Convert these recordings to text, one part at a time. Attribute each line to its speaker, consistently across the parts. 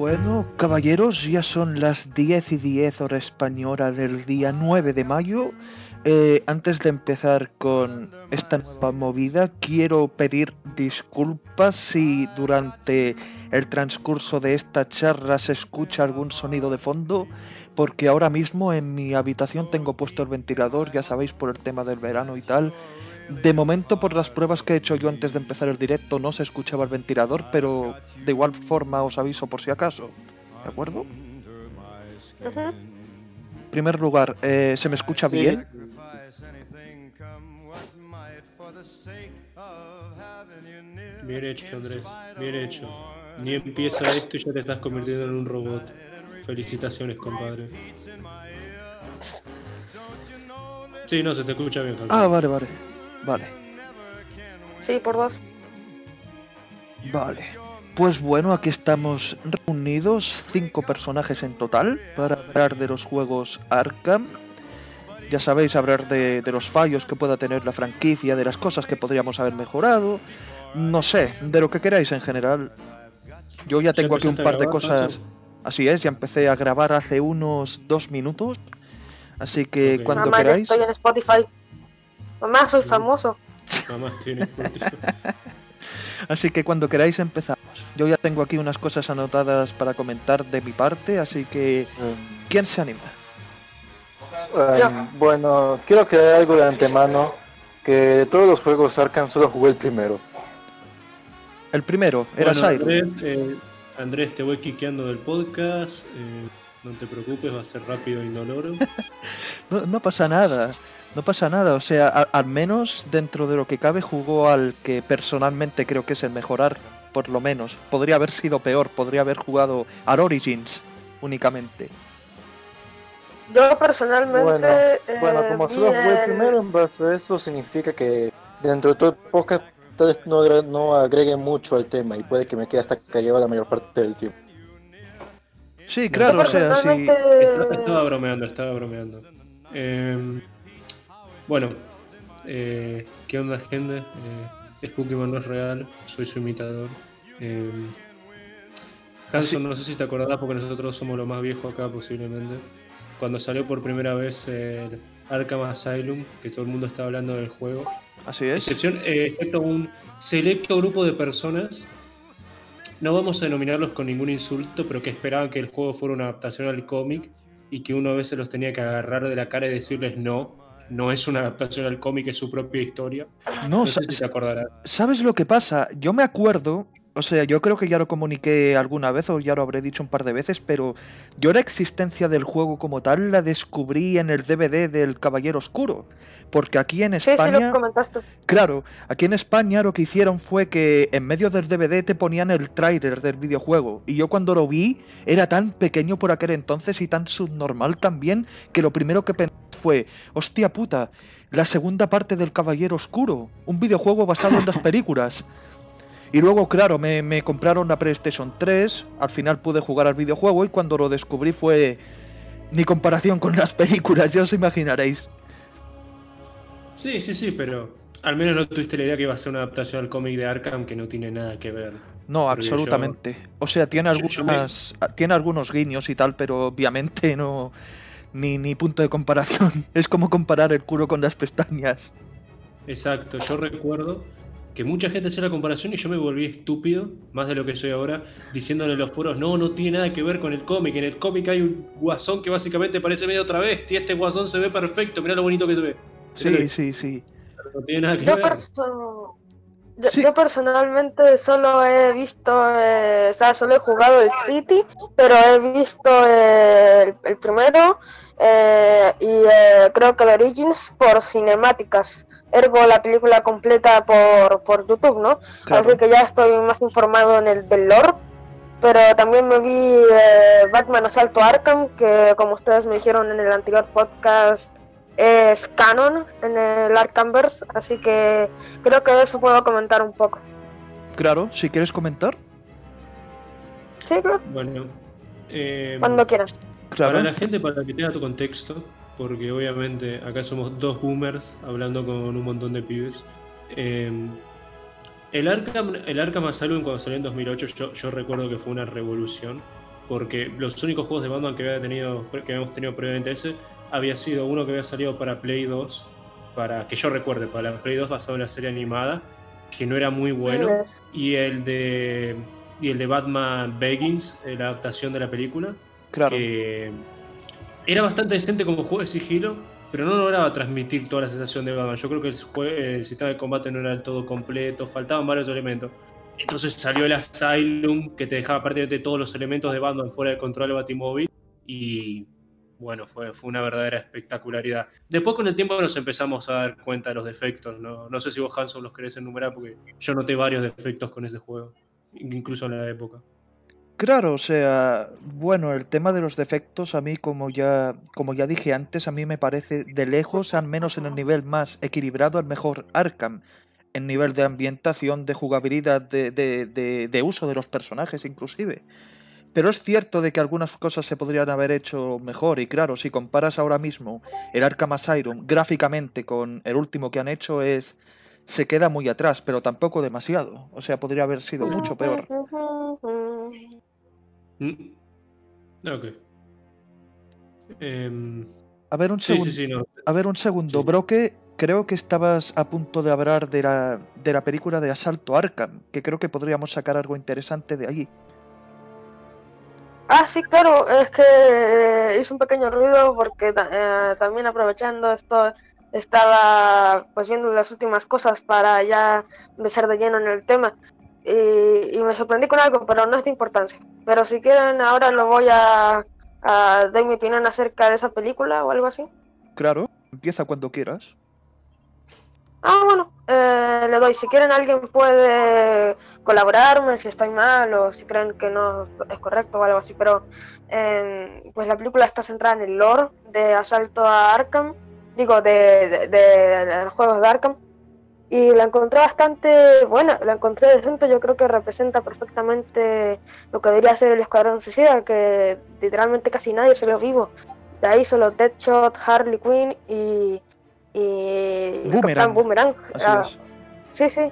Speaker 1: Bueno, caballeros, ya son las 10 y 10 hora española del día 9 de mayo. Eh, antes de empezar con esta nueva movida, quiero pedir disculpas si durante el transcurso de esta charla se escucha algún sonido de fondo, porque ahora mismo en mi habitación tengo puesto el ventilador, ya sabéis, por el tema del verano y tal. De momento, por las pruebas que he hecho yo antes de empezar el directo, no se escuchaba el ventilador, pero de igual forma os aviso por si acaso. ¿De acuerdo? En primer lugar, eh, ¿se me escucha bien?
Speaker 2: Bien hecho, Andrés. Bien hecho. Ni empieza esto y ya te estás convirtiendo en un robot. Felicitaciones, compadre. Sí, no, se te escucha bien,
Speaker 1: Ah, vale, vale. Vale.
Speaker 3: Sí, por dos.
Speaker 1: Vale. Pues bueno, aquí estamos reunidos, cinco personajes en total, para hablar de los juegos Arkham. Ya sabéis, hablar de, de, los fallos que pueda tener la franquicia, de las cosas que podríamos haber mejorado. No sé, de lo que queráis en general. Yo ya tengo aquí un par de cosas. Así es, ya empecé a grabar hace unos dos minutos. Así que okay. cuando
Speaker 3: Mamá,
Speaker 1: queráis.
Speaker 3: Estoy en Spotify. Mamá, soy famoso.
Speaker 2: Mamá tiene
Speaker 1: Así que cuando queráis empezamos. Yo ya tengo aquí unas cosas anotadas para comentar de mi parte, así que ¿quién se anima?
Speaker 4: Um, bueno, quiero crear algo de antemano que de todos los juegos Arkham solo jugué el primero.
Speaker 1: El primero, era
Speaker 2: bueno. Andrés, eh, Andrés, te voy quiqueando del podcast. Eh, no te preocupes, va a ser rápido y doloro.
Speaker 1: no, no pasa nada. No pasa nada, o sea, al menos dentro de lo que cabe jugó al que personalmente creo que es el mejorar, por lo menos. Podría haber sido peor, podría haber jugado al Origins únicamente.
Speaker 3: Yo personalmente.
Speaker 4: Bueno,
Speaker 3: eh,
Speaker 4: bueno como solo jugué el primero, en base a eso significa que dentro de todo el podcast tal vez no, agre- no agregue mucho al tema y puede que me quede hasta callado la mayor parte del tiempo.
Speaker 1: Sí, claro, o sea, sí.
Speaker 2: Estaba bromeando, estaba bromeando. Eh, bueno, eh, ¿qué onda, gente? Eh, Spookyman no es real, soy su imitador. Eh, Hanson, no sé si te acordarás porque nosotros somos lo más viejo acá posiblemente. Cuando salió por primera vez el Arkham Asylum, que todo el mundo estaba hablando del juego,
Speaker 1: Así es.
Speaker 2: excepción, eh, excepto un selecto grupo de personas, no vamos a denominarlos con ningún insulto, pero que esperaban que el juego fuera una adaptación al cómic y que uno a veces los tenía que agarrar de la cara y decirles no, no es una adaptación al cómic, es su propia historia.
Speaker 1: No,
Speaker 2: No sé si te acordarás.
Speaker 1: ¿sabes lo que pasa? Yo me acuerdo, o sea, yo creo que ya lo comuniqué alguna vez o ya lo habré dicho un par de veces, pero yo la existencia del juego como tal la descubrí en el DVD del Caballero Oscuro. Porque aquí en
Speaker 3: Sí, sí,
Speaker 1: España...
Speaker 3: lo comentaste.
Speaker 1: Claro, aquí en España lo que hicieron fue que en medio del DVD te ponían el tráiler del videojuego. Y yo cuando lo vi era tan pequeño por aquel entonces y tan subnormal también que lo primero que pensé fue, hostia puta, la segunda parte del Caballero Oscuro, un videojuego basado en las películas. Y luego, claro, me, me compraron la PlayStation 3, al final pude jugar al videojuego y cuando lo descubrí fue ni comparación con las películas, ya os imaginaréis.
Speaker 2: Sí, sí, sí, pero al menos no tuviste la idea que iba a ser una adaptación al cómic de Arkham que no tiene nada que ver.
Speaker 1: No,
Speaker 2: Porque yo-
Speaker 1: absolutamente. O sea, tiene
Speaker 2: me-
Speaker 1: algunas, tiene algunos guiños y tal, pero obviamente no ni, ni punto de comparación. Es como comparar el culo con las pestañas.
Speaker 2: Exacto, yo recuerdo que mucha gente hacía la comparación y yo me volví estúpido, más de lo que soy ahora, diciéndole en los foros, no, no tiene nada que ver con el cómic, en el cómic hay un guasón que básicamente parece medio otra vez, y este guasón se ve perfecto, mira lo bonito que se ve.
Speaker 1: Sí, sí, sí.
Speaker 2: No tiene nada que
Speaker 3: Yo,
Speaker 2: ver.
Speaker 3: perso- yo,
Speaker 1: Sí.
Speaker 3: yo personalmente solo he visto, eh, o sea, solo he jugado el City, pero he visto eh, el, el primero eh, y eh, creo que el Origins por cinemáticas, ergo la película completa por, por YouTube, ¿no?
Speaker 1: Claro.
Speaker 3: Así que ya estoy más informado en el del lore. Pero también me vi eh, Batman Asalto Arkham, que como ustedes me dijeron en el anterior podcast, es canon en el Arkhamverse, así que creo que de eso puedo comentar un poco.
Speaker 1: Claro, si quieres comentar.
Speaker 3: Sí, claro,
Speaker 2: Bueno, eh,
Speaker 3: cuando quieran.
Speaker 1: Claro.
Speaker 2: para la gente, para que tenga tu contexto, porque obviamente acá somos dos boomers hablando con un montón de pibes. eh, el Arkham, el Arkham Asylum cuando salió en 2008 yo, yo recuerdo que fue una revolución. porque los únicos juegos de Batman que, había tenido, que habíamos tenido previamente ese había sido uno que había salido para Play 2, para que yo recuerde, para la Play 2 basado en la serie animada, que no era muy bueno, y el de y el de Batman Begins, eh, la adaptación de la película,
Speaker 1: Claro.
Speaker 2: que era bastante decente como juego de sigilo, pero no lograba transmitir toda la sensación de Batman. Yo creo que el, sistema de combate no era del todo completo, faltaban varios elementos. Entonces salió el Asylum, que te dejaba prácticamente todos los elementos de Batman fuera del control de Batimóvil, y bueno, fue, fue una verdadera espectacularidad. Después con el tiempo nos empezamos a dar cuenta de los defectos, no, no sé si vos, Hanson, los querés enumerar, porque yo noté varios defectos con ese juego, incluso en la época.
Speaker 1: Claro, o sea, bueno, el tema de los defectos a mí, como ya, como ya dije antes, a mí me parece de lejos, al menos en el nivel más equilibrado, el mejor Arkham. En nivel de ambientación, de jugabilidad, de, de- de- de uso de los personajes inclusive. Pero es cierto de que algunas cosas se podrían haber hecho mejor y claro, si comparas ahora mismo el Arkham Asylum gráficamente con el último que han hecho es se queda muy atrás, pero tampoco demasiado. O sea, podría haber sido mucho peor.
Speaker 2: Mm. Ok. Em,
Speaker 1: A ver, un segundo.
Speaker 2: sí, sí, no.
Speaker 1: A ver, un segundo.
Speaker 2: Sí.
Speaker 1: Broque, creo que estabas a punto de hablar de la, de la película de Asalto Arkham, que creo que podríamos sacar algo interesante de allí.
Speaker 3: Ah, sí, claro, es que eh, hice un pequeño ruido porque eh, también aprovechando esto estaba pues viendo las últimas cosas para ya empezar de lleno en el tema y, y me sorprendí con algo, pero no es de importancia. Pero si quieren ahora lo voy a, a dar mi opinión acerca de esa película o algo así.
Speaker 1: Claro, empieza cuando quieras.
Speaker 3: Ah, bueno, eh, le doy. Si quieren, alguien puede colaborarme si estoy mal o si creen que no es correcto o algo así. Pero, eh, pues la película está centrada en el lore de Asalto a Arkham, digo, de, de, de- de los juegos de Arkham. Y la encontré bastante buena, la encontré decente. Yo creo que representa perfectamente lo que debería ser el Escuadrón Suicida, que literalmente casi nadie se lo vivo. De ahí solo Deadshot, Harley Quinn y. y.
Speaker 1: Boomerang.
Speaker 3: Boomerang. Ah. Sí, sí.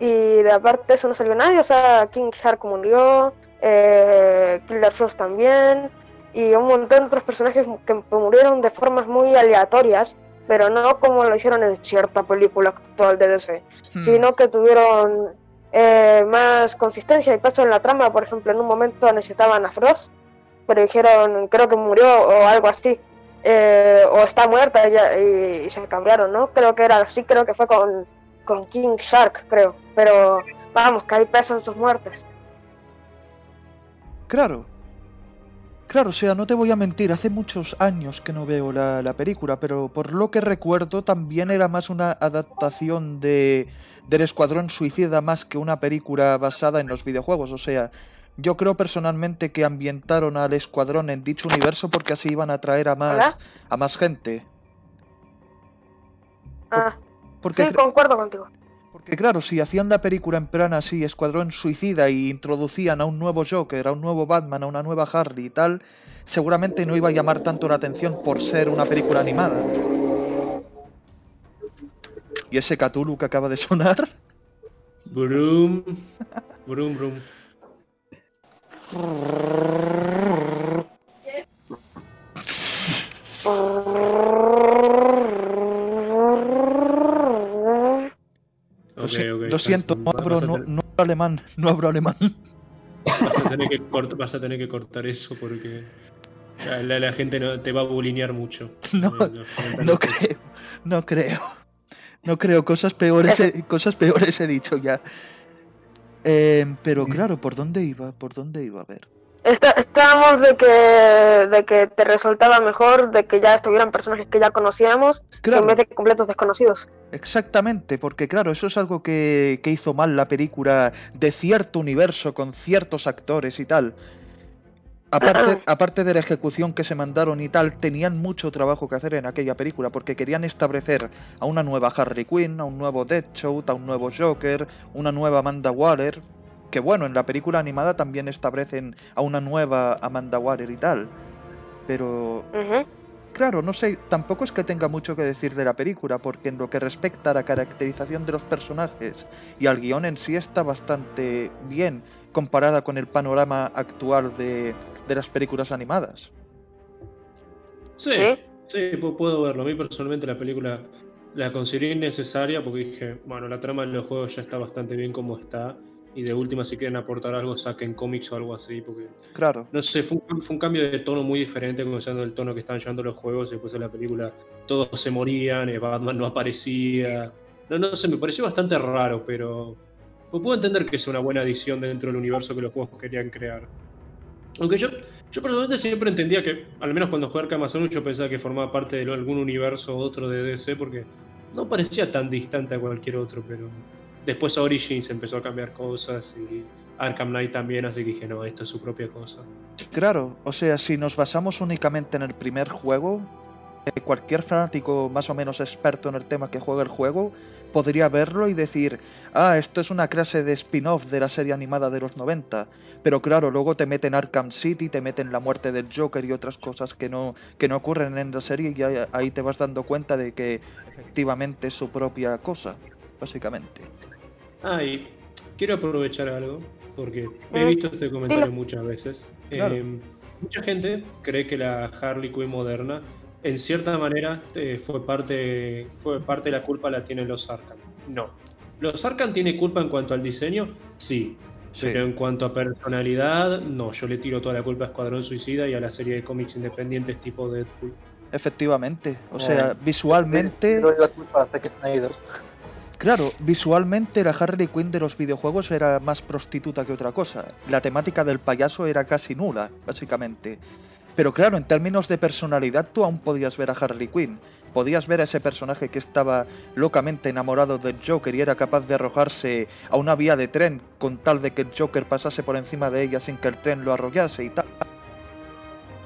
Speaker 3: Y de aparte eso no salió nadie, o sea, King Shark murió, eh, Killer Frost también, y un montón de otros personajes que murieron de formas muy aleatorias, pero no como lo hicieron en cierta película actual de DC,
Speaker 1: Hmm,
Speaker 3: sino que tuvieron eh, más consistencia y peso en la trama. Por ejemplo, en un momento necesitaban a Frost, pero dijeron, creo que murió o algo así. eh, o está muerta y se cambiaron, ¿no? Creo que era así, creo que fue con, con King Shark, creo. Pero vamos, que hay peso en sus muertes.
Speaker 1: Claro. Claro, o sea, no te voy a mentir, hace muchos años que no veo la, la película, pero por lo que recuerdo también era más una adaptación de, del Escuadrón Suicida más que una película basada en los videojuegos. O sea, yo creo personalmente que ambientaron al Escuadrón en dicho universo porque así iban a atraer a más,
Speaker 3: ¿Hola?
Speaker 1: a más gente.
Speaker 3: Ah,
Speaker 1: Porque,
Speaker 3: sí, concuerdo contigo.
Speaker 1: Porque claro, si hacían la película en plan así, Escuadrón Suicida, y introducían a un nuevo Joker, a un nuevo Batman, a una nueva Harley y tal, seguramente no iba a llamar tanto la atención por ser una película animada. ¿Y ese Cthulhu que acaba de sonar?
Speaker 2: Brum, brum, brum.
Speaker 1: Lo, si- siento, no hablo, no, no hablo alemán, no hablo alemán.
Speaker 2: Vas a tener que, cort- vas a tener que cortar eso porque la, la- la gente no, te va a bulinear mucho.
Speaker 1: No,
Speaker 2: Eh,
Speaker 1: No creo, no creo. No creo, cosas peores, he, cosas peores he dicho ya. Eh, pero claro, ¿por dónde iba? ¿Por dónde iba a ver?
Speaker 3: Está- estábamos de que, de que te resultaba mejor de que ya estuvieran personajes que ya conocíamos
Speaker 1: Claro,
Speaker 3: en vez de completos desconocidos.
Speaker 1: exactamente, porque claro, eso es algo que, que hizo mal la película de cierto universo con ciertos actores y tal. Aparte, aparte de la ejecución que se mandaron y tal, tenían mucho trabajo que hacer en aquella película, porque querían establecer a una nueva Harley Quinn, a un nuevo Deadshot, a un nuevo Joker, una nueva Amanda Waller, que bueno, en la película animada también establecen a una nueva Amanda Waller y tal. Pero. Claro, no sé, tampoco es que tenga mucho que decir de la película, porque en lo que respecta a la caracterización de los personajes y al guion en sí está bastante bien comparada con el panorama actual de, de las películas animadas.
Speaker 2: Sí,
Speaker 3: ¿Sí?
Speaker 2: sí, pu- puedo verlo. A mí personalmente la película la consideré innecesaria porque dije, bueno, la trama de los juegos ya está bastante bien como está. Y de última, si quieren aportar algo, saquen cómics o algo así. Porque,
Speaker 1: Claro,
Speaker 2: no sé, fue un, fue un cambio de tono muy diferente considerando el tono que estaban llevando los juegos. Después en la película todos se morían, eh, Batman no aparecía. No, no sé, me pareció bastante raro, pero pues puedo entender que sea una buena adición dentro del universo que los juegos querían crear. Aunque yo, yo personalmente siempre entendía que, al menos cuando jugué Arkham Asylum, yo pensaba que formaba parte de algún universo u otro de DC, porque no parecía tan distante a cualquier otro, pero después Origins empezó a cambiar cosas y Arkham Knight también, así que dije, no, esto es su propia cosa.
Speaker 1: claro. O sea, si nos basamos únicamente en el primer juego, eh, cualquier fanático más o menos experto en el tema que juega el juego podría verlo y decir, ah, esto es una clase de spin-off de la serie animada de los 90. Pero claro, luego te meten Arkham City, te meten la muerte del Joker y otras cosas que no, que no ocurren en la serie y ahí te vas dando cuenta de que efectivamente es su propia cosa, básicamente.
Speaker 2: Ah, y quiero aprovechar algo, porque he
Speaker 3: Mm,
Speaker 2: visto este comentario muchas veces.
Speaker 1: Claro.
Speaker 2: Eh, mucha gente cree que la Harley Quinn moderna, en cierta manera, eh, fue, parte, fue parte de la culpa la tienen los Arkham. No. ¿Los Arkham tienen culpa en cuanto al diseño? Sí.
Speaker 1: Sí.
Speaker 2: Pero en cuanto a personalidad, no. Yo le tiro toda la culpa a Escuadrón Suicida y a la serie de cómics independientes tipo Deadpool.
Speaker 1: Efectivamente. O sea,
Speaker 4: Eh,
Speaker 1: visualmente...
Speaker 4: Le doy la culpa Zack Snyder.
Speaker 1: Claro, visualmente la Harley Quinn de los videojuegos era más prostituta que otra cosa. La temática del payaso era casi nula, básicamente. Pero claro, en términos de personalidad tú aún podías ver a Harley Quinn. Podías ver a ese personaje que estaba locamente enamorado del Joker y era capaz de arrojarse a una vía de tren con tal de que el Joker pasase por encima de ella sin que el tren lo arrollase y tal.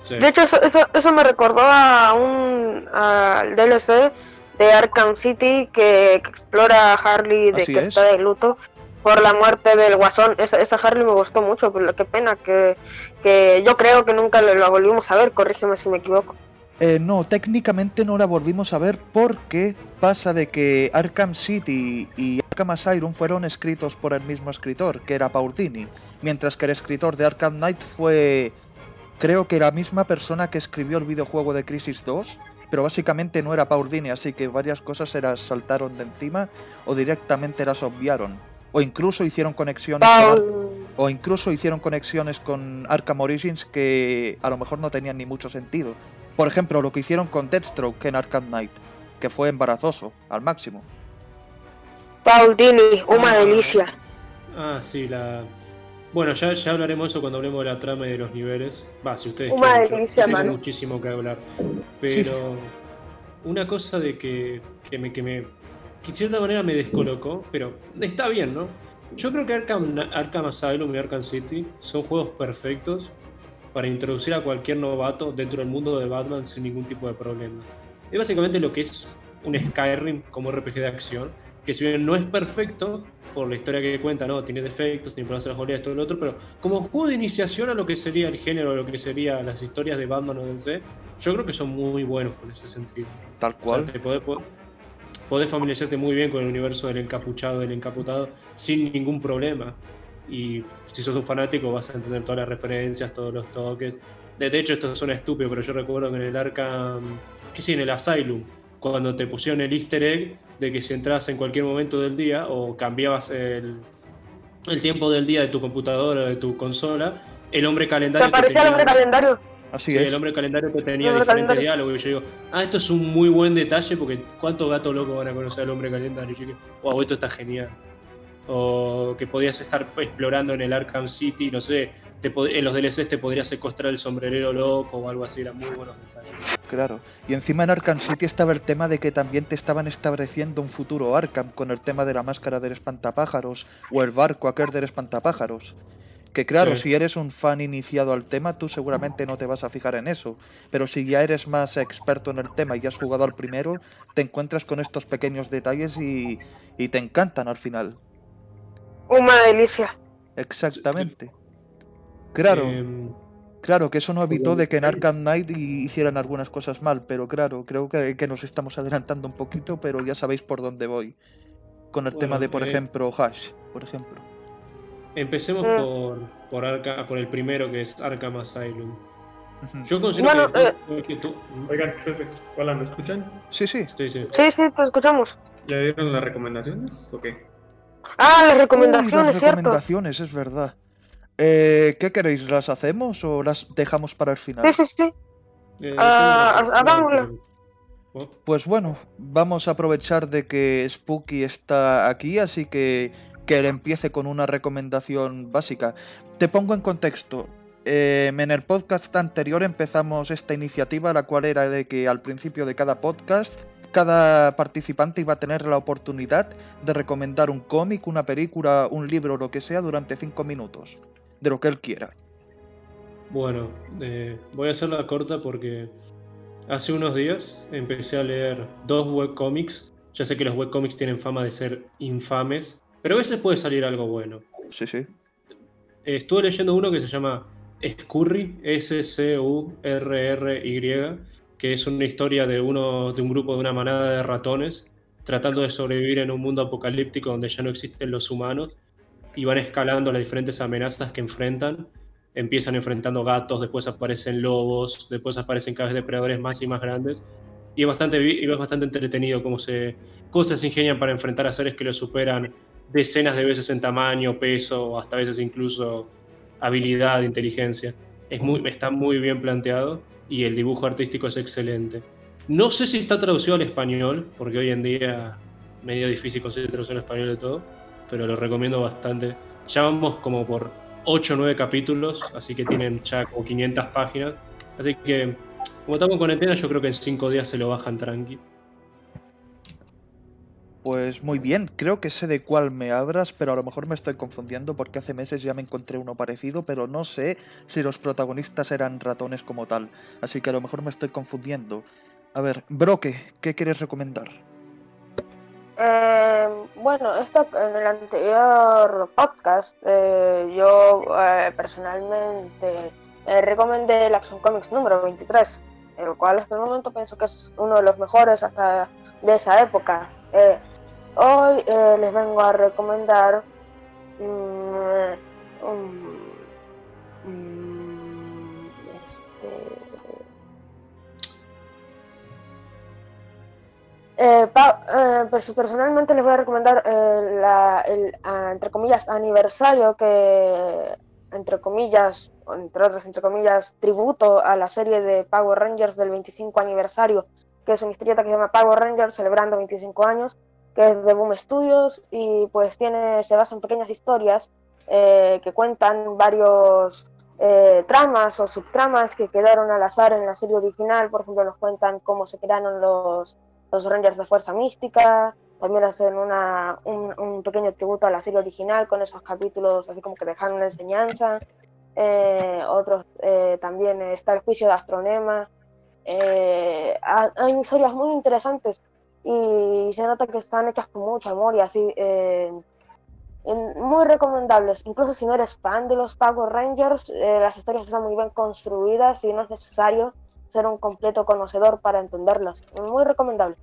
Speaker 2: Sí.
Speaker 3: De hecho, eso, eso, eso me recordó a un al DLC de Arkham City que, que explora a Harley de
Speaker 1: Así
Speaker 3: que
Speaker 1: es.
Speaker 3: está de luto por la muerte del Guasón. Esa, esa Harley me gustó mucho, pero qué pena que, que yo creo que nunca lo volvimos a ver. Corrígeme si me equivoco.
Speaker 1: Eh, no, técnicamente no la volvimos a ver porque pasa de que Arkham City y Arkham Asylum fueron escritos por el mismo escritor, que era Paul Dini, mientras que el escritor de Arkham Knight fue, creo que la misma persona que escribió el videojuego de Crisis 2, pero básicamente no era Paul Dini, así que varias cosas se las saltaron de encima o directamente las obviaron. O incluso hicieron conexiones con o incluso hicieron conexiones con Arkham Origins que a lo mejor no tenían ni mucho sentido. Por ejemplo, lo que hicieron con Deathstroke en Arkham Knight, que fue embarazoso, al máximo.
Speaker 3: Paul Dini, una delicia.
Speaker 2: Ah, sí, la. Bueno, ya, ya hablaremos eso cuando hablemos de la trama y de los niveles. Va, si ustedes
Speaker 3: Una
Speaker 2: quieren.
Speaker 3: delicia,
Speaker 2: muchísimo que hablar. Pero. Una cosa de que, que me. Que me que de cierta manera me descolocó, pero está bien, ¿no? Yo creo que Arkham, Arkham Asylum y Arkham City son juegos perfectos para introducir a cualquier novato dentro del mundo de Batman sin ningún tipo de problema. Es básicamente lo que es un Skyrim como RPG de acción, que si bien no es perfecto por la historia que cuenta, no, tiene defectos, tiene problemas de las oleadas, todo lo otro, pero como juego de iniciación a lo que sería el género, a lo que sería las historias de Batman o DC, yo creo que son muy buenos por ese sentido.
Speaker 1: Tal
Speaker 2: O sea,
Speaker 1: cual.
Speaker 2: te podés, po- podés familiarizarte muy bien con el universo del encapuchado, del encaputado, sin ningún problema. Y si sos un fanático vas a entender todas las referencias, todos los toques. De de hecho, esto suena estúpido, pero yo recuerdo que en el Arkham, que sí, en el Asylum, cuando te pusieron el easter egg de que si entras en cualquier momento del día o cambiabas el, el tiempo del día de tu computadora o de tu consola, el hombre
Speaker 3: ¿Te
Speaker 2: calendario... te
Speaker 3: parecía el hombre calendario?
Speaker 1: Así
Speaker 2: Sí,
Speaker 1: es.
Speaker 2: el hombre calendario que tenía diferentes diálogos. Y yo digo, ah, esto es un muy buen detalle porque ¿cuántos gatos locos van a conocer al hombre calendario? Y yo digo, wow, esto está genial. O que podías estar explorando en el Arkham City, no sé, te en los DLCs te podrías secuestrar el sombrerero loco o algo así, eran muy buenos detalles.
Speaker 1: Claro. Y encima en Arkham City estaba el tema de que también te estaban estableciendo un futuro Arkham con el tema de la máscara del espantapájaros o el barco aquel del espantapájaros. Que claro,
Speaker 2: Sí.
Speaker 1: si eres un fan iniciado al tema, tú seguramente no te vas a fijar en eso. Pero si ya eres más experto en el tema y has jugado al primero, te encuentras con estos pequeños detalles y, y te encantan al final.
Speaker 3: Una delicia.
Speaker 1: Exactamente. Claro.
Speaker 2: Em,
Speaker 1: Claro, que eso no evitó de que en Arkham Knight hi- hicieran algunas cosas mal, pero claro, creo que, que nos estamos adelantando un poquito, pero ya sabéis por dónde voy. Con el tema de, por
Speaker 2: eh,
Speaker 1: ejemplo, Hash, por ejemplo.
Speaker 2: Empecemos
Speaker 3: Mm.
Speaker 2: por, por, Arca- por el primero que es Arkham Asylum. Yo considero
Speaker 3: Bueno,
Speaker 2: que, que tú-
Speaker 5: Oigan, jefe, hola, ¿me escuchan?
Speaker 1: Sí, sí.
Speaker 2: Sí, sí.
Speaker 3: Sí, sí, te escuchamos.
Speaker 5: ¿Ya dieron las recomendaciones? ¿O qué?
Speaker 3: Ah, las
Speaker 1: Uy,
Speaker 3: recomendaciones,
Speaker 1: las
Speaker 3: ¿cierto?
Speaker 1: recomendaciones, es verdad. Eh, ¿Qué queréis? ¿Las hacemos o las dejamos para el final?
Speaker 3: Sí, sí, sí.
Speaker 2: Eh,
Speaker 3: Ah.
Speaker 2: Oh,
Speaker 1: Pues bueno, vamos a aprovechar de que Spooky está aquí, así que que él empiece con una recomendación básica. Te pongo en contexto. Eh, en el podcast anterior empezamos esta iniciativa, la cual era de que al principio de cada podcast, cada participante iba a tener la oportunidad de recomendar un cómic, una película, un libro, lo que sea, durante cinco minutos, de lo que él quiera.
Speaker 2: Bueno, eh, voy a hacerla corta porque hace unos días empecé a leer dos webcomics. Ya sé que los webcomics tienen fama de ser infames, pero a veces puede salir algo bueno.
Speaker 1: Sí, sí.
Speaker 2: Eh, Estuve leyendo uno que se llama Scurry, S-C-U-R-R-Y, que es una historia de, uno, de un grupo de una manada de ratones tratando de sobrevivir en un mundo apocalíptico donde ya no existen los humanos y van escalando las diferentes amenazas que enfrentan. Empiezan enfrentando gatos, después aparecen lobos, después aparecen cada vez depredadores más y más grandes. Y es bastante, y es bastante entretenido cómo se, cómo se ingenian para enfrentar a seres que los superan decenas de veces en tamaño, peso, hasta veces incluso habilidad, inteligencia. Es muy, está muy bien planteado y el dibujo artístico es excelente. No sé si está traducido al español, porque hoy en día medio difícil conseguir traducción al español de todo, pero lo recomiendo bastante. Ya vamos como por 8 o 9 capítulos, así que tienen ya como 500 páginas. Así que, como estamos en cuarentena, yo creo que en 5 días se lo bajan tranqui.
Speaker 1: Pues muy bien, creo que sé de cuál me abras, pero a lo mejor me estoy confundiendo porque hace meses ya me encontré uno parecido, pero no sé si los protagonistas eran ratones como tal, así que a lo mejor me estoy confundiendo. A ver, Broque, ¿qué quieres recomendar?
Speaker 3: Eh, bueno, esto en el anterior podcast eh, yo eh, personalmente eh, recomendé el Action Comics número 23, el cual hasta el momento pienso que es uno de los mejores hasta de esa época. Hoy les vengo a recomendar mm, Eh, pa- eh, pues personalmente les voy a recomendar eh, el, ah, entre comillas, aniversario que, entre comillas, entre otras, entre comillas, tributo a la serie de Power Rangers del 25 aniversario, que es una historieta que se llama Power Rangers celebrando 25 años, que es de Boom Studios y pues tiene, se basa en pequeñas historias eh, que cuentan varios eh, tramas o subtramas que quedaron al azar en la serie original, por ejemplo nos cuentan cómo se crearon los los Rangers de Fuerza Mística, también hacen una, un, un pequeño tributo a la serie original con esos capítulos así como que dejaron una enseñanza. Eh, otros eh, también está el juicio de Astronema. Eh, ha- hay historias muy interesantes y se nota que están hechas con mucho amor y así. eh, muy recomendables. Incluso si no eres fan de los Power Rangers, eh, las historias están muy bien construidas y no es necesario ser un completo conocedor para entenderlas. Muy recomendable.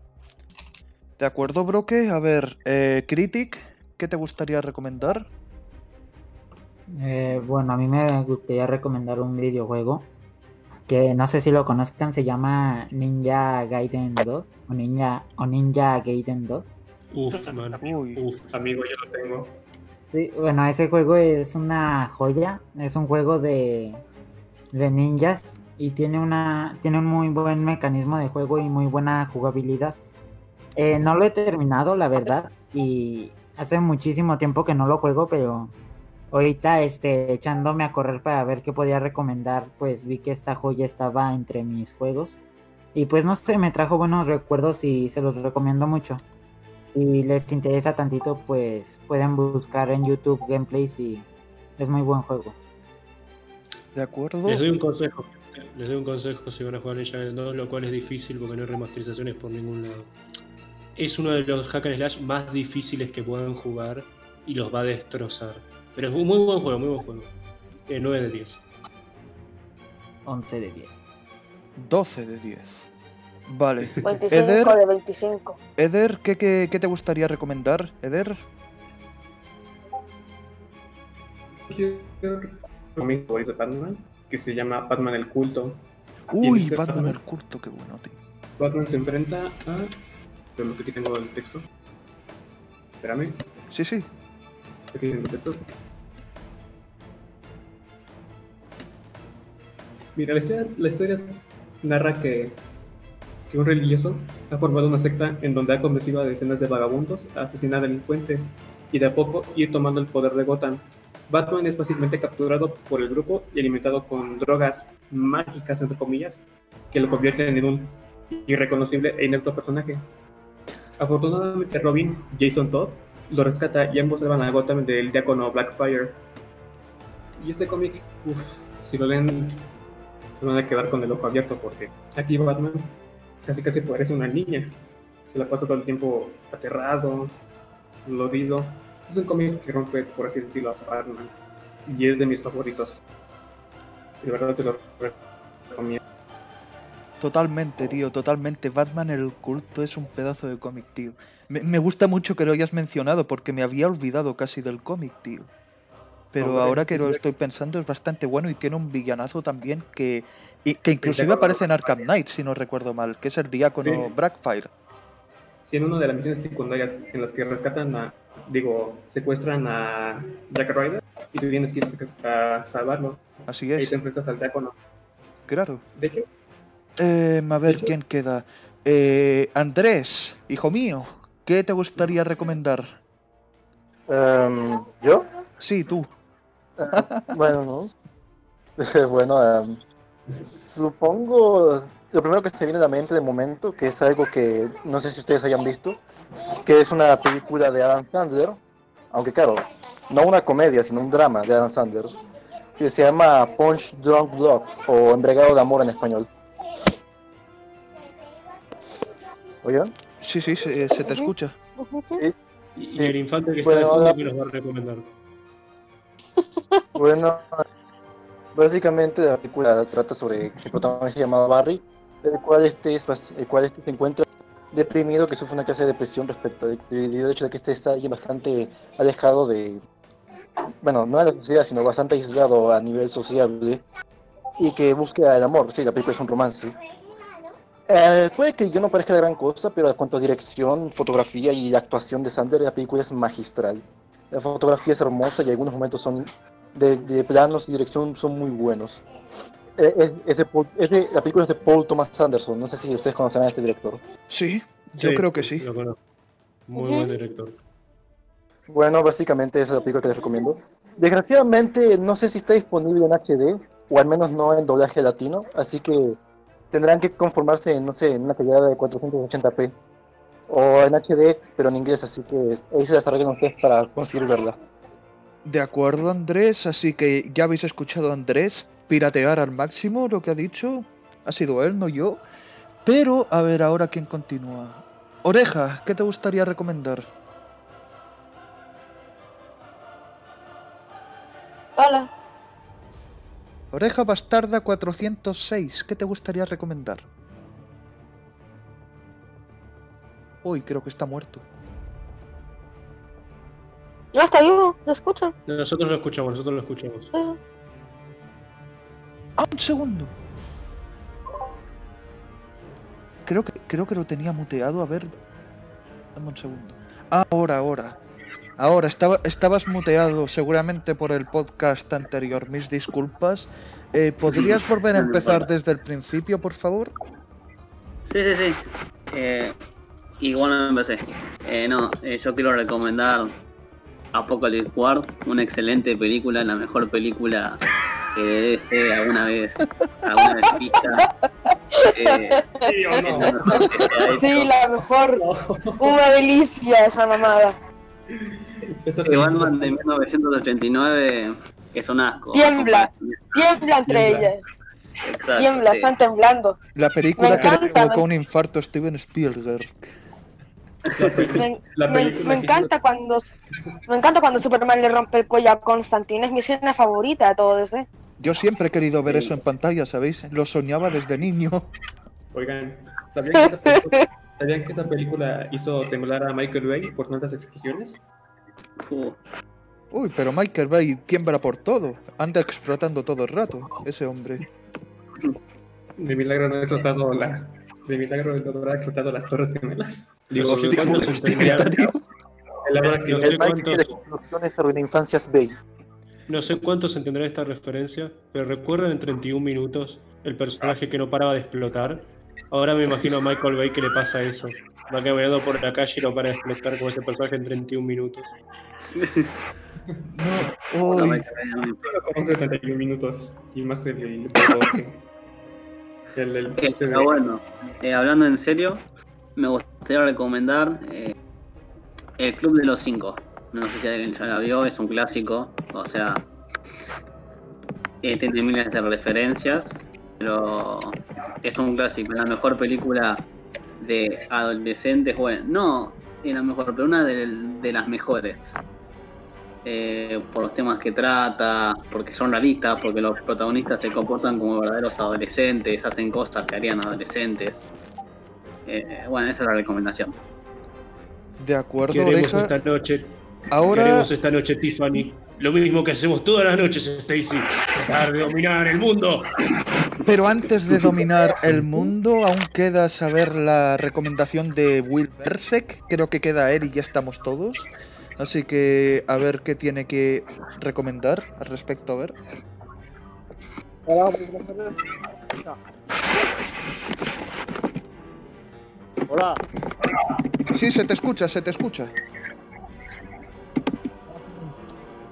Speaker 1: ¿De acuerdo, Broque? A ver, eh, Critic, ¿qué te gustaría recomendar?
Speaker 6: Eh, bueno, a mí me gustaría recomendar un videojuego que no sé si lo conozcan, se llama Ninja Gaiden 2 o Ninja, o Ninja Gaiden 2.
Speaker 2: Uf, man.
Speaker 1: Uy.
Speaker 2: Uf.
Speaker 5: Amigo, yo lo tengo.
Speaker 6: Sí, bueno, ese juego es una joya, es un juego de, de ninjas y tiene una tiene un muy buen mecanismo de juego y muy buena jugabilidad. Eh, no lo he terminado, la verdad, y hace muchísimo tiempo que no lo juego, pero ahorita este, echándome a correr para ver qué podía recomendar, pues vi que esta joya estaba entre mis juegos. Y pues no sé, me trajo buenos recuerdos y se los recomiendo mucho. Si les interesa tantito, pues pueden buscar en YouTube gameplays y es muy buen juego.
Speaker 1: ¿De acuerdo?
Speaker 2: Les doy un consejo. Les doy un consejo si van a jugar Ninja Gaiden 2, lo cual es difícil porque no hay remasterizaciones por ningún lado. Es uno de los hack and slash más difíciles que puedan jugar y los va a destrozar. Pero es un muy buen juego, muy buen juego. Eh, 9 de 10.
Speaker 6: 11 de 10.
Speaker 1: 12 de 10. Vale.
Speaker 3: 25
Speaker 1: Eder,
Speaker 3: de 25.
Speaker 1: Eder ¿qué, qué, qué te gustaría recomendar, Eder?
Speaker 5: cómic favorito de Batman, que se llama Batman el culto.
Speaker 1: Uy,
Speaker 5: este
Speaker 1: Batman
Speaker 5: Batman?
Speaker 1: el culto, qué bueno, tío.
Speaker 5: Batman se enfrenta a. Pero aquí tengo el texto. Espérame,
Speaker 1: Sí, sí.
Speaker 5: aquí tengo el texto. Mira, la historia, la historia narra que, que un religioso ha formado una secta en donde ha convencido a decenas de vagabundos a asesinar delincuentes y de a poco ir tomando el poder de Gotham. Batman es fácilmente capturado por el grupo y alimentado con drogas mágicas, entre comillas, que lo convierten en un irreconocible e inepto personaje. Afortunadamente Robin, Jason Todd, lo rescata y ambos salvan a Gotham del diácono Blackfire. Y este cómic, uff, si lo leen, se van a quedar con el ojo abierto porque aquí Batman casi casi parece una niña. Se la pasa todo el tiempo aterrado, dolorido. Es un cómic que rompe, por así decirlo, a Batman. Y es de mis favoritos. De verdad te lo recomiendo.
Speaker 1: Totalmente, tío, totalmente. Batman el culto es un pedazo de cómic, tío. Me, me gusta mucho que lo hayas mencionado porque me había olvidado casi del cómic, tío. Pero
Speaker 5: Hombre,
Speaker 1: ahora que
Speaker 5: sí,
Speaker 1: lo estoy pensando es bastante bueno y tiene un villanazo también que, y- que inclusive aparece en Arkham Knight, si no recuerdo mal, que es el diácono
Speaker 5: Sí.
Speaker 1: Blackfire.
Speaker 5: En una de las misiones secundarias en las que rescatan a, digo, secuestran a Jack Ryder y tú tienes que ir a salvarlo.
Speaker 1: Así es,
Speaker 5: te enfrentas al diácono.
Speaker 1: claro.
Speaker 5: De hecho,
Speaker 1: Em, a ver,
Speaker 5: hecho-
Speaker 1: ¿quién queda? Eh, Andrés, hijo mío, ¿qué te gustaría recomendar?
Speaker 4: Em, ¿Yo?
Speaker 1: Sí, tú.
Speaker 4: Eh, bueno, no. bueno, em, supongo lo primero que se viene a la mente de momento, que es algo que no sé si ustedes hayan visto, que es una película de Adam Sandler, aunque claro, no una comedia, sino un drama de Adam Sandler, que se llama Punch Drunk Love o Embriagado de Amor en español. ¿Oigan?
Speaker 1: Sí, sí, se, se te escucha.
Speaker 2: Y, y el infante que está de fondo que nos va a recomendar.
Speaker 4: Bueno, básicamente la película trata sobre el protagonista llamado Barry, el cual este, el cual este se encuentra deprimido, que sufre una clase de depresión respecto al al hecho de que este está bastante alejado de, bueno, no de la sociedad, sino bastante aislado a nivel sociable y que busca el amor. Sí, la película es un romance. Eh, puede que yo no parezca de gran cosa, pero en cuanto a dirección, fotografía y actuación de Sander, la película es magistral. La fotografía es hermosa y algunos momentos son de, de planos y dirección son muy buenos. Eh, Es, es de Paul- es de- la película es de Paul Thomas Anderson, no sé si ustedes conocen a este director.
Speaker 1: Sí, yo
Speaker 2: Sí,
Speaker 1: creo que sí.
Speaker 2: Lo conozco. Muy buen director.
Speaker 4: Bueno, básicamente esa es la película que les recomiendo. Desgraciadamente no sé si está disponible en HD, o al menos no en doblaje latino, así que tendrán que conformarse, no sé, en una calidad de 480p. O en HD, pero en inglés, así que ahí se desarrollan ustedes para conseguir verla.
Speaker 1: De acuerdo, Andrés, así que ya habéis escuchado a Andrés piratear al máximo lo que ha dicho. Ha sido él, no yo. Pero, a ver, ahora quién continúa. Oreja, ¿qué te gustaría recomendar?
Speaker 3: Hola.
Speaker 1: Oreja Bastarda 406, ¿qué te gustaría recomendar? Uy, creo que está muerto.
Speaker 3: No, está vivo, ¿te escucho?
Speaker 2: Nosotros lo escuchamos, nosotros lo escuchamos.
Speaker 3: Sí,
Speaker 1: ¡Ah, un segundo! Creo que, creo que lo tenía muteado. A ver. Dame un segundo. Ahora, ahora. Ahora, estaba, estabas muteado seguramente por el podcast anterior. Mis disculpas. Eh, ¿Podrías volver a empezar desde el principio, por favor?
Speaker 7: Sí, sí, sí. Eh, igual empecé. Eh, no, eh, yo quiero recomendar Apocalypse War, una excelente película, la mejor película que debe alguna vez, alguna vez vista. Eh,
Speaker 5: ¿Sí o no?
Speaker 3: Sí, la mejor. Una delicia esa mamada.
Speaker 5: Película
Speaker 7: Batman de 1989 es un asco.
Speaker 3: Tiembla. Tiembla entre
Speaker 5: Tiembla.
Speaker 3: ellas.
Speaker 7: Exacto,
Speaker 3: Tiembla,
Speaker 7: sí.
Speaker 3: están temblando.
Speaker 1: La película
Speaker 3: Me
Speaker 1: que le
Speaker 3: encanta,
Speaker 1: provocó
Speaker 3: me-
Speaker 1: un infarto a Steven Spielberg.
Speaker 3: Me,
Speaker 5: La
Speaker 3: me-
Speaker 5: película
Speaker 3: me
Speaker 5: que
Speaker 3: encanta cuando me encanta cuando Superman le rompe el cuello a Constantine, es mi escena favorita de todo ese.
Speaker 1: Yo siempre he querido ver
Speaker 7: Sí.
Speaker 1: eso en pantalla, ¿sabéis? Lo soñaba desde niño.
Speaker 5: Oigan, ¿sabían que, esa película, ¿sabían que esa película hizo temblar a Michael Bay por tantas explosiones?
Speaker 7: Uh,
Speaker 1: Uy, pero Michael Bay quiembra por todo. Anda explotando todo el rato, ese hombre.
Speaker 5: De milagro no ha explotado la. De milagro no habrá explotado las torres gemelas.
Speaker 2: Digo,
Speaker 1: Hostia,
Speaker 2: ¿cuánto
Speaker 1: ¿cómo
Speaker 2: se
Speaker 1: se
Speaker 2: entenderá?
Speaker 1: tío?
Speaker 5: El que
Speaker 2: No sé
Speaker 4: El
Speaker 2: No sé cuántos entenderán esta referencia, pero recuerdan en 31 minutos el personaje que no paraba de explotar. Ahora me imagino a Michael Bay que le pasa eso. Va caminando por la calle y no para de explotar como ese personaje en 31 minutos.
Speaker 1: No.
Speaker 7: Michael Bay,
Speaker 5: como 71 minutos y más el. El. El, el,
Speaker 7: Eh,
Speaker 5: este de-
Speaker 7: Pero bueno, eh, hablando en serio, me gustaría recomendar eh, El Club de los Cinco. No sé si alguien ya la vio, es un clásico, o sea, eh, tiene miles de referencias, pero es un clásico, es la mejor película de adolescentes, bueno, no es la mejor, pero una de, de las mejores. Eh, por los temas que trata, porque son realistas, porque los protagonistas se comportan como verdaderos adolescentes, hacen cosas que harían adolescentes. Eh, bueno, esa es la recomendación.
Speaker 1: De acuerdo,
Speaker 2: Queremos
Speaker 1: oreja.
Speaker 2: esta noche,
Speaker 1: Ahora,
Speaker 2: queremos esta noche, Tiffany. Lo mismo que hacemos todas las noches, Stacy. Tratar de dominar el mundo.
Speaker 1: pero antes de dominar el mundo, aún queda saber la recomendación de Will Bersek. Creo que queda él y ya estamos todos. Así que a ver qué tiene que recomendar al respecto, a ver.
Speaker 8: Hola, buenas tardes. Hola,
Speaker 1: Sí, se te escucha, se te escucha.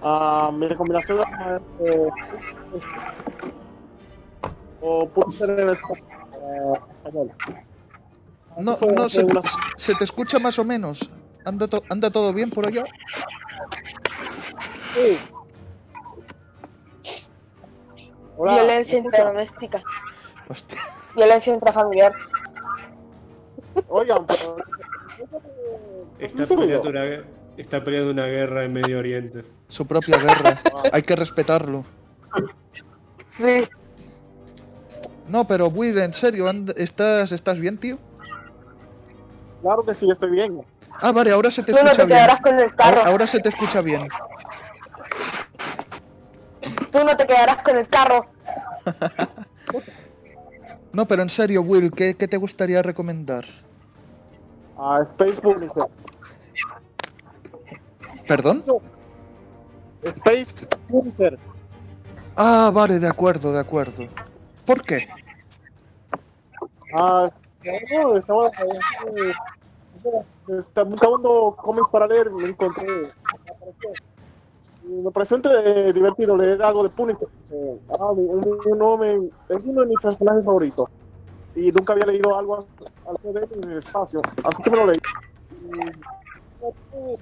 Speaker 8: Ah, mi recomendación es eh, o puede ser en español. eh.
Speaker 1: No, no, se, se te escucha más o menos. ¿Anda, to- anda todo bien por allá?
Speaker 8: Sí. Hola,
Speaker 3: Violencia.
Speaker 1: Hostia.
Speaker 3: Violencia intrafamiliar.
Speaker 8: Oigan, pero.
Speaker 2: Está
Speaker 8: ¿Sí,
Speaker 2: peleando, una, está peleando una guerra en Medio Oriente.
Speaker 1: Su propia guerra. Hay que respetarlo.
Speaker 3: Sí.
Speaker 1: No, pero Will, en serio, and- ¿estás, ¿estás bien, tío?
Speaker 8: Claro que sí, estoy bien.
Speaker 1: Ah, vale, ahora se te
Speaker 3: Tú no
Speaker 1: escucha
Speaker 3: te
Speaker 1: bien.
Speaker 3: quedarás con el carro.
Speaker 1: Ahora, ahora se te escucha bien.
Speaker 3: Tú no te quedarás con el carro.
Speaker 1: No, pero en serio, Will, ¿qué, qué te gustaría recomendar?
Speaker 8: Ah, Space Punisher.
Speaker 1: ¿Perdón?
Speaker 8: Space Punisher.
Speaker 1: Ah, vale, de acuerdo, de acuerdo. ¿Por qué?
Speaker 8: Ah, no, estaba, eh, estaba buscando cómics para leer y me encontré. me pareció entre, divertido leer algo de Punisher. eh, ah, uno me- es uno de mis personajes favoritos. Y nunca había leído algo, él en el espacio. Así que me lo leí.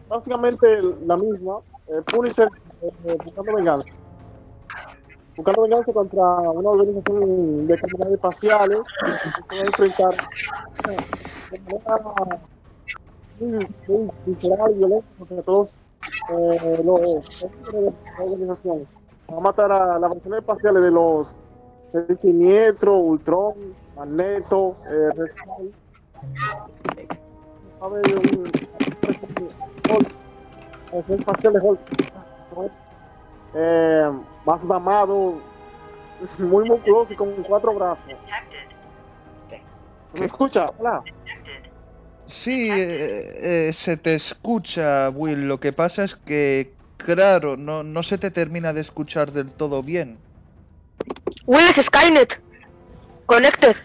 Speaker 8: Básicamente la misma. eh, Punisher eh, buscando venganza. Buscando venganza contra una organización de criminales espaciales que se va a enfrentar de manera muy, muy visceral y violenta contra todos eh, los de la organización. Va a matar a las versiones espaciales de los Siniestro, Ultron, Magneto, eh, Red Skull. Va a haber un Hulk, la versión espacial de Hulk. Eh, más mamado, muy musculoso y con cuatro brazos. ¿Se me escucha? Hola.
Speaker 1: Sí, eh, eh, se te escucha, Will. Lo que pasa es que, claro, no, no se te termina de escuchar del todo bien.
Speaker 3: Will es Skynet. Connected.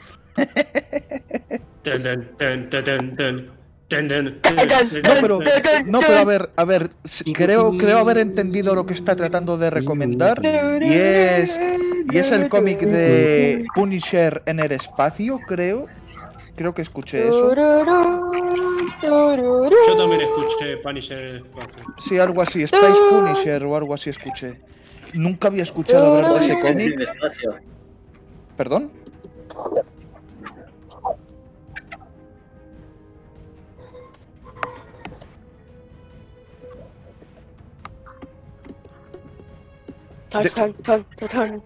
Speaker 2: Ten, ten, ten,
Speaker 1: No, pero, no, pero a ver, a ver, creo, creo haber entendido lo que está tratando de recomendar. Y es, y es el cómic de Punisher en el espacio, creo. Creo que escuché eso.
Speaker 2: Yo también escuché Punisher en el espacio.
Speaker 1: Sí, algo así, Space Punisher o algo así escuché. Nunca había escuchado hablar de ese cómic. ¿Perdón?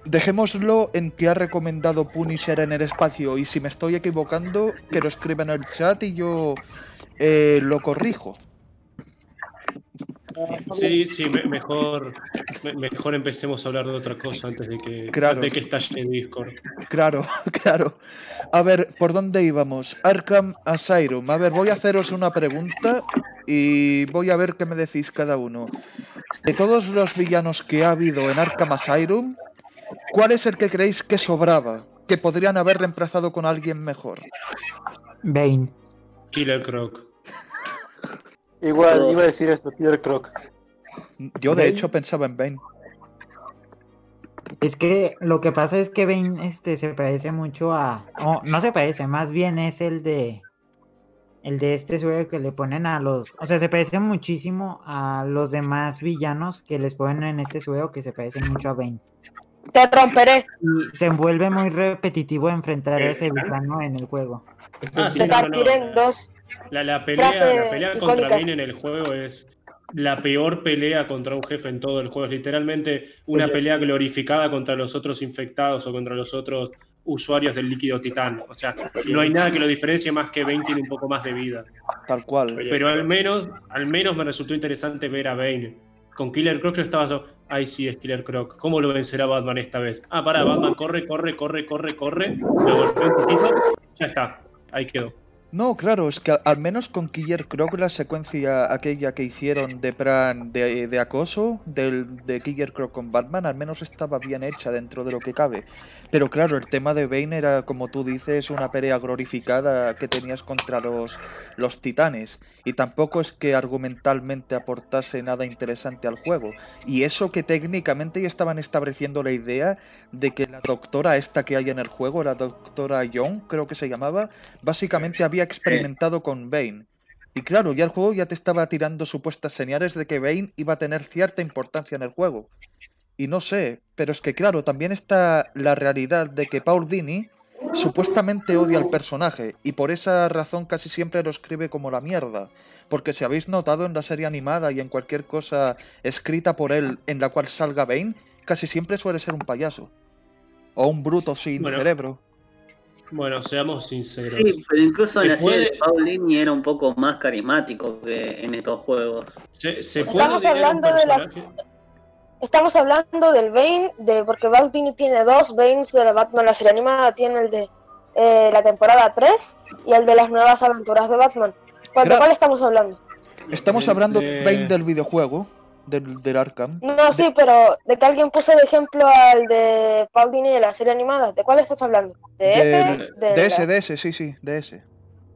Speaker 1: Dejémoslo en que ha recomendado Punisher en el espacio y si me estoy equivocando, que lo escriba en el chat y yo eh, lo corrijo.
Speaker 2: Sí, sí, me- mejor, me- mejor empecemos a hablar de otra cosa antes de que,
Speaker 1: Claro.
Speaker 2: de que estalle el Discord.
Speaker 1: Claro, claro. A ver, ¿por dónde íbamos? Arkham Asylum. A ver, voy a haceros una pregunta y voy a ver qué me decís cada uno. De todos los villanos que ha habido en Arkham Asylum, ¿cuál es el que creéis que sobraba? Que podrían haber reemplazado con alguien mejor.
Speaker 6: Bane.
Speaker 2: Killer Croc.
Speaker 4: Igual,
Speaker 7: Todos.
Speaker 4: iba a decir esto, Killer Croc.
Speaker 1: Yo de
Speaker 6: Bane.
Speaker 1: hecho pensaba en Bane.
Speaker 6: Es que lo que pasa es que Bane este, se parece mucho a. o no se parece, más bien es el de. El de este juego que le ponen a los. O sea, se parece muchísimo a los demás villanos que les ponen en este juego que se parecen mucho a Bane.
Speaker 3: Te romperé.
Speaker 6: Y se vuelve muy repetitivo enfrentar a ese villano en el juego.
Speaker 2: Ah, sí, no.
Speaker 3: en dos.
Speaker 2: La, la pelea, la pelea contra. Bane en el juego es la peor pelea contra un jefe en todo el juego. Es literalmente una pelea glorificada contra los otros infectados o contra los otros usuarios del líquido titán. O sea, no hay nada que lo diferencie más que Bane tiene un poco más de vida.
Speaker 1: Tal cual.
Speaker 2: Pero al menos, al menos me resultó interesante ver a Bane. Con Killer Croc yo estaba yo, ay sí, es Killer Croc. ¿Cómo lo vencerá Batman esta vez? Ah, para, Batman corre, corre, corre, corre, corre. Lo golpea un poquito, ya está. Ahí quedó.
Speaker 1: No, claro, es que al menos con Killer Croc la secuencia aquella que hicieron de plan de, de acoso del, de Killer Croc con Batman, al menos estaba bien hecha dentro de lo que cabe. Pero claro, el tema de Bane era, como tú dices, una pelea glorificada que tenías contra los, los titanes. Y tampoco es que argumentalmente aportase nada interesante al juego. Y eso que técnicamente ya estaban estableciendo la idea de que la doctora esta que hay en el juego, la doctora Young, creo que se llamaba, básicamente había experimentado con Bane. Y claro, ya el juego ya te estaba tirando supuestas señales de que Bane iba a tener cierta importancia en el juego. Y no sé, pero es que claro, también está la realidad de que Paul Dini supuestamente odia al personaje y por esa razón casi siempre lo escribe como la mierda. Porque si habéis notado en la serie animada y en cualquier cosa escrita por él en la cual salga Bane, casi siempre suele ser un payaso. O un bruto sin
Speaker 2: Bueno,
Speaker 1: cerebro.
Speaker 2: Bueno, seamos sinceros.
Speaker 7: Sí, pero incluso en la serie de Paulini era un poco más carismático que en estos juegos.
Speaker 2: Se, se puede
Speaker 3: Estamos hablando de las- Estamos hablando del Bane, de, porque Batman tiene dos Banes de la Batman, la serie animada tiene el de eh, la temporada 3 y el de las nuevas aventuras de Batman. ¿Cuál, ¿De
Speaker 1: Gra-
Speaker 3: cuál estamos hablando?
Speaker 1: Estamos
Speaker 2: de-
Speaker 1: hablando
Speaker 2: de-
Speaker 1: del Bane del videojuego, del, del Arkham.
Speaker 3: No, sí, pero de que alguien puso de ejemplo al de Paul Dini de la serie animada. ¿De cuál estás hablando? ¿De ese?
Speaker 1: Del-
Speaker 3: De,
Speaker 1: de ese,
Speaker 3: la,
Speaker 1: de ese, sí, sí, de ese.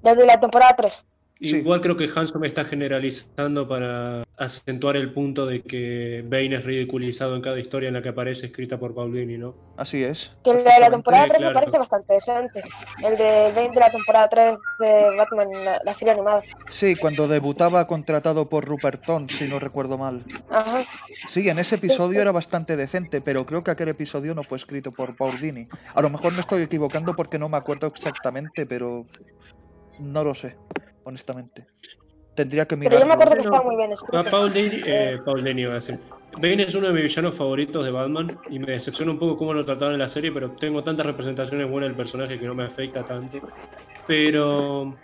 Speaker 3: desde la temporada 3.
Speaker 1: Sí.
Speaker 2: Igual creo que Hanson está generalizando para acentuar el punto de que Bane es ridiculizado en cada historia en la que aparece escrita por Paulini, ¿no?
Speaker 1: Así es.
Speaker 3: Que el de la temporada 3
Speaker 2: claro.
Speaker 3: me parece bastante decente. El de Bane de la temporada 3 de Batman, la, la serie animada.
Speaker 1: Sí, cuando debutaba contratado por Rupert Thorne, si no recuerdo mal.
Speaker 3: Ajá.
Speaker 1: Sí, en ese episodio era bastante decente, pero creo que aquel episodio no fue escrito por Paul Dini. A lo mejor me estoy equivocando porque no me acuerdo exactamente, pero no lo sé, honestamente. Tendría que
Speaker 3: Pero yo me acuerdo que estaba muy bien
Speaker 2: A
Speaker 3: escrito.
Speaker 2: Paul Dini, eh, Paul Dini iba a decir. Bane es uno de mis villanos favoritos de Batman y me decepciona un poco cómo lo trataron en la serie, pero tengo tantas representaciones buenas del personaje que no me afecta tanto. Pero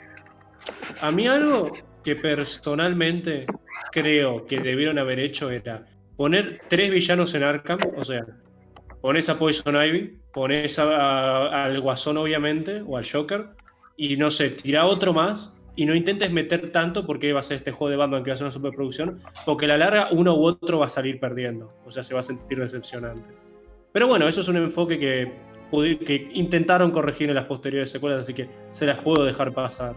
Speaker 2: a mí algo que personalmente creo que debieron haber hecho era poner tres villanos en Arkham, o sea, pones a Poison Ivy, pones a- a- al Guasón obviamente, o al Joker, y no sé, tira otro más y no intentes meter tanto porque va a ser este juego de Batman que va a ser una superproducción, porque a la larga uno u otro va a salir perdiendo, o sea, se va a sentir decepcionante. Pero bueno, eso es un enfoque que, que intentaron corregir en las posteriores secuelas, así que se las puedo dejar pasar.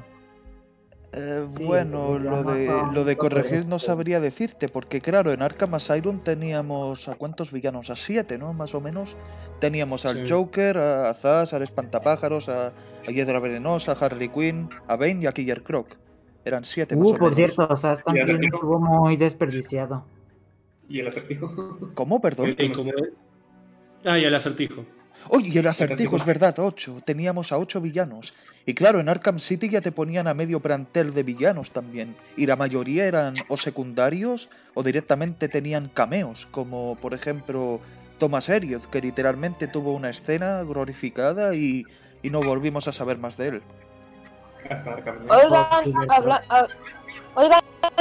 Speaker 1: Eh, bueno, lo de, lo de corregir no sabría decirte, porque claro, en Arkham Asylum teníamos a cuántos villanos, a siete, ¿no? Más o menos. Teníamos al
Speaker 2: Sí.
Speaker 1: Joker, a Zaz, al Espantapájaros, a, a Hiedra Venenosa, a Harley Quinn, a Bane y a Killer Croc. Eran siete más
Speaker 6: Uh,
Speaker 1: o
Speaker 6: por
Speaker 1: menos.
Speaker 6: cierto, o sea,
Speaker 5: Ya,
Speaker 6: también
Speaker 5: Acertijo.
Speaker 6: estuvo muy desperdiciado.
Speaker 5: Y el acertijo.
Speaker 1: ¿Cómo, perdón?
Speaker 2: Ah, y el acertijo.
Speaker 1: Oye, y el acertijo,
Speaker 5: acertijo.
Speaker 1: es verdad, ocho. Teníamos a ocho villanos. Y claro, en Arkham City ya te ponían a medio plantel de villanos también. Y la mayoría eran o secundarios o directamente tenían cameos, como por ejemplo Thomas Elliot, que literalmente tuvo una escena glorificada y, y no volvimos a saber más de él.
Speaker 5: Hasta Arkham.
Speaker 3: Oigan, habla-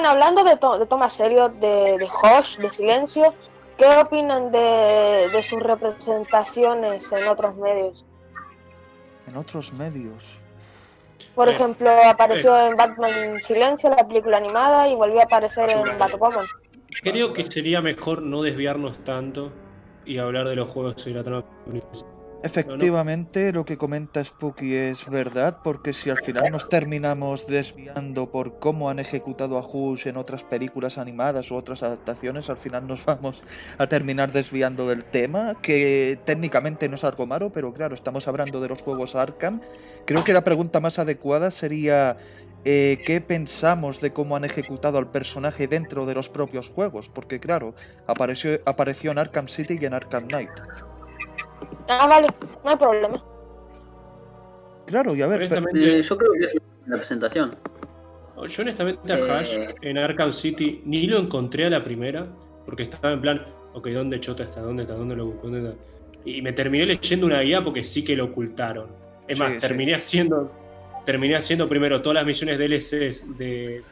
Speaker 3: hablando de, to- de tomas serios, de, de Hush, de Silencio, ¿qué opinan de, de sus representaciones en otros medios?
Speaker 1: En otros medios.
Speaker 3: Por
Speaker 2: Eh,
Speaker 3: ejemplo, apareció en Batman Silencio, la película animada, y volvió a aparecer en Batwoman.
Speaker 2: Creo que sería mejor no desviarnos tanto y hablar de los juegos y la trama principal.
Speaker 1: Efectivamente, lo que comenta Spooky es verdad, porque si al final nos terminamos desviando por cómo han ejecutado a Hush en otras películas animadas u otras adaptaciones, al final nos vamos a terminar desviando del tema, que técnicamente no es algo malo, pero claro, estamos hablando de los juegos Arkham. Creo que la pregunta más adecuada sería eh, qué pensamos de cómo han ejecutado al personaje dentro de los propios juegos, porque claro, apareció, apareció en Arkham City y en Arkham Knight.
Speaker 3: Ah, vale, no hay problema.
Speaker 1: Claro, y a ver,
Speaker 7: Eh, yo creo que es una presentación.
Speaker 2: yo honestamente a
Speaker 7: Eh.
Speaker 2: Hash en Arkham City ni lo encontré a la primera, porque estaba en plan, ok, ¿dónde chota está? ¿Dónde está? ¿Dónde lo busco? ¿Dónde está? Y me terminé leyendo una guía porque sí que lo ocultaron. Es
Speaker 1: Sí,
Speaker 2: más,
Speaker 1: sí.
Speaker 2: terminé haciendo terminé haciendo primero todas las misiones DLCs de...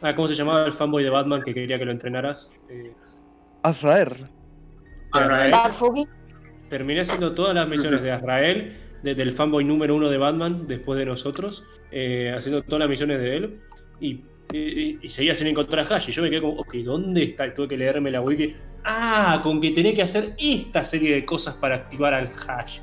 Speaker 2: Ah, ¿cómo se llamaba el fanboy de Batman que quería que lo entrenaras? Eh,
Speaker 1: Azrael.
Speaker 7: Azrael.
Speaker 2: Terminé haciendo todas las misiones de Azrael, de- del fanboy número uno de Batman, después de nosotros, eh, haciendo todas las misiones de él, y, y- y seguía sin encontrar a Hash. Y yo me quedé como, ok, ¿dónde está? Y tuve que leerme la wiki. Ah, con que tenía que hacer esta serie de cosas para activar al Hash.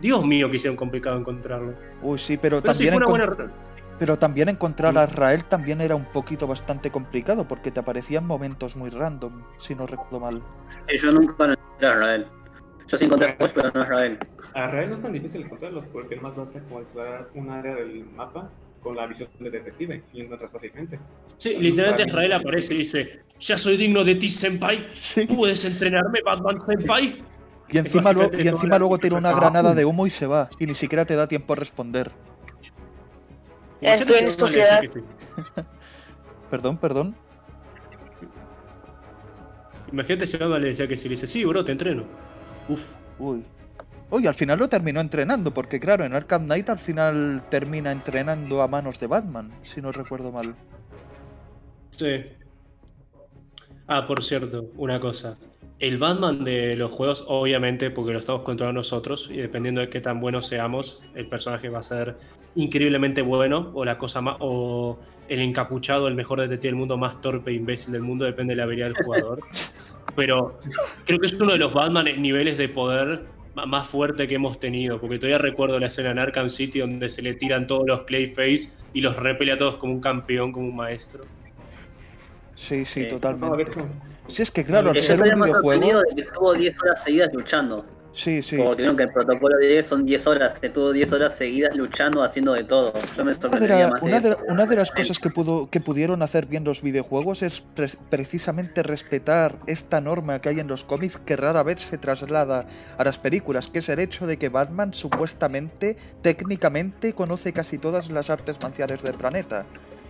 Speaker 2: Dios mío, que hicieron complicado encontrarlo.
Speaker 1: Uy, sí, pero,
Speaker 2: Pero sí
Speaker 1: también,
Speaker 2: fue una
Speaker 1: encon-
Speaker 2: buena.
Speaker 1: pero también encontrar a Azrael también era un poquito bastante complicado porque te aparecían momentos muy random, si no recuerdo mal.
Speaker 7: Sí, yo nunca encontré a Israel. Yo sí encontré a pero no a Israel.
Speaker 5: A Rael no es tan difícil encontrarlos porque más basta como explorar un área del mapa con la visión de detective y encuentras fácilmente.
Speaker 2: Sí, literalmente Azrael aparece y dice: Ya soy digno de ti, Senpai.
Speaker 1: Sí.
Speaker 2: ¿Puedes entrenarme, Batman Senpai?
Speaker 1: Y encima, luego, y encima luego tira una granada de humo y se va. Y ni siquiera te da tiempo a responder.
Speaker 3: En
Speaker 2: si
Speaker 3: Sociedad.
Speaker 1: Perdón, perdón.
Speaker 2: Imagínate si Batman le decía que sí, le dice, sí, bro, te entreno. Uf.
Speaker 1: Uy. Uy, al final lo terminó entrenando, porque claro, en Arkham Knight al final termina entrenando a manos de Batman, si no recuerdo mal.
Speaker 2: Sí. Ah, por cierto, una cosa. El Batman de los juegos, obviamente, porque lo estamos controlando nosotros, y dependiendo de qué tan buenos seamos, el personaje va a ser increíblemente bueno, o la cosa más, el encapuchado, el mejor detective del mundo, más torpe e imbécil del mundo, depende de la habilidad del jugador. Pero creo que es uno de los Batman en niveles de poder más fuerte que hemos tenido, porque todavía recuerdo la escena en Arkham City donde se le tiran todos los Clayface y los repele a todos como un campeón, como un maestro.
Speaker 1: Sí, sí,
Speaker 7: Eh,
Speaker 1: totalmente. Si es que claro, al ser un videojuego...
Speaker 7: sorprendido de que estuvo 10 horas seguidas luchando.
Speaker 1: Sí, sí.
Speaker 7: Como que el protocolo de 10 son 10 horas, estuvo 10 horas seguidas luchando, haciendo de todo. Yo me
Speaker 1: Una de,
Speaker 7: sorprendería
Speaker 1: la-
Speaker 7: más de
Speaker 1: una de-
Speaker 7: eso.
Speaker 1: una de las cosas que, pudo, que pudieron hacer bien los videojuegos es pre- precisamente respetar esta norma que hay en los cómics que rara vez se traslada a las películas, que es el hecho de que Batman supuestamente, técnicamente, conoce casi todas las artes marciales del planeta.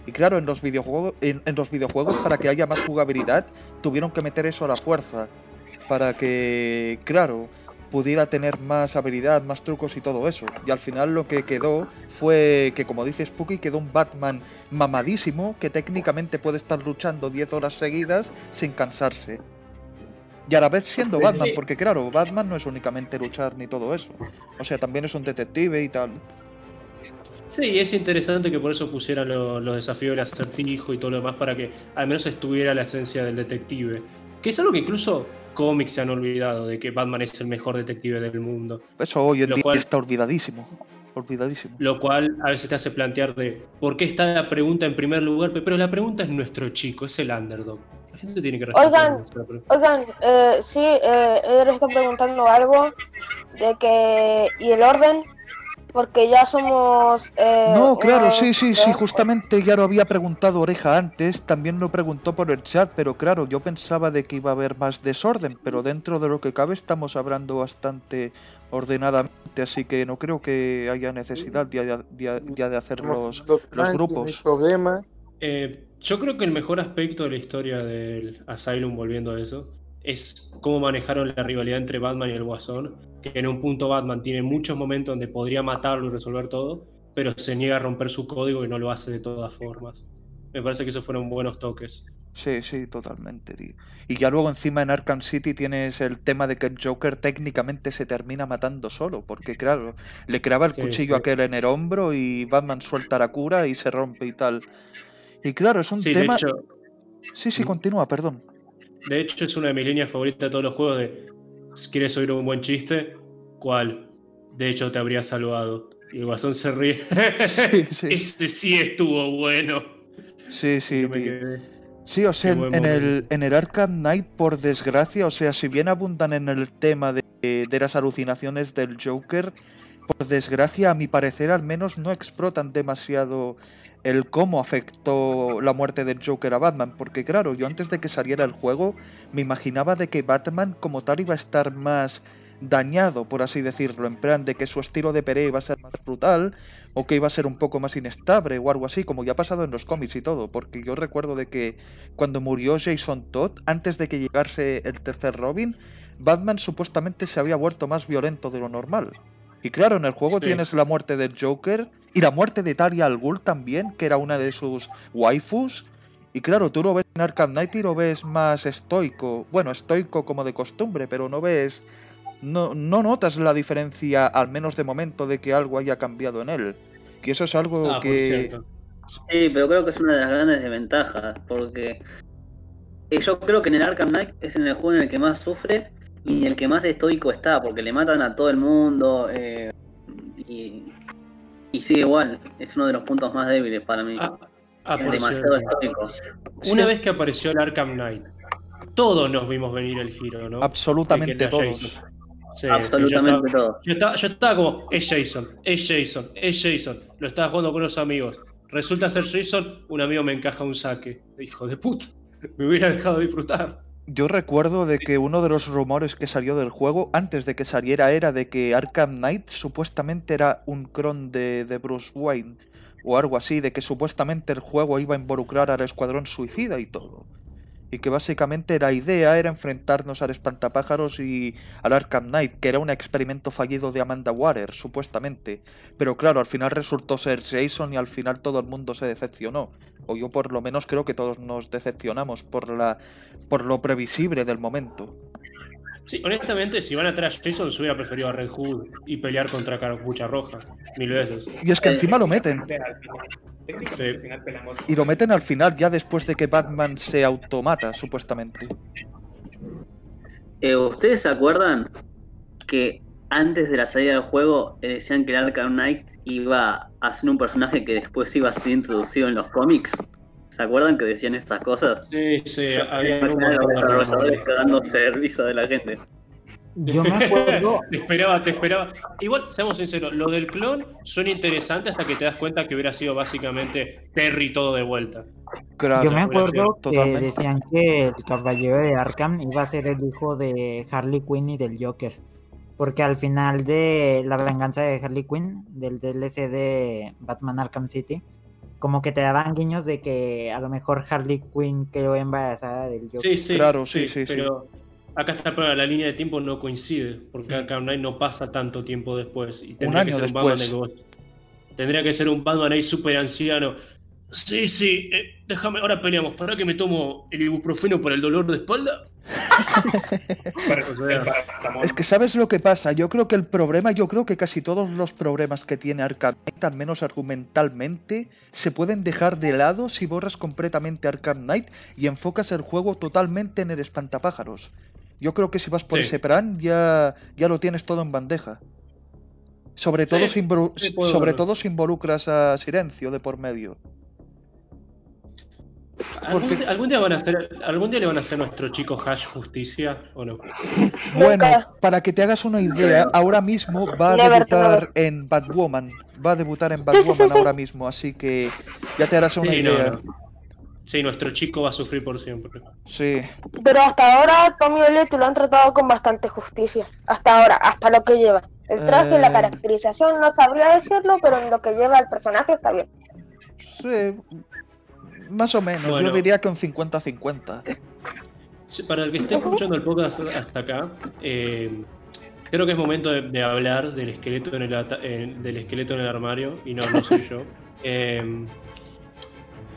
Speaker 1: Y claro, en los, videojuegos, en, en los videojuegos, para que haya más jugabilidad, tuvieron que meter eso a la fuerza. Para que, claro, pudiera tener más habilidad, más trucos y todo eso. Y al final lo que quedó fue que, como dice Spooky, quedó un Batman mamadísimo que técnicamente puede estar luchando 10 horas seguidas sin cansarse. Y a la vez siendo
Speaker 5: Sí,
Speaker 1: Batman, porque claro, Batman no es únicamente luchar ni todo eso. O sea, también es un detective y tal.
Speaker 2: Sí, es interesante que por eso pusieran lo- los desafíos del acertijo y todo lo demás para que al menos estuviera la esencia del detective. Que es algo que incluso cómics se han olvidado, de que Batman es el mejor detective del mundo.
Speaker 1: Eso hoy en
Speaker 2: Lo
Speaker 1: día
Speaker 2: cual-
Speaker 1: está olvidadísimo. Olvidadísimo.
Speaker 2: Lo cual a veces te hace plantear de por qué está la pregunta en primer lugar, pero la pregunta es nuestro chico, es el underdog. La gente tiene que respetar
Speaker 3: Oigan.
Speaker 2: nuestra pregunta.
Speaker 3: Oigan, eh, sí, eh, Eder está preguntando algo de que... ¿Y el orden? Porque ya somos... eh,
Speaker 1: No, claro,
Speaker 3: unos
Speaker 1: sí, sí, sí,
Speaker 3: dos-
Speaker 1: justamente ya lo había preguntado Oreja antes, también lo preguntó por el chat, pero claro, yo pensaba de que iba a haber más desorden, pero dentro de lo que cabe estamos hablando bastante ordenadamente, así que no creo que haya necesidad ya de, ya- ya de hacer los...
Speaker 4: Lo
Speaker 1: los
Speaker 4: tranqui, no hay
Speaker 1: grupos.
Speaker 4: problema.
Speaker 2: Eh, yo creo que el mejor aspecto de la historia del Asylum, volviendo a eso, es cómo manejaron la rivalidad entre Batman y el Guasón. Que en un punto Batman tiene muchos momentos donde podría matarlo y resolver todo, pero se niega a romper su código y no lo hace de todas formas. Me parece que esos fueron buenos toques.
Speaker 1: Sí, sí, totalmente, tío. Y ya luego encima en Arkham City tienes el tema de que el Joker técnicamente se termina matando solo, porque claro, le clava el
Speaker 2: Sí,
Speaker 1: cuchillo
Speaker 2: sí.
Speaker 1: aquel en el hombro y Batman suelta la cura y se rompe y tal. Y claro, es un
Speaker 2: Sí,
Speaker 1: tema...
Speaker 2: hecho,
Speaker 1: Sí, sí,
Speaker 2: Mm.
Speaker 1: continúa, perdón.
Speaker 2: De hecho es una de mis líneas favoritas de todos los juegos de si quieres oír un buen chiste, ¿cuál? De hecho te habría salvado. Y el guasón se ríe.
Speaker 1: Sí, sí.
Speaker 2: Ese sí estuvo bueno.
Speaker 1: Sí, sí, Sí, o sea, en, en el, en el Arkham Knight, por desgracia, o sea, si bien abundan en el tema de, de las alucinaciones del Joker, por desgracia, a mi parecer, al menos no explotan demasiado el cómo afectó la muerte del Joker a Batman, porque claro, yo antes de que saliera el juego, me imaginaba de que Batman como tal iba a estar más dañado, por así decirlo, en plan de que su estilo de pelea iba a ser más brutal, o que iba a ser un poco más inestable o algo así, como ya ha pasado en los cómics y todo, porque yo recuerdo de que cuando murió Jason Todd, antes de que llegase el tercer Robin, Batman supuestamente se había vuelto más violento de lo normal. Y claro, en el juego
Speaker 2: Sí.
Speaker 1: tienes la muerte del Joker y la muerte de Talia al Ghul también, que era una de sus waifus. Y claro, tú lo ves en Arkham Knight y lo ves más estoico. Bueno, estoico como de costumbre, pero no ves. No, no notas la diferencia, al menos de momento, de que algo haya cambiado en él. Y eso es algo
Speaker 2: Ah,
Speaker 1: que.
Speaker 7: Sí, pero creo que es una de las grandes desventajas, porque eh, yo creo que en el Arkham Knight es en el juego en el que más sufre y en el que más estoico está, porque le matan a todo el mundo eh, y, y sigue igual, es uno de los puntos más débiles para mí.
Speaker 2: Ah, ah,
Speaker 7: es demasiado.
Speaker 2: Una vez que apareció el Arkham Knight, todos nos vimos venir el giro, ¿no?
Speaker 1: Absolutamente todos.
Speaker 2: Sí,
Speaker 7: Absolutamente
Speaker 2: sí, yo, estaba,
Speaker 7: todo.
Speaker 2: yo, estaba, yo estaba como, es Jason, es Jason, es Jason. Lo estaba jugando con unos amigos. Resulta ser Jason, un amigo me encaja un saque. Hijo de puta, me hubiera dejado disfrutar.
Speaker 1: Yo recuerdo de que uno de los rumores que salió del juego antes de que saliera era de que Arkham Knight supuestamente era un clon de, de Bruce Wayne o algo así, de que supuestamente el juego iba a involucrar al Escuadrón Suicida y todo. Y que básicamente la idea era enfrentarnos al Espantapájaros y al Arkham Knight, que era un experimento fallido de Amanda Water, supuestamente. Pero claro, al final resultó ser Jason y al final todo el mundo se decepcionó. O yo por lo menos creo que todos nos decepcionamos por la por lo previsible del momento.
Speaker 2: Sí, honestamente, si van a traer a Jason, se hubiera preferido a Red Hood y pelear contra Capucha Roja. Mil veces.
Speaker 1: Y es que encima lo meten.
Speaker 5: Al final, técnicamente,
Speaker 2: Sí.
Speaker 5: al final peleamos.
Speaker 1: Y lo meten al final, ya después de que Batman se automata, supuestamente.
Speaker 7: Eh, ¿Ustedes se acuerdan que antes de la salida del juego eh, decían que el Arkham Knight iba a ser un personaje que después iba a ser introducido en los cómics? ¿Se acuerdan que decían estas cosas?
Speaker 2: Sí, sí, había
Speaker 7: los desarrolladores
Speaker 2: rumores.
Speaker 7: dando servicio de la gente.
Speaker 6: Yo me acuerdo,
Speaker 2: Te esperaba, te esperaba. Igual, seamos sinceros, lo del clon suena interesante hasta que te das cuenta que hubiera sido básicamente Terry todo de vuelta.
Speaker 1: Claro,
Speaker 6: yo me acuerdo que
Speaker 1: totalmente.
Speaker 6: decían que el caballero de Arkham iba a ser el hijo de Harley Quinn y del Joker. Porque al final de la venganza de Harley Quinn, del DLC de Batman Arkham City, como que te daban guiños de que a lo mejor Harley Quinn quedó embarazada del Joker.
Speaker 2: Sí, sí,
Speaker 1: Claro, sí, sí, sí.
Speaker 2: pero acá está el problema, la línea de tiempo no coincide, porque Arkham Knight no pasa tanto tiempo después. Y tendría
Speaker 1: año
Speaker 2: que ser
Speaker 1: después.
Speaker 2: un Batman Tendría que ser un Batman ahí súper anciano. Sí, sí, eh, déjame, ahora peleamos. ¿Para que me tomo el ibuprofeno para el dolor de espalda?
Speaker 1: Es que sabes lo que pasa, yo creo que el problema, yo creo que casi todos los problemas que tiene Arkham Knight, al menos argumentalmente, se pueden dejar de lado si borras completamente Arkham Knight y enfocas el juego totalmente en el espantapájaros. Yo creo que si vas por
Speaker 2: Sí.
Speaker 1: ese plan ya, ya lo tienes todo en bandeja. Sobre todo,
Speaker 2: Sí,
Speaker 1: si,
Speaker 2: sí,
Speaker 1: sobre todo si involucras a Silencio de por medio.
Speaker 2: ¿Algún,
Speaker 1: Porque-
Speaker 2: algún día van a hacer, ¿Algún día le van a hacer a nuestro chico Hash justicia o no?
Speaker 1: Bueno, para que te hagas una idea, ahora mismo va a
Speaker 3: Never,
Speaker 1: debutar en Batwoman. Va a debutar en Batwoman ahora mismo, así que ya te harás una
Speaker 2: Sí, no,
Speaker 1: idea.
Speaker 2: no. Sí, nuestro chico va a sufrir por siempre.
Speaker 1: Sí,
Speaker 3: Pero hasta ahora Tommy Olete lo han tratado con bastante justicia. Hasta ahora, hasta lo que lleva. El traje, la
Speaker 1: Eh.
Speaker 3: caracterización, no sabría decirlo, pero en lo que lleva el personaje está bien.
Speaker 1: sí, más o menos.
Speaker 2: Bueno.
Speaker 1: Yo diría que un 50-50.
Speaker 2: Sí, Para el que esté escuchando el podcast hasta acá, eh, creo que es momento de, de hablar del esqueleto en el, ata- en- del esqueleto en el armario, y no, no soy yo. Eh,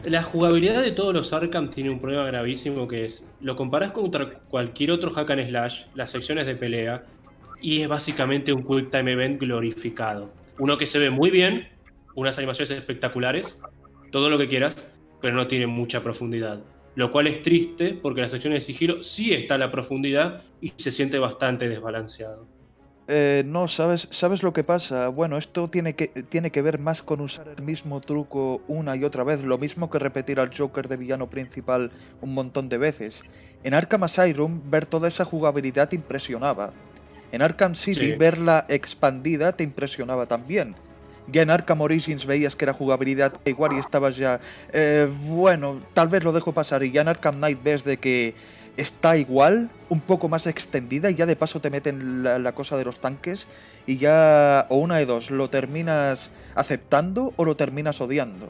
Speaker 2: la jugabilidad de todos los Arkham tiene un problema gravísimo que es, lo comparás contra cualquier otro hack and slash, las secciones de pelea, y es básicamente un Quick Time Event glorificado. Uno que se ve muy bien, unas animaciones espectaculares, todo lo que quieras, pero no tiene mucha profundidad. Lo cual es triste porque las secciones de sigilo sí está la profundidad y se siente bastante desbalanceado.
Speaker 1: Eh, no, ¿sabes, ¿sabes lo que pasa? Bueno, esto tiene que, tiene que ver más con usar el mismo truco una y otra vez, lo mismo que repetir al Joker de villano principal un montón de veces. En Arkham Asylum, ver toda esa jugabilidad te impresionaba. En Arkham City,
Speaker 2: Sí.
Speaker 1: verla expandida te impresionaba también. Ya en Arkham Origins veías que era jugabilidad igual y estabas ya... eh, bueno, tal vez lo dejo pasar. Y ya en Arkham Knight ves de que está igual, un poco más extendida y ya de paso te meten la, cosa de los tanques y ya o una de dos, lo terminas aceptando o lo terminas odiando.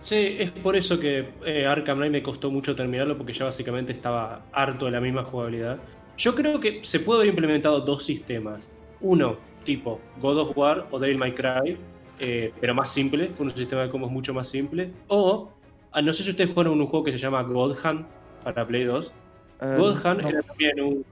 Speaker 2: Sí, es por eso que eh, Arkham Knight me costó mucho terminarlo porque ya básicamente estaba harto de la misma jugabilidad. Yo creo que se puede haber implementado dos sistemas. Uno, tipo God of War o Devil May Cry, eh, pero más simple, con un sistema de combos mucho más simple. O, ah, no sé si ustedes jugaron un juego que se llama God Hand para Play 2.
Speaker 1: Eh,
Speaker 2: God Hand
Speaker 1: no.
Speaker 2: era también un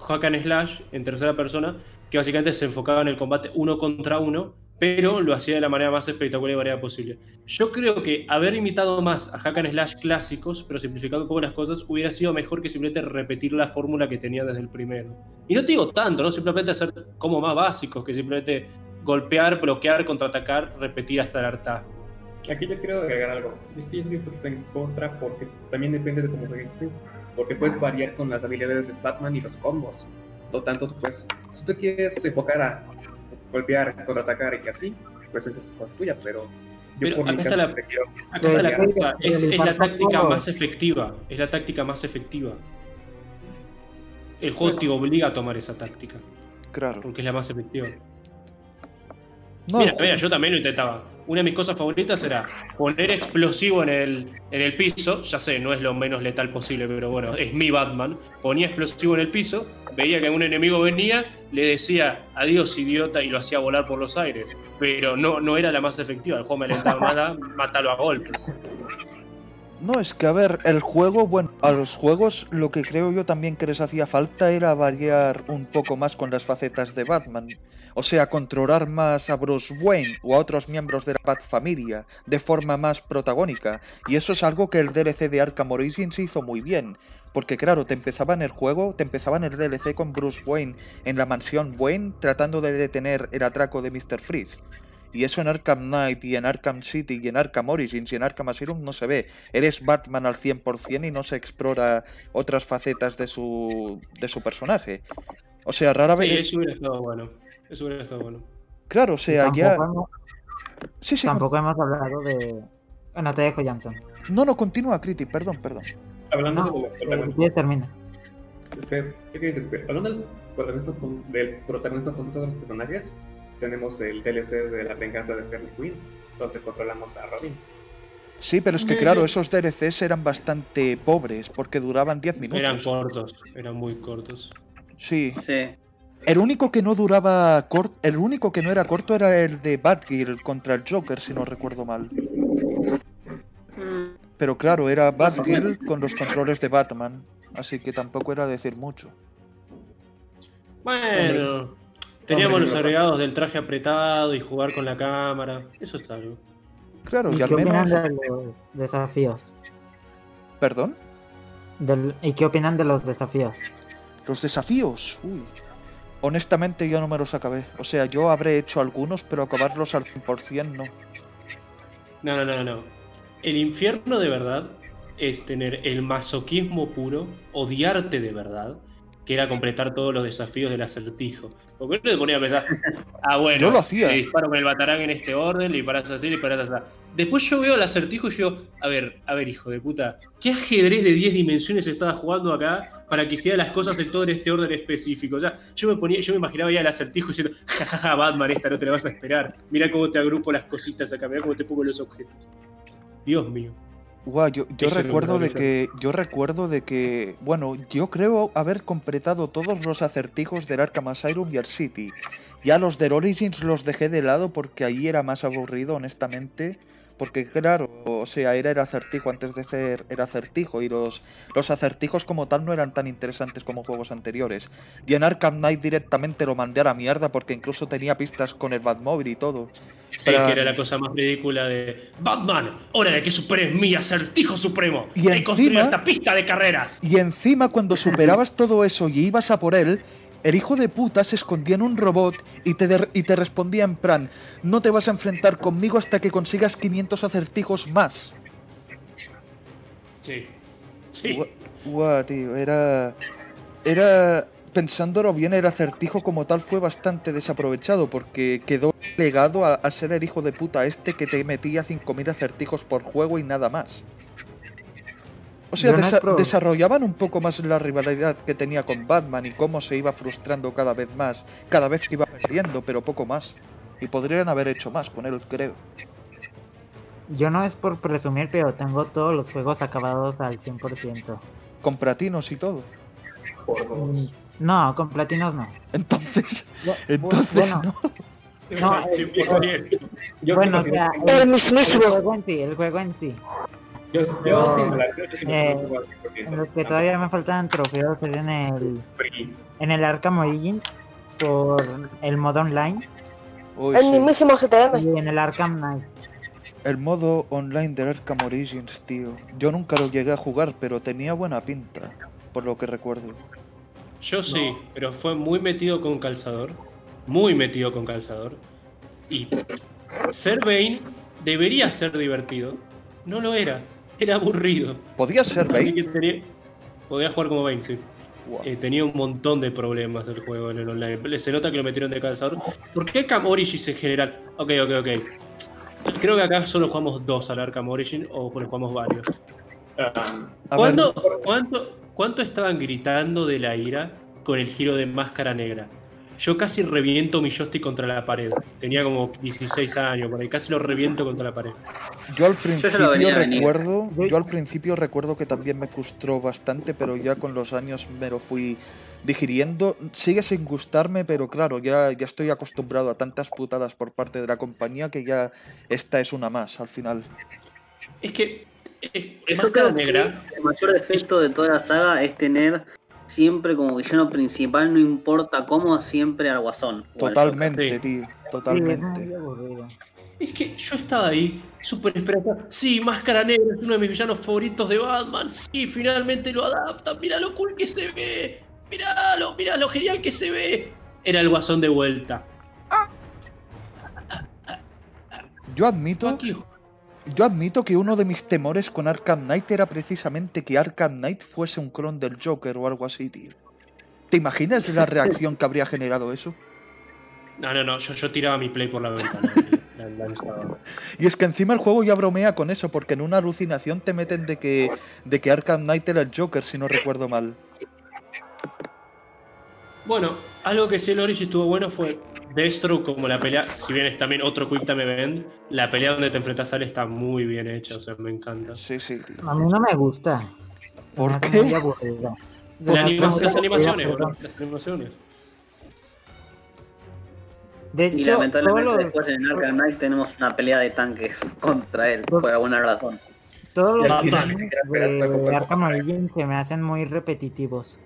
Speaker 2: hack and slash en tercera persona que básicamente se enfocaba en el combate uno contra uno, pero lo hacía de la manera más espectacular y variada posible. Yo creo que haber imitado más a hack and slash clásicos, pero simplificando un poco las cosas, hubiera sido mejor que simplemente repetir la fórmula que tenía desde el primero. Y no te digo tanto, ¿no? Simplemente hacer como más básicos, que simplemente golpear, bloquear, contraatacar, repetir hasta el hartazgo.
Speaker 5: Aquí yo quiero agregar algo. Es que yo estoy un poquito en contra porque también depende de cómo juegues tú. Porque puedes variar con las habilidades de Batman y los combos. Por tanto, pues, si tú quieres enfocar a golpear, contraatacar y así, pues esa es cosa tuya, pero yo
Speaker 2: Pero
Speaker 5: por mi
Speaker 2: acá está la-
Speaker 5: prefiero
Speaker 2: Acá está la cosa, es, es la táctica más efectiva, es la táctica más efectiva. El juego te obliga a tomar esa táctica,
Speaker 1: Claro.
Speaker 2: porque es la más efectiva.
Speaker 1: No,
Speaker 2: mira, mira, yo también lo intentaba. Una de mis cosas favoritas era poner explosivo en el, en el piso. Ya sé, no es lo menos letal posible, pero bueno, es mi Batman. Ponía explosivo en el piso, veía que un enemigo venía, le decía adiós idiota y lo hacía volar por los aires. Pero no, no era la más efectiva. El juego me alentaba más a matarlo a golpes.
Speaker 1: No, es que a ver, el juego, bueno, a los juegos lo que creo yo también que les hacía falta era variar un poco más con las facetas de Batman. O sea, controlar más a Bruce Wayne o a otros miembros de la Bat familia de forma más protagónica. Y eso es algo que el DLC de Arkham Origins hizo muy bien. Porque claro, te empezaba en el juego, te empezaba en el DLC con Bruce Wayne en la mansión Wayne tratando de detener el atraco de Mr. Freeze. Y eso en Arkham Knight y en Arkham City y en Arkham Origins y en Arkham Asylum no se ve. Eres Batman al 100% y no se explora otras facetas de su, de su personaje. O sea, rara
Speaker 2: Sí,
Speaker 1: vez...
Speaker 2: eso hubiera estado bueno. Eso hubiera estado bueno.
Speaker 1: Claro, o sea, ya...
Speaker 6: Tampoco, hemos,
Speaker 1: Sí, sí,
Speaker 6: tampoco hemos hablado de. Bueno, te dejo,
Speaker 1: no, no, continúa, Criti, perdón, perdón.
Speaker 5: Hablando
Speaker 6: No,
Speaker 5: de
Speaker 6: eh, termina.
Speaker 5: Espera, ¿qué quieres decir? Hablando del protagonista, con, del protagonista con todos los personajes, tenemos el DLC de la venganza de Harley Quinn, donde controlamos a Robin.
Speaker 1: Sí, pero es que claro, esos DLCs eran bastante pobres porque duraban 10 minutos.
Speaker 2: Eran cortos, eran muy cortos.
Speaker 1: Sí,
Speaker 7: Sí.
Speaker 1: El único que no duraba corto, el único que no era corto era el de Batgirl contra el Joker, si no recuerdo mal.
Speaker 7: Mm,
Speaker 1: Pero claro, era Batgirl con los controles de Batman, así que tampoco era decir mucho.
Speaker 2: Bueno, teníamos los agregados del traje apretado y jugar con la cámara. Eso está algo.
Speaker 1: Claro,
Speaker 6: ¿Y
Speaker 1: y al
Speaker 6: qué opinan
Speaker 1: menos...
Speaker 6: de los desafíos?
Speaker 1: ¿Perdón?
Speaker 6: Del- ¿Y qué opinan de los desafíos?
Speaker 1: Los desafíos. Uy. Honestamente yo no me los acabé. O sea, yo habré hecho algunos, pero acabarlos al 100% no.
Speaker 2: No, no, no, no. El infierno de verdad es tener el masoquismo puro, odiarte de verdad, que era completar todos los desafíos del acertijo. Porque uno se ponía a pensar, ah, bueno,
Speaker 1: Yo lo hacía.
Speaker 2: le disparo con el batarán en este orden, le disparas así, le disparas así. Después yo veo el acertijo y yo, a ver, a ver, hijo de puta, ¿qué ajedrez de 10 dimensiones estaba jugando acá para que hiciera las cosas en todo este orden específico? Sea, yo me ponía, yo me imaginaba ya el acertijo diciendo, jajaja, Batman, esta no te la vas a esperar. Mira cómo te agrupo las cositas acá, mira cómo te pongo los objetos. Dios mío.
Speaker 1: Guau, yo, yo recuerdo de que. Yo recuerdo de que. Bueno, yo creo haber completado todos los acertijos del Arkham Asylum y el City. Ya los del Origins los dejé de lado porque ahí era más aburrido, honestamente. Porque claro, o sea, era el acertijo antes de ser el acertijo y los, los acertijos como tal no eran tan interesantes como juegos anteriores. Y en Arkham Knight directamente lo mandé a la mierda porque incluso tenía pistas con el Batmóvil y todo.
Speaker 2: Sí,
Speaker 1: Para-
Speaker 2: que era la cosa más ridícula de Batman, hora de que superes mi acertijo supremo.
Speaker 1: Y encima-
Speaker 2: esta pista de carreras.
Speaker 1: Y encima cuando superabas todo eso y ibas a por él, el hijo de puta se escondía en un robot y te, y te respondía en plan, no te vas a enfrentar conmigo hasta que consigas 500 acertijos más.
Speaker 2: Sí. Sí.
Speaker 1: Gua- Guau, tío, era... Era... Pensándolo bien, el acertijo como tal fue bastante desaprovechado porque quedó legado a, a ser el hijo de puta este que te metía 5.000 acertijos por juego y nada más. O sea, desa- desarrollaban un poco más la rivalidad que tenía con Batman y cómo se iba frustrando cada vez más, cada vez que iba perdiendo, pero poco más. Y podrían haber hecho más con él, creo.
Speaker 6: Yo no es por presumir, pero tengo todos los juegos acabados al 100%.
Speaker 1: Con platinos y todo.
Speaker 6: No, con platinos no.
Speaker 1: Entonces, entonces,
Speaker 6: bueno,
Speaker 1: ¿no?
Speaker 2: Bien, bien.
Speaker 5: Yo
Speaker 6: bueno, o sea, el,
Speaker 3: El
Speaker 6: el
Speaker 3: mismísimo.
Speaker 6: juego en sí, el juego en sí.
Speaker 5: Yo, yo sí me la creo, yo sí me
Speaker 6: Eh,
Speaker 5: lo juego al 100%.
Speaker 6: En los que todavía me faltan trofeos el,
Speaker 5: Free.
Speaker 6: en el Arkham Origins por el modo online
Speaker 1: Uy,
Speaker 3: El
Speaker 1: sí.
Speaker 3: mismísimo CTM.
Speaker 6: y en el Arkham Knight.
Speaker 1: El modo online del Arkham Origins, tío. Yo nunca lo llegué a jugar, pero tenía buena pinta, por lo que recuerdo.
Speaker 2: Yo sí, pero fue muy metido con calzador. Muy metido con calzador. Y ser Bane debería ser divertido. No lo era. Era aburrido.
Speaker 1: ¿Podía ser
Speaker 2: Así
Speaker 1: Bane?
Speaker 2: que tenía- podía jugar como Bane, sí.
Speaker 1: Guau.
Speaker 2: Eh, tenía un montón de problemas el juego en el online. Se nota que lo metieron de calzador. ¿Por qué Arkham Origins en general? Ok, ok, ok. Creo que acá solo jugamos dos al Arkham Origin o le jugamos varios.
Speaker 5: Ah,
Speaker 1: A
Speaker 2: ¿Cuándo-
Speaker 1: ver,
Speaker 2: cuánto, ¿Cuánto estaban gritando de la ira con el giro de máscara negra? Yo casi reviento mi joystick contra la pared. Tenía como 16 años, por ahí casi lo reviento contra la pared.
Speaker 1: yo al principio recuerdo,
Speaker 6: Yo-
Speaker 1: al principio recuerdo que también me frustró bastante, pero ya con los años me lo fui digiriendo. Sigue sin gustarme, pero claro, ya, ya estoy acostumbrado a tantas putadas por parte de la compañía que ya esta es una más al final.
Speaker 2: Es que eh, Máscara
Speaker 7: creo que
Speaker 2: Negra,
Speaker 7: el mayor defecto de toda la saga es tener siempre como villano principal, no importa cómo, siempre al guasón.
Speaker 1: Totalmente,
Speaker 2: Sí.
Speaker 1: tío, totalmente.
Speaker 2: es que yo estaba ahí súper esperanzado. Sí, Máscara Negra es uno de mis villanos favoritos de Batman. Sí, finalmente lo adaptan. Mira lo cool que se ve. Mira lo genial que se ve. Era el guasón de vuelta.
Speaker 1: Yo admito
Speaker 2: Aquí,
Speaker 1: Yo admito que uno de mis temores con Arkham Knight era precisamente que Arkham Knight fuese un clon del Joker o algo así, tío. ¿Te imaginas la reacción que habría generado eso?
Speaker 2: No, no, no, yo, yo tiraba mi play por la ventana. la- la lanzaba.
Speaker 1: Y es que encima el juego ya bromea con eso, porque en una alucinación te meten de que, de que Arkham Knight era el Joker, si no recuerdo mal.
Speaker 2: Bueno, algo que sí el Origin estuvo bueno fue Deathstroke como la pelea, si bien es también otro Quick Time Event, la pelea donde te enfrentas a él está muy bien hecha, o sea, me encanta.
Speaker 1: Sí, sí, tío.
Speaker 6: A mí no me gusta.
Speaker 1: ¿Por qué?
Speaker 2: La anima- las animaciones, bro, las animaciones.
Speaker 6: De
Speaker 7: Y
Speaker 6: hecho,
Speaker 7: lamentablemente
Speaker 6: todos los,
Speaker 7: después en Arkham Knight tenemos una pelea de tanques contra él, por alguna razón.
Speaker 6: todos los
Speaker 5: Y
Speaker 6: de. Arkham Origins se me hacen muy repetitivos.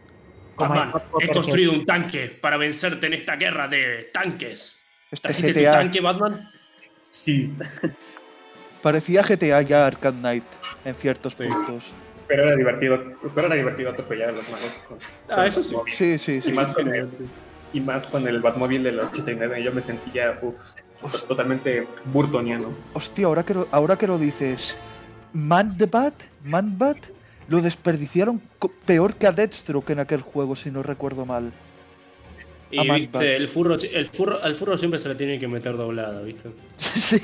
Speaker 6: Como
Speaker 2: Batman, he construido un tanque para vencerte en esta guerra de tanques.
Speaker 1: Este
Speaker 2: ¿Trajiste tu
Speaker 1: GTA.
Speaker 2: tanque, Batman?
Speaker 5: Sí,
Speaker 1: Parecía GTA ya Arkham Knight en ciertos
Speaker 2: Sí.
Speaker 1: puntos.
Speaker 5: pero era divertido, pero era divertido atropellar a los malos. con-
Speaker 2: Ah,
Speaker 5: con
Speaker 2: eso sí.
Speaker 1: Sí, sí, sí.
Speaker 5: Y más con el, y más con el Batmóvil del 89, yo me sentía uf, totalmente burtoniano.
Speaker 1: Hostia, ahora que lo, ahora que lo dices, Manbat, Manbat, lo desperdiciaron peor que a Deathstroke en aquel juego, si no recuerdo mal.
Speaker 2: Y viste, el furro, el furro, al furro siempre se le tiene que meter doblado, ¿viste?
Speaker 1: sí.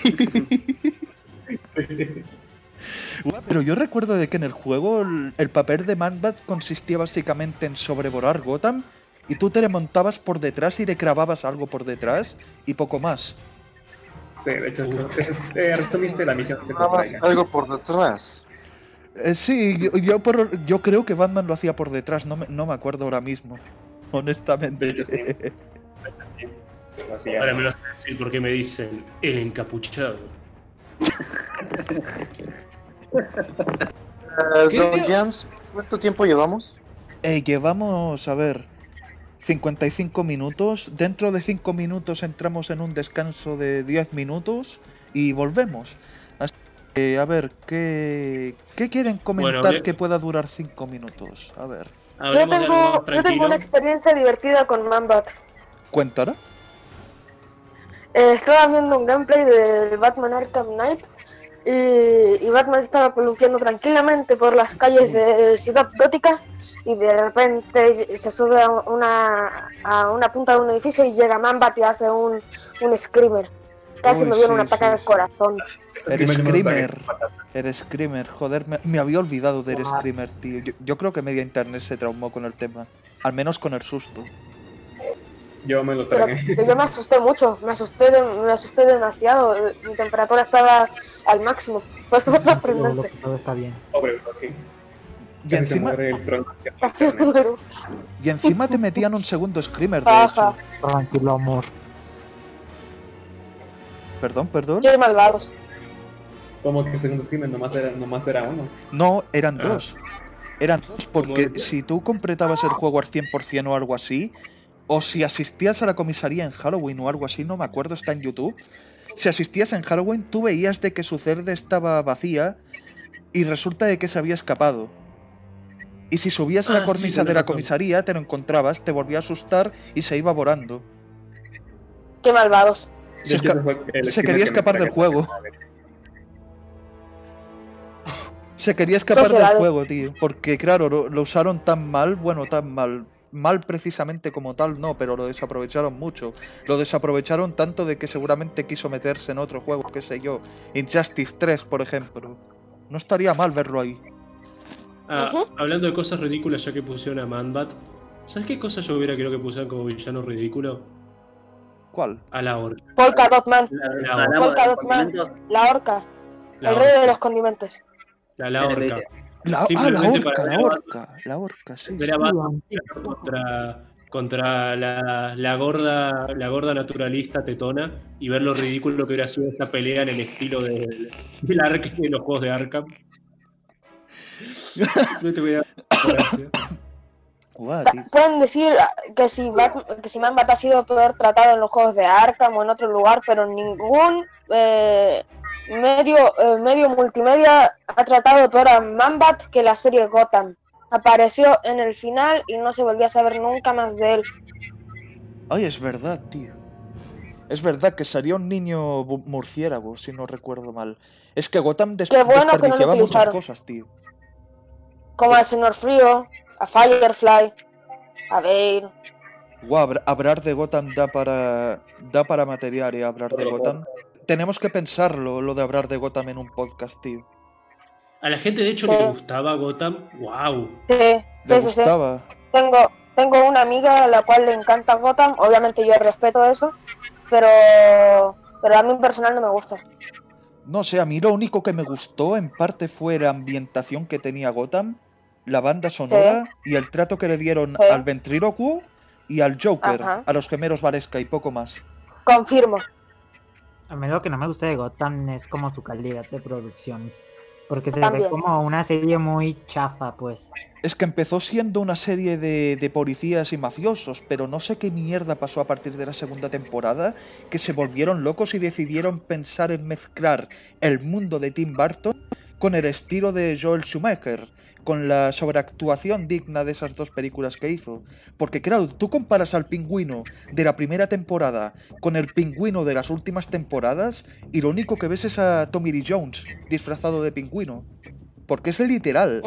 Speaker 1: Pero yo recuerdo de que en el juego el, el papel de Manbat consistía básicamente en sobrevolar Gotham y tú te le montabas por detrás y le clavabas algo por detrás y poco más.
Speaker 5: Sí, de hecho, eh, resumiste la misión
Speaker 4: algo por detrás.
Speaker 1: Eh, sí, yo, yo, por- yo creo que Batman lo hacía por detrás, no me, no me acuerdo ahora mismo, honestamente.
Speaker 5: Lo.
Speaker 2: Ahora me vas a decir por qué me dicen el encapuchado. ¿Qué?
Speaker 4: Don James, ¿cuánto tiempo llevamos?
Speaker 1: Eh, llevamos, a ver, 55 minutos. Dentro de 5 minutos entramos en un descanso de 10 minutos y volvemos. Que, a ver, ¿qué, qué quieren comentar
Speaker 2: Bueno,
Speaker 1: que pueda durar 5 minutos? A ver,
Speaker 3: Yo tengo, yo tengo una experiencia divertida con Manbat.
Speaker 1: cuéntala.
Speaker 3: Eh, estaba viendo un gameplay de Batman Arkham Knight y, y Batman estaba columpiando tranquilamente por las calles de Ciudad Gótica y de repente se sube a una, a una punta de un edificio y llega Manbat y hace un, un screamer. Casi
Speaker 1: Uy,
Speaker 3: me dio un ataque
Speaker 1: sí,
Speaker 3: al corazón.
Speaker 5: Mensaje
Speaker 1: Screamer. Eres Screamer, joder, me, me había olvidado de
Speaker 6: Ah.
Speaker 1: Screamer, tío. Yo, yo creo que media internet se traumó con el tema. Al menos con el susto.
Speaker 5: Yo me lo
Speaker 3: Pero
Speaker 5: tragué.
Speaker 3: yo me asusté mucho, me asusté, de- me asusté demasiado. Mi temperatura estaba al máximo. Pues fue sorprendente.
Speaker 6: todo está bien.
Speaker 5: Pobre.
Speaker 1: Y encima,
Speaker 5: el
Speaker 1: y encima te metían un segundo Screamer, de
Speaker 3: Ajá.
Speaker 1: hecho.
Speaker 6: Tranquilo, amor.
Speaker 1: Perdón, perdón.
Speaker 3: Qué malvados.
Speaker 5: Como que segundo crimen nomás era, nomás era uno.
Speaker 1: No, eran
Speaker 2: Ah.
Speaker 1: dos. Eran dos, porque si tú completabas el juego al 100% o algo así, o si asistías a la comisaría en Halloween o algo así, no me acuerdo, está en YouTube. Si asistías en Halloween, tú veías de que su celda estaba vacía y resulta de que se había escapado. Y si subías a
Speaker 2: Ah,
Speaker 1: la
Speaker 2: sí,
Speaker 1: cornisa de la
Speaker 2: razón.
Speaker 1: comisaría, te lo encontrabas, te volvía a asustar y se iba volando.
Speaker 3: Qué malvados.
Speaker 1: Se quería escapar del juego. Se quería escapar del juego, tío. Porque, claro, lo, lo usaron tan mal, bueno, tan mal. Mal precisamente como tal, no, pero lo desaprovecharon mucho. Lo desaprovecharon tanto de que seguramente quiso meterse en otro juego, qué sé yo. Injustice 3, por ejemplo. No estaría mal verlo ahí.
Speaker 2: Ah. Hablando de cosas ridículas, ya que pusieron a Manbat, ¿sabes qué cosa yo hubiera querido que pusieran como villano ridículo?
Speaker 1: ¿Cuál?
Speaker 2: A la horca.
Speaker 3: Polka Dot Man,
Speaker 2: La, la,
Speaker 3: la horca,
Speaker 2: la
Speaker 3: el rey de los condimentos.
Speaker 2: La, la horca.
Speaker 1: La, ah, la
Speaker 2: para
Speaker 1: la
Speaker 2: ver a
Speaker 1: horca, la horca, sí.
Speaker 2: Ver
Speaker 1: sí.
Speaker 2: a Batman contra, contra la, la gorda la gorda naturalista tetona y ver lo ridículo que hubiera sido esta pelea en el estilo del, del de los juegos de Arkham. No te voy a
Speaker 1: tío.
Speaker 3: Pueden decir ah, que si, Bat- que si Manbat ha sido peor tratado en los juegos de Arkham o en otro lugar, pero ningún eh, medio, eh, medio multimedia ha tratado peor a Manbat que la serie Gotham. Apareció en el final y no se volvió a saber nunca más de él.
Speaker 1: Ay, es verdad, tío. Es verdad que sería un niño murciélago, si no recuerdo mal. Es que Gotham des-
Speaker 3: Qué bueno que no
Speaker 1: desperdiciaba muchas
Speaker 3: utilizaron.
Speaker 1: cosas, tío.
Speaker 3: Como al Señor Frío, a Firefly, a Bane.
Speaker 1: Guau, habr- hablar de Gotham da para da para material, ¿eh? Hablar de Gotham. Tenemos que pensarlo, lo de hablar de Gotham en un podcast, tío.
Speaker 2: A la gente de hecho
Speaker 3: Sí.
Speaker 2: le gustaba Gotham. ¡Wow!
Speaker 3: Sí,
Speaker 1: Le
Speaker 3: sí, sí, sí.
Speaker 1: gustaba.
Speaker 3: Tengo, tengo una amiga a la cual le encanta Gotham, obviamente yo respeto eso, pero, pero a mí en personal no me gusta.
Speaker 1: No sé, a mí lo único que me gustó en parte fue la ambientación que tenía Gotham, la banda sonora y el trato que le dieron
Speaker 3: Sí.
Speaker 1: al ventrílocuo y al Joker,
Speaker 3: Ajá.
Speaker 1: a los gemelos Varesca y poco más.
Speaker 3: Confirmo.
Speaker 6: A mí lo que no me gusta de Gotham es como su calidad de producción. Porque se ve como una serie muy chafa, pues.
Speaker 1: Es que empezó siendo una serie de, de policías y mafiosos, pero no sé qué mierda pasó a partir de la segunda temporada, que se volvieron locos y decidieron pensar en mezclar el mundo de Tim Burton con el estilo de Joel Schumacher, con la sobreactuación digna de esas dos películas que hizo. Porque claro, tú comparas al pingüino de la primera temporada con el pingüino de las últimas temporadas y lo único que ves es a Tommy Lee Jones disfrazado de pingüino. Porque es literal.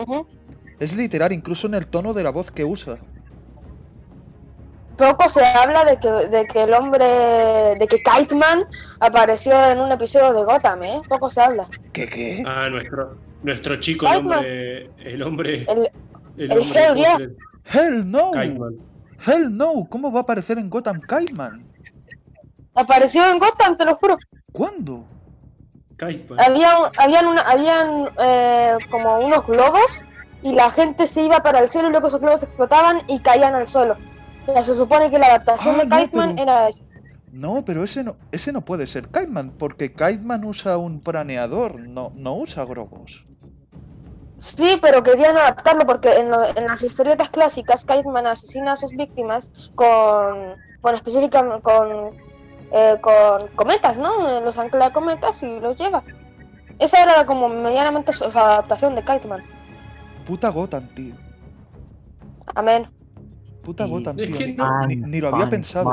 Speaker 1: Es literal, incluso en el tono de la voz que usa.
Speaker 3: Poco se habla de que, de que el hombre, de que Kite Man apareció en un episodio de Gotham, ¿eh? Poco se habla.
Speaker 1: ¿Qué qué?
Speaker 2: Ah, nuestro, nuestro chico, el
Speaker 3: Kiteman.
Speaker 2: hombre. El hombre.
Speaker 3: El,
Speaker 2: El,
Speaker 3: el
Speaker 2: hombre.
Speaker 3: Hell yeah.
Speaker 1: Hell no.
Speaker 2: Kiteman.
Speaker 1: Hell no. ¿Cómo va a aparecer en Gotham Kiteman?
Speaker 3: apareció en Gotham, te lo juro.
Speaker 1: ¿Cuándo?
Speaker 2: Kiteman.
Speaker 3: Habían, habían, una- habían eh, como unos globos y la gente se iba para el cielo y luego esos globos explotaban y caían al suelo. Ya se supone que la adaptación
Speaker 1: Ah,
Speaker 3: de
Speaker 1: no,
Speaker 3: Kite Man
Speaker 1: pero-
Speaker 3: era eso.
Speaker 1: No, pero ese no, ese no puede ser Kiteman, porque Kiteman usa un planeador, no, no usa globos.
Speaker 3: Sí, pero querían adaptarlo porque en, lo- en las historietas clásicas Kiteman asesina a sus víctimas con, con específicamente con, eh, con cometas, ¿no? Los ancla a cometas y los lleva. Esa era como medianamente su adaptación de Kiteman.
Speaker 1: Puta Gotham, tío.
Speaker 3: Amén.
Speaker 1: Puta Gotham, tío.
Speaker 2: que
Speaker 1: Ni,
Speaker 2: no-
Speaker 1: ni- ni lo había pensado.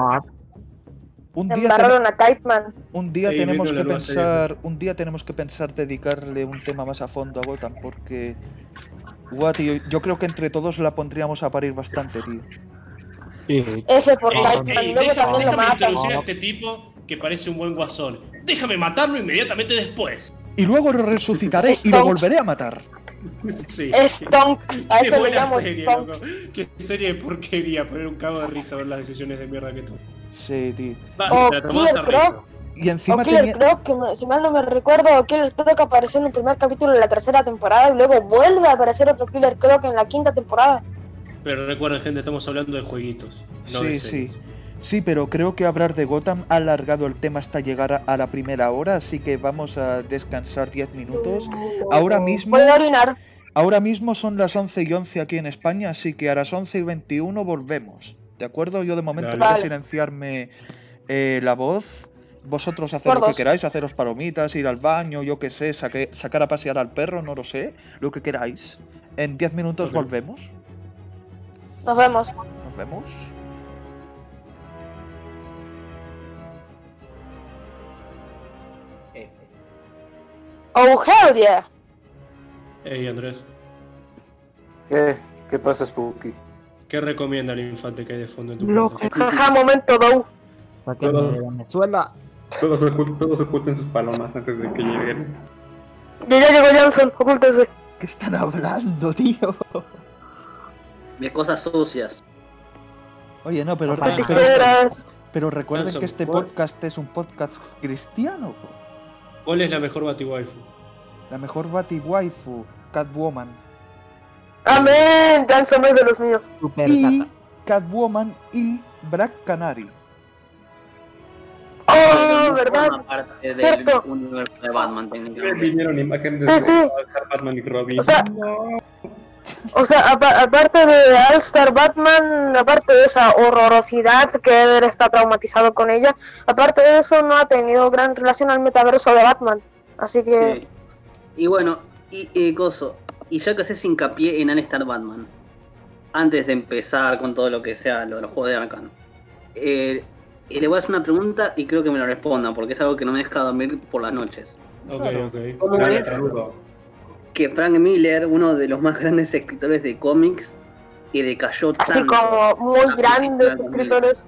Speaker 1: Un día, ten-
Speaker 3: a
Speaker 1: un día tenemos que pensar, un día tenemos que pensar dedicarle un tema más a fondo a Gotham, porque Guau, tío, yo creo que entre todos la pondríamos a parir bastante, tío.
Speaker 3: Ese por Luego
Speaker 2: deja-
Speaker 3: también lo matan.
Speaker 2: introducir a este tipo que parece un buen guasón. Déjame matarlo inmediatamente después.
Speaker 1: Y luego lo resucitaré y lo volveré a matar.
Speaker 2: Sí.
Speaker 3: Stonks. A eso le llamo
Speaker 2: serie,
Speaker 3: Stonks.
Speaker 2: loco. Qué serie de porquería. Poner un cago de risa ver las decisiones de mierda que toma.
Speaker 1: Sí, tío.
Speaker 2: Va,
Speaker 3: O Killer. Croc.
Speaker 1: Y
Speaker 3: O
Speaker 1: encima
Speaker 3: Killer
Speaker 1: tenía...
Speaker 3: Croc, que me- si mal no me recuerdo, Killer Croc apareció en el primer capítulo de la tercera temporada y luego vuelve a aparecer otro Killer Croc en la quinta temporada.
Speaker 2: Pero recuerden, gente, estamos hablando de jueguitos. No
Speaker 1: Sí, sí. Sí, pero creo que hablar de Gotham ha alargado el tema hasta llegar a, a la primera hora, así que vamos a descansar 10 minutos. Ahora mismo,
Speaker 3: Voy a orinar.
Speaker 1: ahora mismo son las 11 y 11 aquí en España, así que a las 11 y 21 volvemos. ¿De acuerdo? Yo de momento
Speaker 2: Dale.
Speaker 1: voy a silenciarme eh, la voz. Vosotros hacer lo que queráis, haceros palomitas, ir al baño, yo qué sé, saque- sacar a pasear al perro, no lo sé, lo que queráis. En 10 minutos volvemos.
Speaker 3: Nos vemos.
Speaker 1: Nos vemos.
Speaker 3: Oh, hell yeah.
Speaker 2: Ey, Andrés,
Speaker 4: ¿Qué, ¿Qué pasa, Spooky?
Speaker 2: ¿Qué recomienda el infante que hay de fondo en tu casa?
Speaker 3: Jaja, momento, Dow.
Speaker 6: Sáquenme de Venezuela.
Speaker 5: Todos, ocult- todos oculten sus palomas antes de que lleguen.
Speaker 3: Ya, ya llegó Johnson, ocúltese.
Speaker 1: ¿Qué están hablando, tío?
Speaker 7: De cosas sucias.
Speaker 1: Oye, no, pero, pero, pero recuerden que este
Speaker 2: ¿cuál-
Speaker 1: podcast es un podcast cristiano.
Speaker 2: ¿Cuál es la mejor Batiwaifu?
Speaker 1: La mejor Bati waifu, Catwoman.
Speaker 3: Amén. Johnson es de los míos.
Speaker 6: Super
Speaker 1: Y
Speaker 6: tata.
Speaker 1: Catwoman y Black Canary.
Speaker 3: Oh,
Speaker 7: no
Speaker 3: verdad.
Speaker 7: parte del
Speaker 3: Cierto.
Speaker 7: universo de Batman,
Speaker 5: Me
Speaker 7: técnicamente.
Speaker 5: vinieron imágenes
Speaker 3: Sí,
Speaker 5: de
Speaker 3: sí.
Speaker 5: Batman y Robin.
Speaker 3: O sea-
Speaker 5: No.
Speaker 3: O sea, apa- aparte de All Star Batman, aparte de esa horrorosidad que él está traumatizado con ella, aparte de eso no ha tenido gran relación al metaverso de Batman. Así que
Speaker 7: Sí. Y bueno, y, y coso, y ya que haces hincapié en All-Star Batman, antes de empezar con todo lo que sea lo de los juegos de Arkham, eh, le voy a hacer una pregunta y creo que me lo respondan, porque es algo que no me deja dormir por las noches.
Speaker 2: Ok,
Speaker 1: Claro.
Speaker 2: ok.
Speaker 7: ¿Cómo
Speaker 5: Claro,
Speaker 7: es que Frank Miller, uno de los más grandes escritores de cómics, y decayó
Speaker 3: así
Speaker 7: tanto?
Speaker 3: como muy grandes escritores.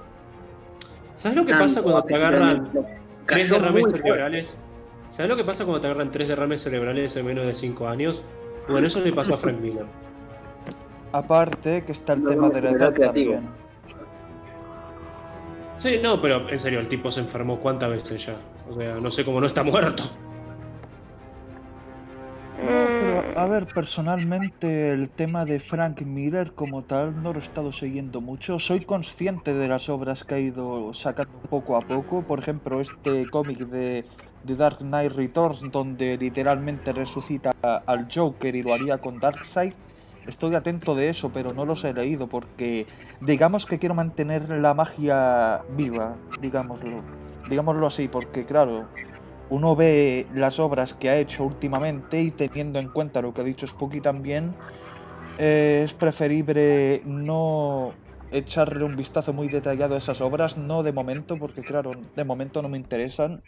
Speaker 2: ¿Sabes lo que
Speaker 7: tanto,
Speaker 2: pasa cuando te agarran tres derrames cerebrales? ¿Sabes lo que pasa cuando te agarran tres derrames cerebrales en menos de 5 años? Bueno, eso le pasó a Frank Miller.
Speaker 1: Aparte que está el
Speaker 7: No,
Speaker 1: tema
Speaker 7: no,
Speaker 1: de la edad
Speaker 7: creativo.
Speaker 1: también.
Speaker 2: Sí, no, pero en serio, el tipo se enfermó cuántas veces ya. O sea, no sé cómo no está muerto.
Speaker 1: Pero a ver, personalmente el tema de Frank Miller como tal no lo he estado siguiendo mucho. Soy consciente de las obras que ha ido sacando poco a poco. Por ejemplo, este cómic de, de Dark Knight Returns, donde literalmente resucita al Joker y lo haría con Darkseid. Estoy atento de eso, pero no los he leído porque digamos que quiero mantener la magia viva, digámoslo. Digámoslo así, porque claro, uno ve las obras que ha hecho últimamente y teniendo en cuenta lo que ha dicho Spooky también, eh, es preferible no echarle un vistazo muy detallado a esas obras, no de momento, porque claro, de momento no me interesan,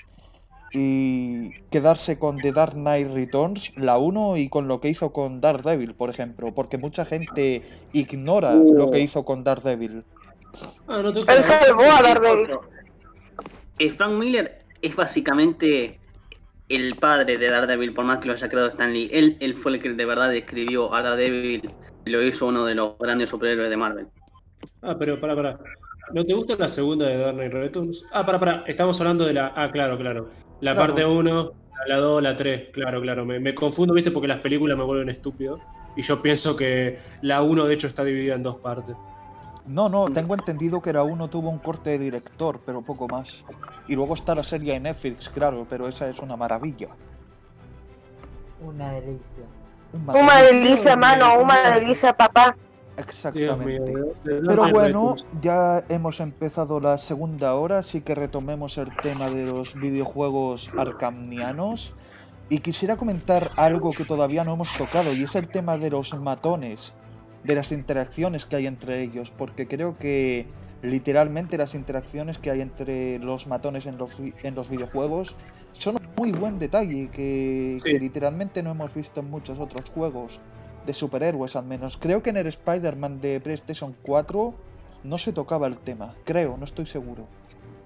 Speaker 1: y quedarse con The Dark Knight Returns, la 1, y con lo que hizo con Daredevil, por ejemplo, porque mucha gente ignora lo que hizo con Daredevil.
Speaker 2: Ah, no
Speaker 3: Él salvó a Daredevil.
Speaker 7: Eh, Frank Miller es básicamente el padre de Daredevil, por más que lo haya creado Stan Lee. Él, él fue el que de verdad escribió a Daredevil y lo hizo uno de los grandes superhéroes de Marvel.
Speaker 2: Ah, pero para, para. ¿No te gusta la segunda de Dark Knight Returns? Ah, para, para. Estamos hablando de la. Ah, claro, claro. La
Speaker 1: Claro.
Speaker 2: parte 1, la 2, la 3. Claro, claro. Me, me confundo, viste, porque las películas me vuelven estúpido. Y yo pienso que la 1, de hecho, está dividida en dos partes.
Speaker 1: No, no, tengo entendido que era uno tuvo un corte de director, pero poco más. Y luego está la serie en Netflix, claro, pero esa es una maravilla.
Speaker 6: Una delicia.
Speaker 3: Una delicia, mano, una delicia, papá.
Speaker 1: Exactamente.
Speaker 2: Mío,
Speaker 1: Pero bueno, ya hemos empezado la segunda hora, así que retomemos el tema de los videojuegos arcamnianos. Y quisiera comentar algo que todavía no hemos tocado, y es el tema de los matones, de las interacciones que hay entre ellos, porque creo que literalmente las interacciones que hay entre los matones en los, en los videojuegos son un muy buen detalle que,
Speaker 2: Sí.
Speaker 1: que literalmente no hemos visto en muchos otros juegos de superhéroes al menos. Creo que en el Spider-Man de PlayStation 4 no se tocaba el tema, creo, no estoy seguro.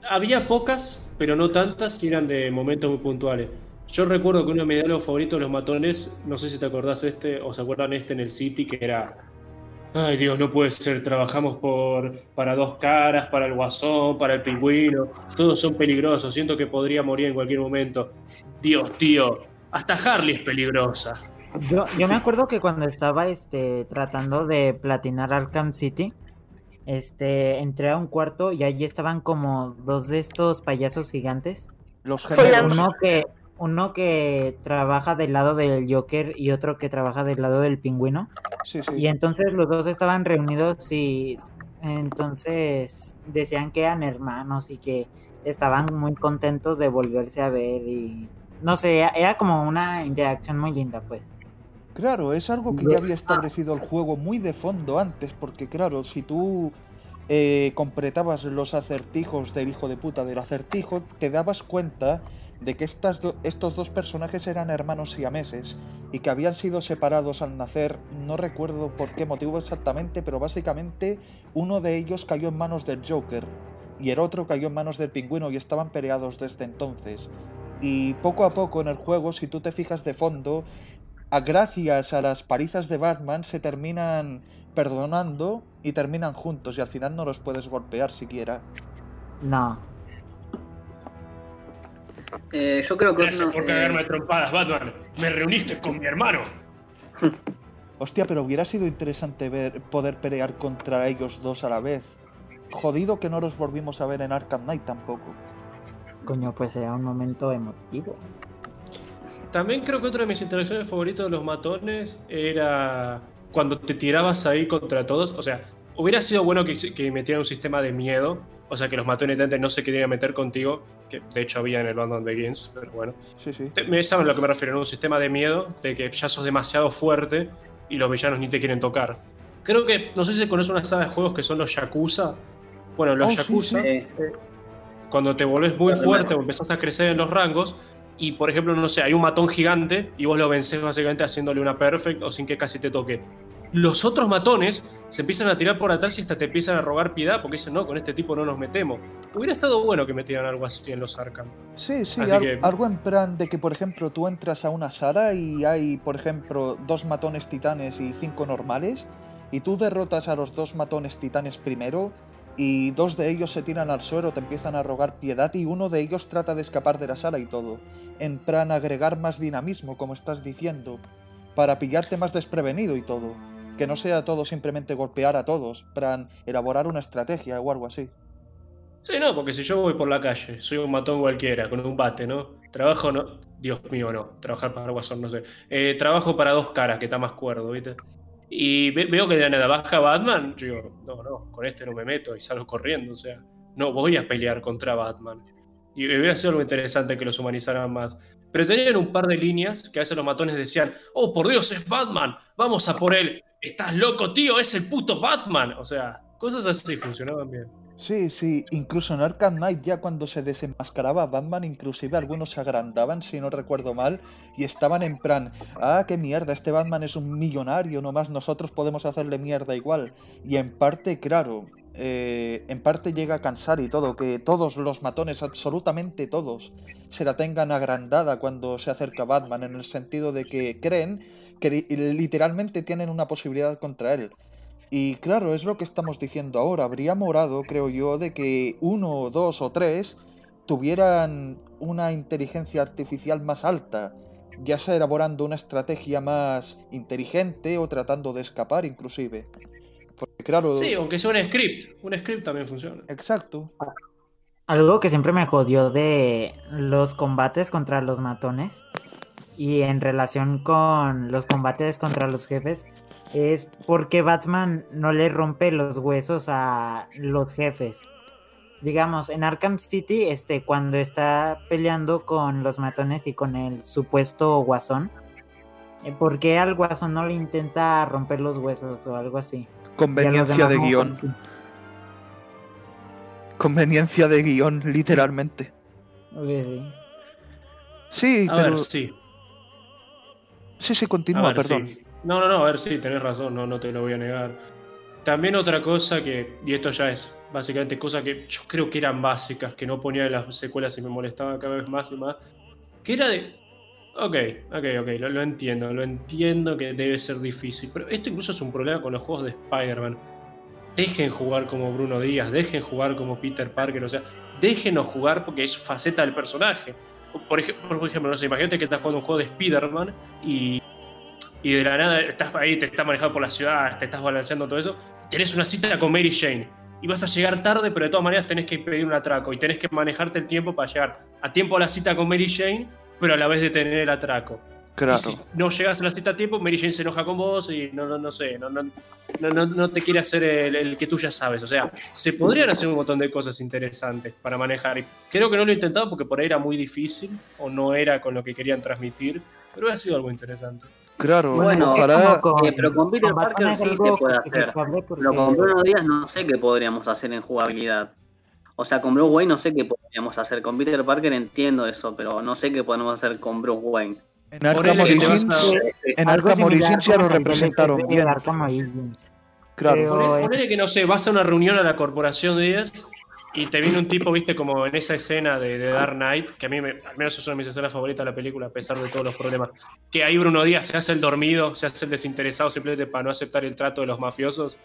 Speaker 2: Había pocas, pero no tantas, y eran de momentos muy puntuales. Yo recuerdo que uno de mis diálogos favoritos de los matones, no sé si te acordás este, o se acuerdan este en el City, que era. Ay Dios, no puede ser, trabajamos por para dos caras, para el guasón, para el pingüino, todos son peligrosos, siento que podría morir en cualquier momento. Dios, tío, hasta Harley es peligrosa.
Speaker 6: Yo, yo me acuerdo que cuando estaba este, tratando de platinar Arkham City, este, entré a un cuarto y allí estaban como dos de estos payasos gigantes.
Speaker 1: Los gemelos.
Speaker 6: Uno que, uno que trabaja del lado del Joker y otro que trabaja del lado del pingüino.
Speaker 1: Sí, sí.
Speaker 6: Y entonces los dos estaban reunidos y entonces decían que eran hermanos y que estaban muy contentos de volverse a ver y no sé, era como una interacción muy linda pues.
Speaker 1: Claro, es algo que ya había establecido el juego muy de fondo antes, porque claro, si tú eh, completabas los acertijos del hijo de puta del acertijo, te dabas cuenta de que estas do- estos dos personajes eran hermanos siameses y que habían sido separados al nacer, no recuerdo por qué motivo exactamente, pero básicamente uno de ellos cayó en manos del Joker y el otro cayó en manos del pingüino y estaban peleados desde entonces. Y poco a poco en el juego, si tú te fijas de fondo, gracias a las palizas de Batman se terminan perdonando y terminan juntos y al final no los puedes golpear siquiera.
Speaker 6: No.
Speaker 7: Eh, yo creo que
Speaker 2: Gracias
Speaker 7: uno,
Speaker 2: por
Speaker 7: eh,
Speaker 2: cagarme a trompadas, Batman. Me reuniste con mi hermano.
Speaker 1: Hostia, pero hubiera sido interesante ver poder pelear contra ellos dos a la vez. Jodido que no los volvimos a ver en Arkham Knight tampoco.
Speaker 6: Coño, pues era un momento emotivo.
Speaker 2: También creo que otra de mis interacciones favoritas de los matones era cuando te tirabas ahí contra todos. O sea, hubiera sido bueno que, que metieran un sistema de miedo. O sea, que los matones no se querían meter contigo. Que de hecho había en el Batman Begins, pero bueno.
Speaker 1: Sí, sí.
Speaker 2: Te- Me saben a lo que me refiero, un sistema de miedo, de que ya sos demasiado fuerte y los villanos ni te quieren tocar. Creo que, no sé si se conoce una saga de juegos que son los Yakuza. Bueno, los
Speaker 1: Oh,
Speaker 2: Yakuza,
Speaker 1: sí.
Speaker 7: eh,
Speaker 2: cuando te volvés muy fuerte o empezás a crecer en los rangos, y por ejemplo, no sé, hay un matón gigante y vos lo vencés básicamente haciéndole una perfect o sin que casi te toque. Los otros matones se empiezan a tirar por atrás y hasta te empiezan a rogar piedad porque dicen, no, con este tipo no nos metemos. Hubiera estado bueno que metieran algo así en los Arkham.
Speaker 1: Sí, sí, al-
Speaker 2: que-
Speaker 1: algo en plan de que, por ejemplo, tú entras a una sala y hay, por ejemplo, dos matones titanes y cinco normales, y tú derrotas a los dos matones titanes primero, y dos de ellos se tiran al suelo, te empiezan a rogar piedad, y uno de ellos trata de escapar de la sala y todo. En plan, agregar más dinamismo, como estás diciendo, para pillarte más desprevenido y todo. Que no sea todo simplemente golpear a todos, plan, elaborar una estrategia o algo así.
Speaker 2: Sí, no, porque si yo voy por la calle, soy un matón cualquiera, con un bate, ¿no? Trabajo, no. Dios mío, no. Trabajar para Guasón, no sé. Eh, trabajo para dos caras, que está más cuerdo, ¿viste? Y ve- veo que de la nada baja Batman. Digo, no, no, con este no me meto y salgo corriendo, o sea, no voy a pelear contra Batman. Y hubiera sido algo interesante que los humanizaran más. Pero tenían un par de líneas que a veces los matones decían, oh, por Dios, es Batman, vamos a por él. Estás loco, tío, es el puto Batman. O sea, cosas así funcionaban bien.
Speaker 1: Sí, sí, incluso en Arkham Knight ya cuando se desenmascaraba Batman, inclusive algunos se agrandaban, si no recuerdo mal, y estaban en plan, ah, qué mierda, este Batman es un millonario, nomás nosotros podemos hacerle mierda igual. Y en parte, claro, eh, en parte llega a cansar y todo, que todos los matones, absolutamente todos, se la tengan agrandada cuando se acerca Batman, en el sentido de que creen que li- literalmente tienen una posibilidad contra él. Y claro, es lo que estamos diciendo ahora. Habría morado, creo yo, de que uno, dos o tres tuvieran una inteligencia artificial más alta, ya sea elaborando una estrategia más inteligente o tratando de escapar inclusive. Porque claro.
Speaker 2: Sí, aunque sea un script. Un script también funciona.
Speaker 1: Exacto.
Speaker 6: Algo que siempre me jodió de los combates contra los matones y en relación con los combates contra los jefes es porque Batman no le rompe los huesos a los jefes. Digamos, en Arkham City, este, cuando está peleando con los matones y con el supuesto guasón, eh, ¿por qué al guasón no le intenta romper los huesos o algo así?
Speaker 1: Conveniencia de guion. Conveniencia de guion, literalmente.
Speaker 6: Ok, sí.
Speaker 1: Sí,
Speaker 2: A
Speaker 1: pero.
Speaker 2: ver, sí.
Speaker 1: Sí, sí,
Speaker 2: A
Speaker 1: continúa,
Speaker 2: ver,
Speaker 1: perdón.
Speaker 2: sí. No, no, no, a ver, sí, tenés razón, no, no te lo voy a negar. También otra cosa que, y esto ya es básicamente cosa que yo creo que eran básicas, que no ponía en las secuelas y me molestaban cada vez más y más, que era de... Ok, ok, ok, lo, entiendo, lo entiendo que debe ser difícil, pero esto incluso es un problema con los juegos de Spider-Man. Dejen jugar como Bruno Díaz, dejen jugar como Peter Parker, o sea, déjenos jugar porque es faceta del personaje. Por ejemplo, por ejemplo no sé, imagínate que estás jugando un juego de Spider-Man y y de la nada estás ahí, te estás manejando por la ciudad, te estás balanceando todo eso, tenés una cita con Mary Jane y vas a llegar tarde, pero de todas maneras tenés que pedir un atraco y tenés que manejarte el tiempo para llegar a tiempo a la cita con Mary Jane, pero a la vez de tener el atraco.
Speaker 1: Claro.
Speaker 2: Y si no llegas a la cita a tiempo, Mary Jane se enoja con vos y no, no, no sé, no, no, no, no- no te quiere hacer el, el que tú ya sabes. O sea, se podrían hacer un montón de cosas interesantes para manejar. Y creo que no lo he intentado porque por ahí era muy difícil o no era con lo que querían transmitir, pero ha sido algo interesante.
Speaker 1: Claro,
Speaker 7: Bueno,
Speaker 1: ojalá.
Speaker 6: con-
Speaker 7: Eh, pero con Peter Parker sí se puede hacer.
Speaker 6: porque-
Speaker 7: Pero con Bruno Díaz no sé qué podríamos hacer en jugabilidad. O sea, con Bruce Wayne no sé qué podríamos hacer. Con Peter Parker entiendo eso, pero no sé qué podemos hacer con Bruce Wayne.
Speaker 1: En Arkham Origins,
Speaker 2: a-
Speaker 1: en
Speaker 6: Algo
Speaker 1: Arkham Origins ya lo representaron
Speaker 6: de
Speaker 1: bien. Claro.
Speaker 2: Ponele,
Speaker 6: eh,
Speaker 2: ponele que no sé, vas a una reunión a la corporación 10 y te viene un tipo, viste, como en esa escena de, Dark Knight, que a mí, me, al menos es una de mis escenas favoritas de la película, a pesar de todos los problemas. Que ahí Bruno Díaz se hace el dormido, se hace el desinteresado simplemente para no aceptar el trato de los mafiosos.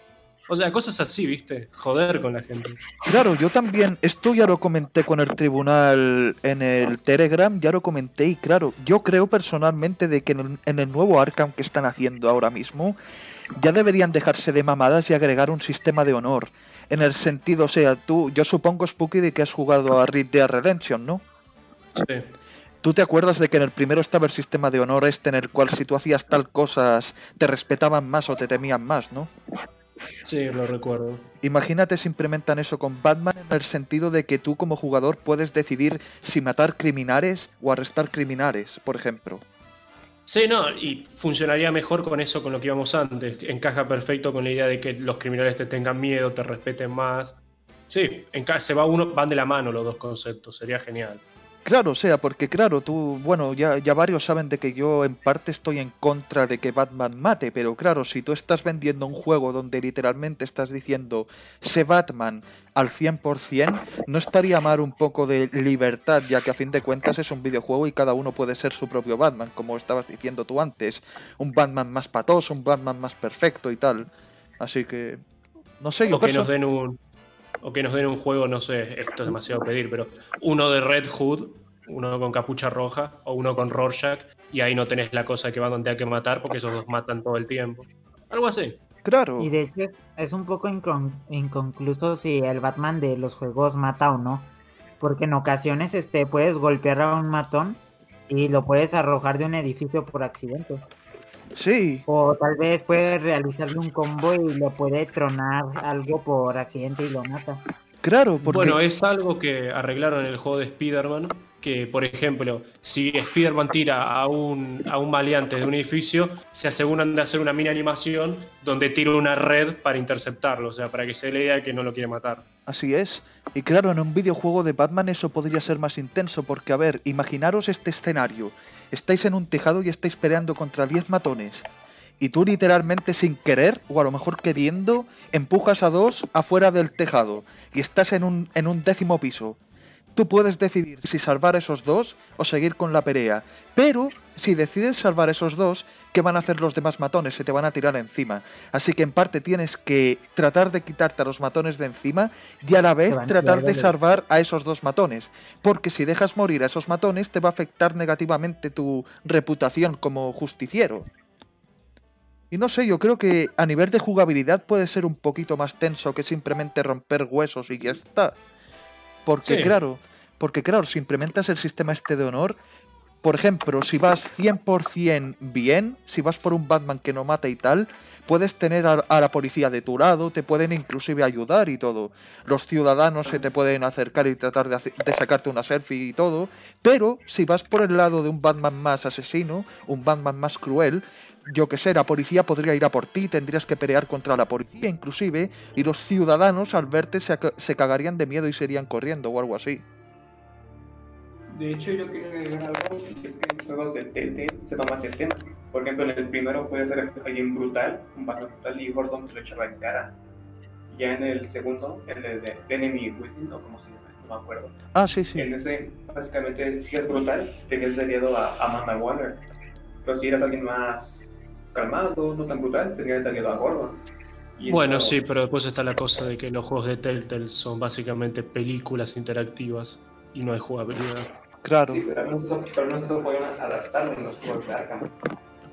Speaker 2: O sea, cosas así, viste, joder con la gente.
Speaker 1: Claro, yo también, esto ya lo comenté con el tribunal en el Telegram, ya lo comenté y claro, yo creo personalmente de que en el, en el nuevo Arkham que están haciendo ahora mismo, ya deberían dejarse de mamadas y agregar un sistema de honor. En el sentido, o sea, tú, yo supongo, Spooky, de que has jugado a Red Dead Redemption, ¿no?
Speaker 2: Sí.
Speaker 1: ¿Tú te acuerdas de que en el primero estaba el sistema de honor este en el cual si tú hacías tal cosas te respetaban más o te temían más, ¿no?
Speaker 2: Sí, lo recuerdo.
Speaker 1: Imagínate si implementan eso con Batman en el sentido de que tú como jugador puedes decidir si matar criminales o arrestar criminales, por ejemplo.
Speaker 2: Sí, no, y funcionaría mejor con eso, con lo que íbamos antes. Encaja perfecto con la idea de que los criminales te tengan miedo, te respeten más. Sí, enca- se va uno, van de la mano los dos conceptos, sería genial.
Speaker 1: Claro, o sea, porque claro, tú, bueno, ya, ya varios saben de que yo en parte estoy en contra de que Batman mate, pero claro, si tú estás vendiendo un juego donde literalmente estás diciendo sé Batman al 100%, ¿no estaría mal un poco de libertad, ya que a fin de cuentas es un videojuego y cada uno puede ser su propio Batman, como estabas diciendo tú antes? Un Batman más patoso, un Batman más perfecto y tal. Así que, no sé, yo
Speaker 2: O que
Speaker 1: perso-
Speaker 2: nos den un. O que nos den un juego, no sé, esto es demasiado pedir, pero uno de Red Hood, uno con capucha roja, o uno con Rorschach, y ahí no tenés la cosa que va donde hay que matar, porque esos dos matan todo el tiempo. Algo así.
Speaker 1: Claro.
Speaker 6: Y de hecho es un poco incon- inconcluso si el Batman de los juegos mata o no. Porque en ocasiones este, puedes golpear a un matón y lo puedes arrojar de un edificio por accidente.
Speaker 1: Sí,
Speaker 6: O tal vez puedes realizarle un combo y le puede tronar algo por accidente y lo mata.
Speaker 1: claro, porque...
Speaker 2: Bueno, es algo que arreglaron en el juego de Spider-Man, que por ejemplo, si Spider-Man tira a un, a un maleante de un edificio, se aseguran de hacer una mini animación donde tira una red para interceptarlo, o sea, para que se dé la idea de que no lo quiere matar.
Speaker 1: Así es. Y claro, en un videojuego de Batman eso podría ser más intenso, porque a ver, imaginaros este escenario. Estáis en un tejado y estáis peleando contra 10 matones. Y tú literalmente sin querer, o a lo mejor queriendo, empujas a dos afuera del tejado. Y estás en un, en un décimo piso. Tú puedes decidir si salvar esos dos o seguir con la pelea. Pero si decides salvar esos dos, ¿qué van a hacer los demás matones? Se te van a tirar encima. Así que en parte tienes que tratar de quitarte a los matones de encima y a la vez
Speaker 6: van
Speaker 1: tratar de
Speaker 6: de-
Speaker 1: salvar a esos dos matones. Porque si dejas morir a esos matones te va a afectar negativamente tu reputación como justiciero. Y no sé, yo creo que a nivel de jugabilidad puede ser un poquito más tenso que simplemente romper huesos y ya está. Porque
Speaker 2: Sí.
Speaker 1: claro, porque claro, si implementas el sistema este de honor, por ejemplo, si vas 100% bien, si vas por un Batman que no mata y tal, puedes tener a, la policía de tu lado, te pueden inclusive ayudar y todo. Los ciudadanos se te pueden acercar y tratar de, sacarte una selfie y todo. Pero si vas por el lado de un Batman más asesino, un Batman más cruel, yo que sé, la policía podría ir a por ti, tendrías que pelear contra la policía inclusive, y los ciudadanos al verte se, se cagarían de miedo y se irían corriendo o algo así.
Speaker 5: De hecho, yo quería agregar algo, es que en juegos de Telltale se toma este tema. Por ejemplo, en el primero puede ser alguien brutal, un Batman brutal, y Gordon te lo echaba en cara. Ya en el segundo, el de, de Enemy Within, o como se llama, no me acuerdo.
Speaker 1: Ah, sí, sí.
Speaker 5: En ese, básicamente, si es brutal, tenías aliado a Amanda Waller. Pero si eras alguien más calmado, no tan brutal, tenías aliado a Gordon. Y
Speaker 2: Bueno,
Speaker 5: eso-
Speaker 2: sí, pero después está la cosa de que los juegos de Telltale son básicamente películas interactivas y no hay jugabilidad.
Speaker 1: Claro.
Speaker 5: Sí, pero no, pero no se pueden adaptar en los juegos de Arkham.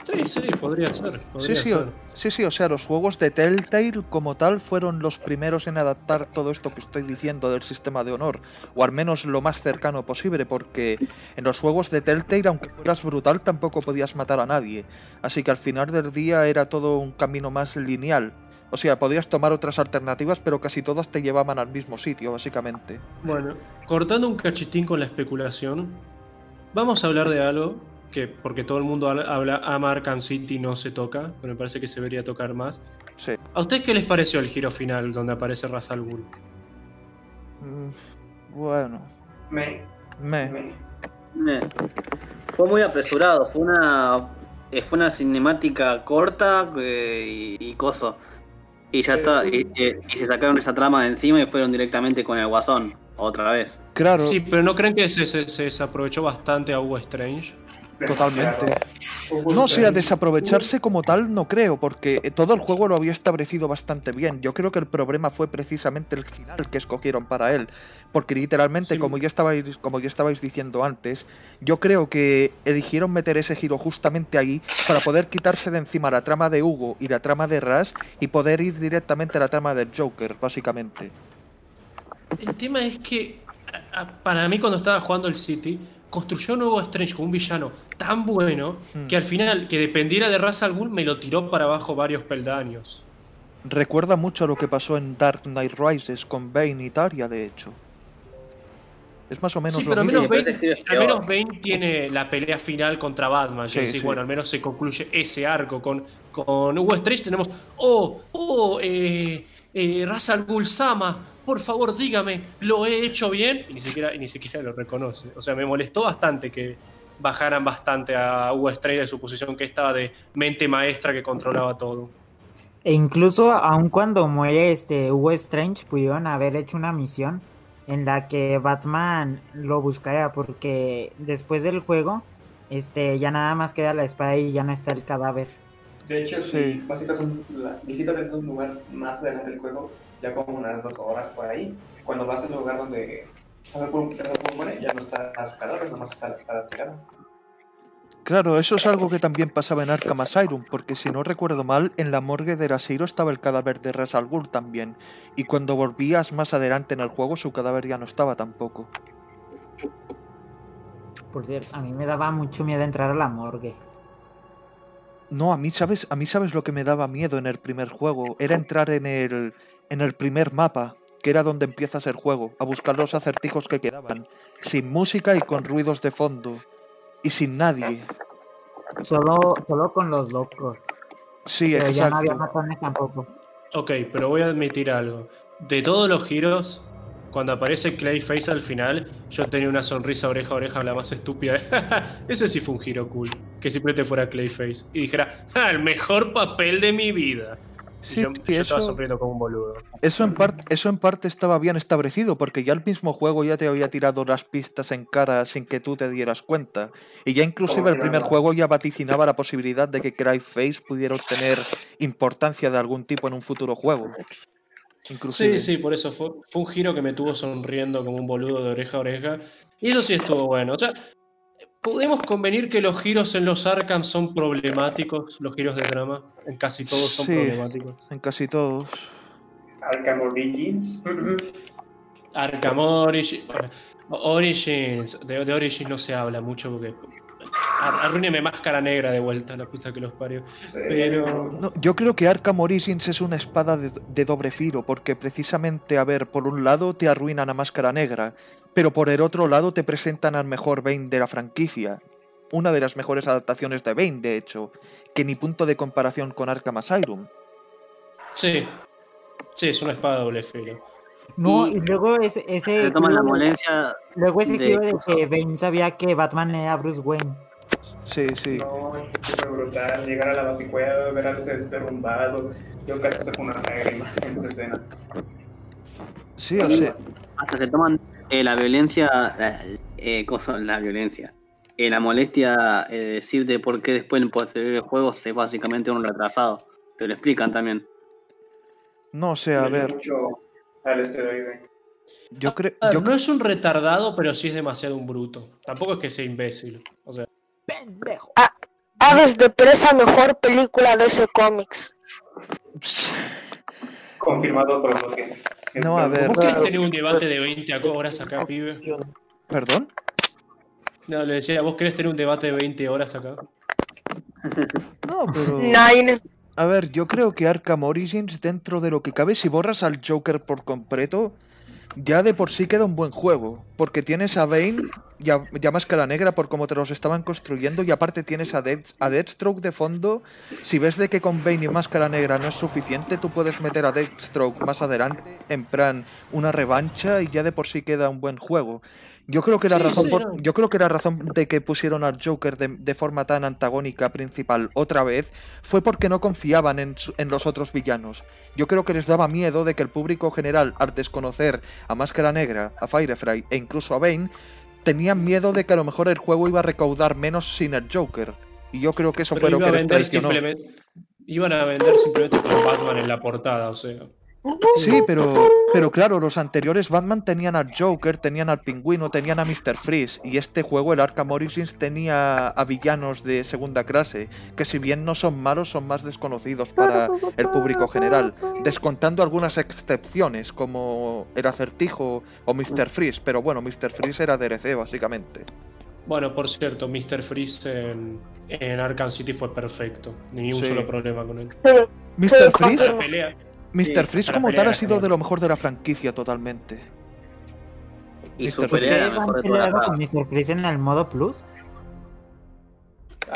Speaker 2: Sí, sí, podría ser.
Speaker 1: Sí,
Speaker 2: Podría
Speaker 1: sí,
Speaker 2: ser.
Speaker 1: o, sí, sí, o sea, los juegos de Telltale como tal fueron los primeros en adaptar todo esto que estoy diciendo del sistema de honor, o al menos lo más cercano posible, porque en los juegos de Telltale, aunque fueras brutal, tampoco podías matar a nadie, así que al final del día era todo un camino más lineal. O sea, podías tomar otras alternativas, pero casi todas te llevaban al mismo sitio, básicamente.
Speaker 2: Bueno, cortando un cachitín con la especulación, vamos a hablar de algo que, porque todo el mundo habla- ama Arkham City, no se toca, pero me parece que se debería tocar más.
Speaker 1: Sí.
Speaker 2: ¿A ustedes qué les pareció el giro final donde aparece Ra's al Ghul?
Speaker 1: Mm, bueno,
Speaker 5: Me,
Speaker 1: me.
Speaker 5: me,
Speaker 7: Fue muy apresurado, fue una eh, fue una cinemática corta eh, y, y coso. Y ya está, y, y- y se sacaron esa trama de encima y fueron directamente con el guasón, otra vez.
Speaker 1: Claro,
Speaker 2: Sí, pero ¿no creen que se, se- se desaprovechó bastante a Hugo Strange?
Speaker 1: Totalmente. No, o sea, desaprovecharse como tal no creo, porque todo el juego lo había establecido bastante bien. Yo creo que el problema fue precisamente el final que escogieron para él, porque literalmente,
Speaker 2: Sí.
Speaker 1: como ya estabais, como ya estabais diciendo antes, yo creo que eligieron meter ese giro justamente ahí para poder quitarse de encima la trama de Hugo y la trama de Ras y poder ir directamente a la trama del Joker, básicamente.
Speaker 2: El tema es que, para mí, cuando estaba jugando el City, construyó un Hugo Strange como un villano tan bueno
Speaker 1: Hmm.
Speaker 2: que al final, que dependiera de Ra's al Ghul, me lo tiró para abajo varios peldaños.
Speaker 1: Recuerda mucho a lo que pasó en Dark Knight Rises con Bane y Taria, de hecho. Es más o menos
Speaker 2: Sí,
Speaker 1: lo
Speaker 2: pero al
Speaker 1: mismo.
Speaker 2: menos, Bane,
Speaker 7: giro es
Speaker 2: al menos Bane tiene la pelea final contra Batman.
Speaker 1: Sí, sí.
Speaker 2: bueno, al menos se concluye ese arco. Con, con Hugo Strange tenemos, oh, oh, eh, eh, Ra's al Ghul Sama, por favor dígame, ¿lo he hecho bien? Y ni siquiera, y ni siquiera lo reconoce. O sea, me molestó bastante que bajaran bastante a Hugo Strange de su posición que estaba de mente maestra que controlaba todo.
Speaker 6: E incluso aun cuando muere este Hugo Strange, pudieron haber hecho una misión en la que Batman lo buscara, porque después del juego, este, ya nada más queda la espada y ya no está el cadáver.
Speaker 5: De hecho,
Speaker 1: Sí.
Speaker 5: si visitas un, la- visitas en un lugar más adelante del juego, ya como unas dos horas por ahí, cuando vas al lugar donde pasas por un ya no estás cadáver, nomás está la espada tirada.
Speaker 1: Claro, eso es algo que también pasaba en Arkham Asylum, porque si no recuerdo mal, en la morgue de Raseiro estaba el cadáver de Ra's al Ghul también, y cuando volvías más adelante en el juego su cadáver ya no estaba tampoco.
Speaker 6: Por cierto, a mí me daba mucho miedo entrar a la morgue.
Speaker 1: No, a mí sabes, a mí sabes lo que me daba miedo en el primer juego, era entrar en el en el primer mapa, que era donde empiezas el juego, a buscar los acertijos que quedaban, sin música y con ruidos de fondo y sin nadie.
Speaker 6: Solo, solo con los locos.
Speaker 1: Sí,
Speaker 6: Pero ya no había
Speaker 1: exacto.
Speaker 6: matones tampoco.
Speaker 2: Ok, pero voy a admitir algo. De todos los giros, cuando aparece Clayface al final, yo tenía una sonrisa oreja a oreja la más estúpida. Ese sí fue un giro cool. Que simplemente fuera Clayface. Y dijera, "Ja, el mejor papel de mi vida.
Speaker 1: Sí,
Speaker 2: yo, estaba
Speaker 1: eso-
Speaker 2: como un boludo.
Speaker 1: Eso en, parte, eso en parte estaba bien establecido, porque ya el mismo juego ya te había tirado las pistas en cara sin que tú te dieras cuenta. Y ya inclusive el primer juego ya vaticinaba la posibilidad de que Cryface pudiera obtener importancia de algún tipo en un futuro juego. Inclusive.
Speaker 2: Sí, sí, por eso fue, fue un giro que me tuvo sonriendo como un boludo de oreja a oreja. Y eso sí estuvo bueno. O sea, podemos convenir que los giros en los Arkham son problemáticos, los giros de trama. En casi todos son
Speaker 1: Sí.
Speaker 2: problemáticos.
Speaker 1: En casi todos.
Speaker 5: Arkham Origins.
Speaker 2: Arkham Origins. bueno, Origins. De, de Origins no se habla mucho porque. ar- Arruíneme máscara negra de vuelta, la puta que los parió. Pero.
Speaker 1: No, yo creo que Arkham Origins es una espada de, de doble filo, porque precisamente, a ver, por un lado te arruinan a Máscara Negra, pero por el otro lado te presentan al mejor Bane de la franquicia. Una de las mejores adaptaciones de Bane, de hecho, que ni punto de comparación con Arkham Asylum.
Speaker 2: Sí. Sí, es una espada de doble filo.
Speaker 6: No,
Speaker 7: Y-
Speaker 6: y luego ese, ese
Speaker 7: Se toman la molencia
Speaker 6: luego ese
Speaker 7: de-
Speaker 6: de que Bane sabía que Batman era Bruce Wayne.
Speaker 1: Sí, sí.
Speaker 5: No, es súper brutal. Llegar a la baticueva, ver algo derrumbado. Yo casi saco una lágrima en esa escena.
Speaker 1: Sí, o sea,
Speaker 7: hasta se toman eh, la violencia, eh, eh, cosa- la violencia, eh, la molestia eh, de decirte por qué después en posteriores juegos es básicamente un retrasado. Te lo explican también.
Speaker 1: no o sea, a ver,
Speaker 5: mucho al esteroide.
Speaker 1: yo creo...
Speaker 2: Ah,
Speaker 1: Yo,
Speaker 2: no es un retardado, pero sí es demasiado un bruto. Tampoco es que sea imbécil. O sea,
Speaker 6: ¡Pendejo!
Speaker 3: Aves de Presa, mejor película de ese cómics.
Speaker 5: Confirmado por lo que.
Speaker 1: No, a ver.
Speaker 2: ¿vos querés tener un debate de 20 horas acá, pibe?
Speaker 1: ¿Perdón?
Speaker 2: No, le decía, ¿vos querés tener un debate de 20 horas acá?
Speaker 1: No, pero...
Speaker 3: Nine.
Speaker 1: A ver, yo creo que Arkham Origins, dentro de lo que cabe, si borras al Joker por completo, ya de por sí queda un buen juego. Porque tienes a Bane y a, y a Máscara Negra por cómo te los estaban construyendo, y aparte tienes a, Death- Deathstroke de fondo. Si ves de que con Bane y Máscara Negra no es suficiente, tú puedes meter a Deathstroke más adelante, en plan una revancha, y ya de por sí queda un buen juego. Yo creo que la
Speaker 2: Sí,
Speaker 1: razón
Speaker 2: sí,
Speaker 1: por-
Speaker 2: no.
Speaker 1: yo creo que la razón de que pusieron al Joker de, de forma tan antagónica principal otra vez fue porque no confiaban en, los otros villanos. Yo creo que les daba miedo de que el público general, al desconocer a Máscara Negra, a Firefly e incluso a Bane, tenían miedo de que a lo mejor el juego iba a recaudar menos sin el Joker. Y yo creo que eso
Speaker 2: Pero
Speaker 1: fue lo que les traicionó.
Speaker 2: Iban a vender simplemente con Batman en la portada, o sea.
Speaker 1: Sí, pero, pero claro, los anteriores Batman tenían al Joker, tenían al Pingüino, tenían a Mr. Freeze. Y este juego, el Arkham Origins, tenía a villanos de segunda clase, que si bien no son malos, son más desconocidos para el público general. Descontando algunas excepciones, como el Acertijo o Mr. Freeze. Pero bueno, Mr. Freeze era DLC, básicamente.
Speaker 2: Bueno, por cierto, Mr. Freeze en, en Arkham City fue perfecto. Ni un
Speaker 1: Sí.
Speaker 2: solo problema con él.
Speaker 1: Mr. Freeze. Mr. Freeze como tal ha sido
Speaker 2: genial.
Speaker 1: de lo mejor de la franquicia totalmente.
Speaker 7: Y
Speaker 1: Mr.
Speaker 7: su pelea era la
Speaker 6: ¿Ustedes han
Speaker 7: mejor de toda la
Speaker 6: con Mr. Freeze en el modo plus?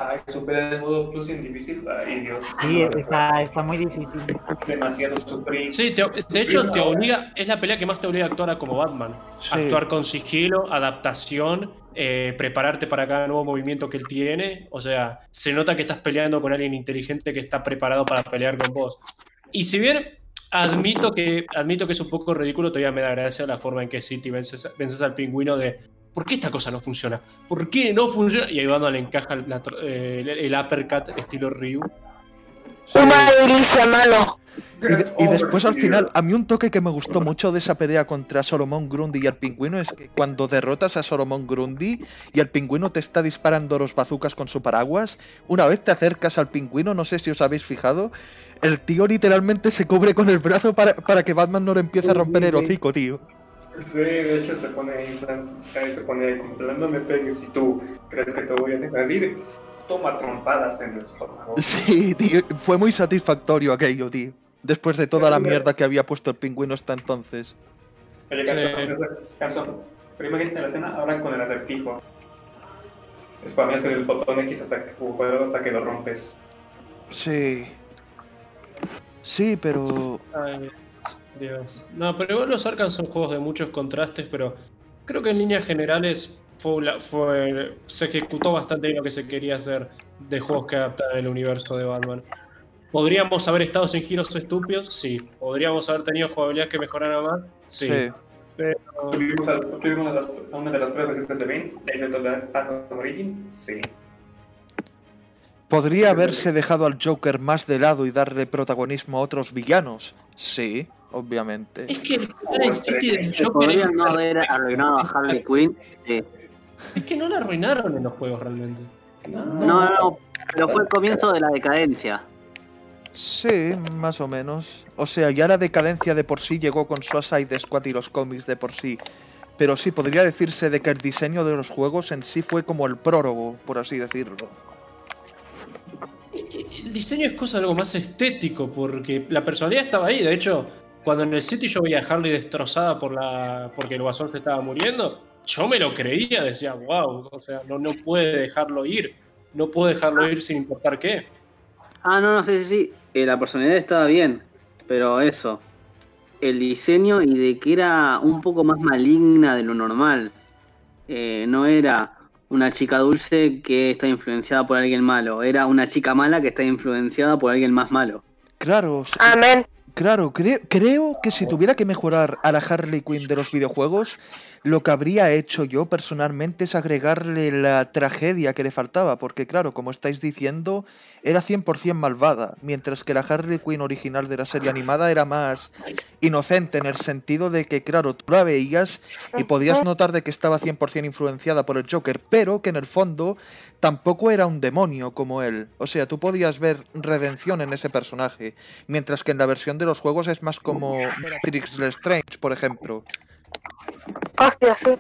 Speaker 5: Ay, superar el modo plus en difícil. Ay, Dios.
Speaker 6: Sí,
Speaker 5: No,
Speaker 6: está, está muy difícil.
Speaker 5: Demasiado sufrir.
Speaker 2: Sí, te- de hecho te obliga, es la pelea que más te obliga a actuar como Batman.
Speaker 1: Sí.
Speaker 2: Actuar con sigilo, adaptación, eh, prepararte para cada nuevo movimiento que él tiene. O sea, se nota que estás peleando con alguien inteligente que está preparado para pelear con vos. Y si bien admito que, admito que es un poco ridículo, todavía me da gracia la forma en que City vences, vences al pingüino de ¿por qué esta cosa no funciona? ¿Por qué no funciona? Y ahí Batman le encaja la eh, el, uppercut estilo Ryu.
Speaker 3: una delicia, mano.
Speaker 1: Y, de- y después al final, a mí un toque que me gustó mucho de esa pelea contra Solomon Grundy y el pingüino es que cuando derrotas a Solomon Grundy y el pingüino te está disparando los bazucas con su paraguas, una vez te acercas al pingüino, no sé si os habéis fijado, el tío literalmente se cubre con el brazo para, para que Batman no le empiece a romper el hocico, tío.
Speaker 5: Sí, de hecho se pone ahí, se pone ahí plan, no me pegues si tú crees que te voy a dejar ir. Toma trompadas en el estómago.
Speaker 1: Sí, tío, fue muy satisfactorio aquello, tío. Después de toda la
Speaker 5: Sí.
Speaker 1: mierda que había puesto el pingüino hasta entonces.
Speaker 5: Oye,
Speaker 2: Sí.
Speaker 5: Carson, Carson, primero viste la escena, ahora con el acertijo. Spameas el botón X hasta que, hasta que lo rompes.
Speaker 1: Sí. Sí, pero...
Speaker 2: Ay, Dios. No, pero igual los Arkham son juegos de muchos contrastes, pero creo que en líneas generales fue, se ejecutó bastante bien lo que se quería hacer de juegos que adaptan el universo de Batman. ¿Podríamos haber estado sin giros estúpidos? Sí. ¿Podríamos haber tenido jugabilidad que mejorara más? Sí.
Speaker 1: sí.
Speaker 2: Pero,
Speaker 5: ¿Tuvimos, a, tuvimos una, de las, una de las Bane? ¿Es de Arkham Origin? Sí.
Speaker 1: ¿Podría haberse dejado al Joker más de lado y darle protagonismo a otros villanos? Sí, obviamente.
Speaker 2: es que el Joker
Speaker 7: podrían no haber arruinado a Harley Quinn. Sí.
Speaker 2: Es que no la arruinaron en los juegos realmente.
Speaker 7: No, no, no, pero fue el comienzo de la decadencia.
Speaker 1: Sí, más o menos. O sea, ya la decadencia de por sí llegó con Suicide Squad y los cómics de por sí. Pero sí, podría decirse de que el diseño de los juegos en sí fue como el prólogo, por así decirlo.
Speaker 2: El diseño es cosa algo más estético, porque la personalidad estaba ahí. De hecho, cuando en el City yo veía a Harley destrozada por la porque el guasón se estaba muriendo, yo me lo creía, decía, wow, o sea, no, no puede dejarlo ir. No puede dejarlo ir sin importar qué.
Speaker 7: Ah, no, no, sí, sí, sí. eh, la personalidad estaba bien, pero eso. El diseño y de que era un poco más maligna de lo normal. Eh, no era una chica dulce que está influenciada por alguien malo. Era una chica mala que está influenciada por alguien más malo.
Speaker 1: Claro, sí,
Speaker 3: Amén.
Speaker 1: claro, cre- creo que si tuviera que mejorar a la Harley Quinn de los videojuegos, lo que habría hecho yo personalmente es agregarle la tragedia que le faltaba, porque claro, como estáis diciendo, era 100% malvada, mientras que la Harley Quinn original de la serie animada era más inocente en el sentido de que, claro, tú la veías y podías notar de que estaba 100% influenciada por el Joker, pero que en el fondo tampoco era un demonio como él. O sea, tú podías ver redención en ese personaje, mientras que en la versión de los juegos es más como Bellatrix Lestrange, por ejemplo.
Speaker 3: Hostia, sí.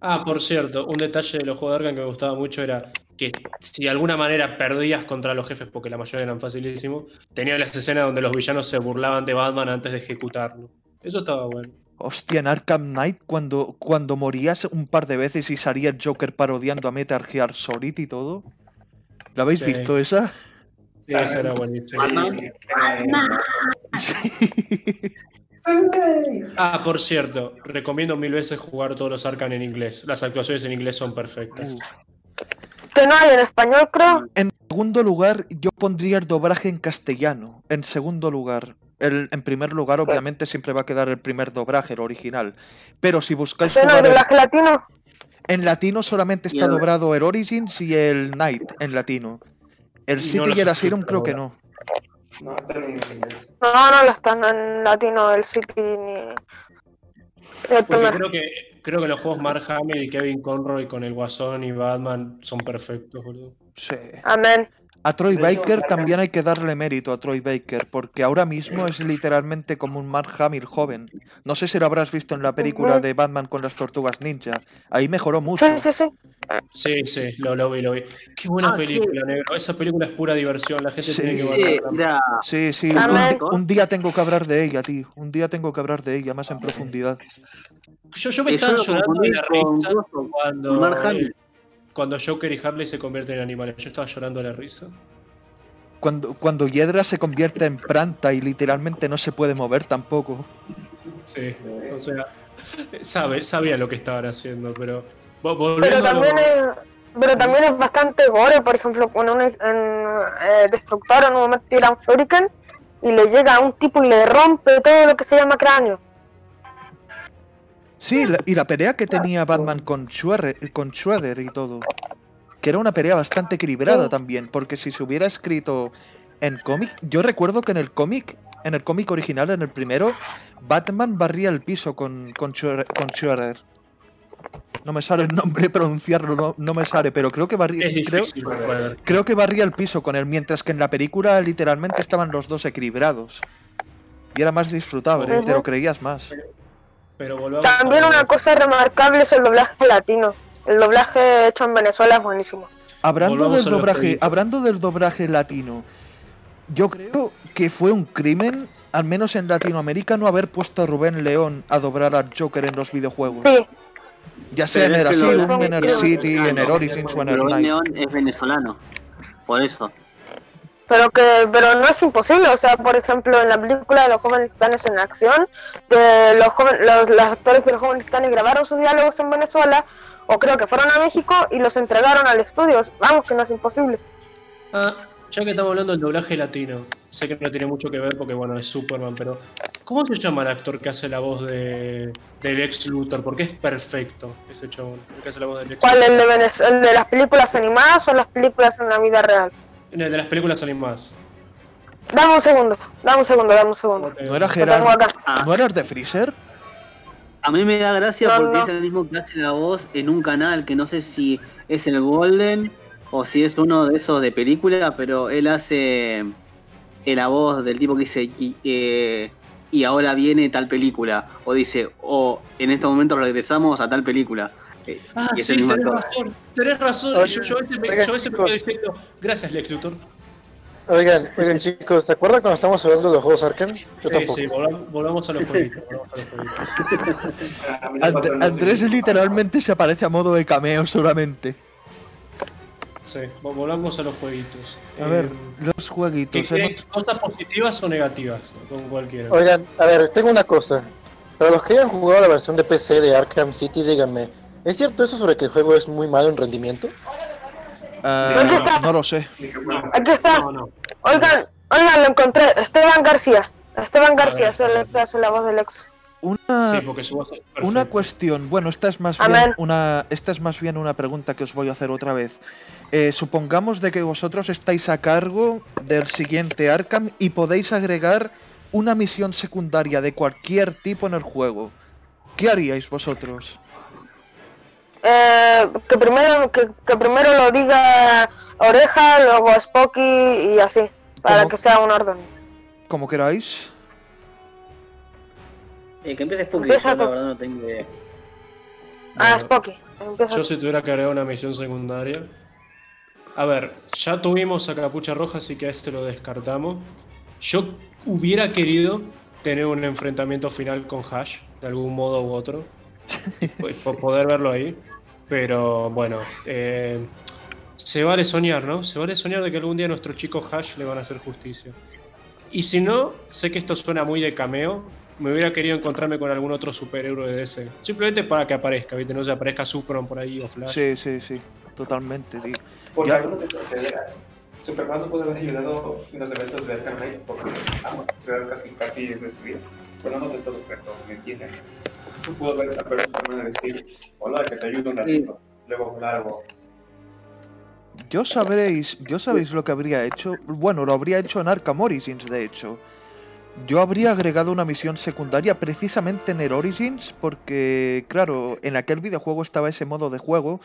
Speaker 2: Ah, por cierto, un detalle de los juegos de Arkham que me gustaba mucho era que si de alguna manera perdías contra los jefes, porque la mayoría eran facilísimos, tenía las escenas donde los villanos se burlaban de Batman antes de ejecutarlo. Eso estaba bueno.
Speaker 1: Hostia, en Arkham Knight, cuando, cuando morías un par de veces y salía el Joker parodiando a Metal Gear Solid y todo. ¿La habéis
Speaker 2: Sí.
Speaker 1: visto esa?
Speaker 2: Sí, eso era buenísimo.
Speaker 1: Sí.
Speaker 2: Ah, por cierto, recomiendo mil veces jugar todos los Arkham en inglés. Las actuaciones en inglés son perfectas.
Speaker 3: Que no hay en español, creo.
Speaker 1: En segundo lugar, yo pondría el doblaje en castellano. En segundo lugar. El, en primer lugar, obviamente, siempre va a quedar el primer doblaje, el original. Pero si buscáis el-
Speaker 3: doblaje latino.
Speaker 1: en latino, solamente está
Speaker 7: Y el-
Speaker 1: doblado el Origins y el Night en latino. El
Speaker 2: Y no
Speaker 1: City
Speaker 2: los
Speaker 1: y el Asylum creo que no.
Speaker 5: No, están en inglés.
Speaker 3: No, no lo están en latino el City ni.
Speaker 2: Porque creo que, creo que los juegos Mark Hamill y Kevin Conroy con el Guasón y Batman son perfectos, boludo.
Speaker 1: Sí.
Speaker 3: Amén.
Speaker 1: A Troy Baker también hay que darle mérito a Troy Baker, porque ahora mismo es literalmente como un Mark Hamill joven. No sé si lo habrás visto en la película de Batman con las tortugas ninja. Ahí mejoró mucho.
Speaker 3: Sí, sí, sí.
Speaker 2: Sí, sí, lo, lo vi, lo vi. Qué buena
Speaker 7: Ah,
Speaker 2: película, negro. Esa película es pura diversión, la gente
Speaker 1: Sí.
Speaker 2: tiene que
Speaker 7: era.
Speaker 1: Sí, sí, un, día tengo que hablar de ella, tío. Un día tengo que hablar de ella más en profundidad.
Speaker 2: Yo, yo me estaba llorando de la risa cuando,
Speaker 7: Mark Hamill.
Speaker 2: Cuando Joker y Harley se convierten en animales. Yo estaba llorando de la risa.
Speaker 1: Cuando, cuando Hiedra se convierte en planta y literalmente no se puede mover tampoco.
Speaker 2: Sí, o sea, sabe, sabía lo que estaban haciendo, pero
Speaker 3: Pero
Speaker 2: a lo-
Speaker 3: también es, pero también es bastante gore, por ejemplo, cuando un en, eh, destructor en un momento tira un shuriken y le llega a un tipo y le rompe todo lo que se llama cráneo.
Speaker 1: Sí, la- y la pelea que tenía Batman con Schroeder, con Schroeder y todo. Que era una pelea bastante equilibrada también, porque si se hubiera escrito en cómic, yo recuerdo que en el cómic, en el cómic original, en el primero, Batman barría el piso con, con, Schroeder, con Schroeder. No me sale el nombre pronunciarlo, no, no me sale, pero creo que barría, creo, creo que barría el piso con él, mientras que en la película literalmente estaban los dos equilibrados. Y era más disfrutable, te lo creías más.
Speaker 2: Pero volvamos
Speaker 3: También
Speaker 2: a-
Speaker 3: una cosa remarcable es el doblaje latino. El doblaje hecho en Venezuela es buenísimo.
Speaker 1: Hablando
Speaker 2: Volvamos
Speaker 1: del doblaje, hablando del doblaje latino, yo creo que fue un crimen, al menos en Latinoamérica, no haber puesto a Rubén León a doblar al Joker en los videojuegos.
Speaker 3: Sí,
Speaker 1: Ya sea en el Asylum, en el City, en el Origins o en el
Speaker 7: Rubén. León es venezolano. Por eso.
Speaker 3: Pero que pero no es imposible. O sea, por ejemplo, en la película de los jóvenes titanes en acción, de los, joven- los, los actores de los jóvenes titanes grabaron sus diálogos en Venezuela, o creo que fueron a México y los entregaron al estudio. Vamos, que no es imposible.
Speaker 2: Ah, ya que estamos hablando del doblaje latino, sé que no tiene mucho que ver porque bueno, es Superman, pero ¿cómo se llama el actor que hace la voz de del ex Luthor? Porque es perfecto ese chabón, el que hace la voz del ex
Speaker 3: ¿Cuál? ¿El de, Venez- el de las películas animadas o las películas en la vida real?
Speaker 2: De las películas animadas.
Speaker 3: Dame un segundo, dame un segundo, dame un segundo.
Speaker 1: ¿No era Gerard? ¿No era de Freezer?
Speaker 7: A mí me da gracia
Speaker 3: No,
Speaker 7: porque
Speaker 3: no.
Speaker 7: es el mismo que hace la voz en un canal que no sé si es el Golden o si es uno de esos de película, pero él hace eh, la voz del tipo que dice y, eh, y ahora viene tal película o dice o en este momento regresamos a tal película. Eh,
Speaker 2: Ah, sí, tenés
Speaker 7: actor.
Speaker 2: razón. Tenés razón.
Speaker 4: Oigan,
Speaker 2: yo, yo a veces me,
Speaker 4: oigan,
Speaker 2: yo a veces me quedo diciendo, gracias Lex Luthor.
Speaker 4: Oigan, oigan chicos, ¿se acuerdan cuando estamos hablando de los juegos Arkham? Yo
Speaker 2: Sí,
Speaker 4: tampoco.
Speaker 2: sí, volvamos, volvamos a los jueguitos. los
Speaker 1: And-
Speaker 5: los
Speaker 1: Andrés literalmente se aparece a modo de cameo solamente.
Speaker 2: Sí, vol- volvamos a los jueguitos.
Speaker 1: A
Speaker 2: Eh,
Speaker 1: ver, los
Speaker 2: ¿qué
Speaker 1: jueguitos. hemos-
Speaker 2: ¿Cosas positivas o negativas? Con cualquiera.
Speaker 4: Oigan, a ver, tengo una cosa. Para los que hayan jugado la versión de PC de Arkham City, díganme, ¿es cierto eso sobre que el juego es muy malo en rendimiento?
Speaker 1: Ah, no lo sé.
Speaker 3: Aquí está.
Speaker 2: No, no.
Speaker 3: Oigan, oigan, lo encontré. Esteban García. Esteban García
Speaker 2: ver,
Speaker 3: es el que hace la voz del ex.
Speaker 1: Una,
Speaker 2: Sí, porque su voz es
Speaker 1: una cuestión. Bueno, esta es más
Speaker 3: Amén.
Speaker 1: bien una, esta es más bien una pregunta que os voy a hacer otra vez. Eh, supongamos de que vosotros estáis a cargo del siguiente Arkham y podéis agregar una misión secundaria de cualquier tipo en el juego. ¿Qué haríais vosotros?
Speaker 3: Eh, que primero que, que primero lo diga Oreja, luego Spocky y así, para
Speaker 1: ¿Cómo?
Speaker 3: que sea un orden.
Speaker 1: Como queráis.
Speaker 7: Eh, que empiece Spooky,
Speaker 3: Empieza
Speaker 7: yo la verdad no tengo idea.
Speaker 3: Ah,
Speaker 2: Bueno,
Speaker 3: Spocky. Empieza.
Speaker 2: Yo si tuviera que agregar una misión secundaria. A ver, ya tuvimos a Capucha Roja, así que a este lo descartamos. Yo hubiera querido tener un enfrentamiento final con Hash, de algún modo u otro. Pues, por poder verlo ahí. Pero bueno, eh, se vale soñar, ¿no? Se vale soñar de que algún día a nuestro chico Hash le van a hacer justicia. Y si no, sé que esto suena muy de cameo. Me hubiera querido encontrarme con algún otro superhéroe de ese. Simplemente para que aparezca, ¿viste? No se aparezca Supron por ahí o Flash.
Speaker 1: Sí, sí, sí. Totalmente, tío.
Speaker 5: Porque
Speaker 1: Ya.
Speaker 5: algunos de consideras. Superman no puede haber ayudado en los eventos de Arkham Knight porque ah, ciudad casi, casi es destruida. Pero no de todo, pero ¿me entiendes? Tú puedo ver a Superman decir, hola, que te ayudo un ratito. Luego volar algo.
Speaker 1: Yo sabréis, yo sabéis lo que habría hecho. Bueno, lo habría hecho en Arkham Origins, de hecho. Yo habría agregado una misión secundaria precisamente en el Origins, porque, claro, en aquel videojuego estaba ese modo de juego.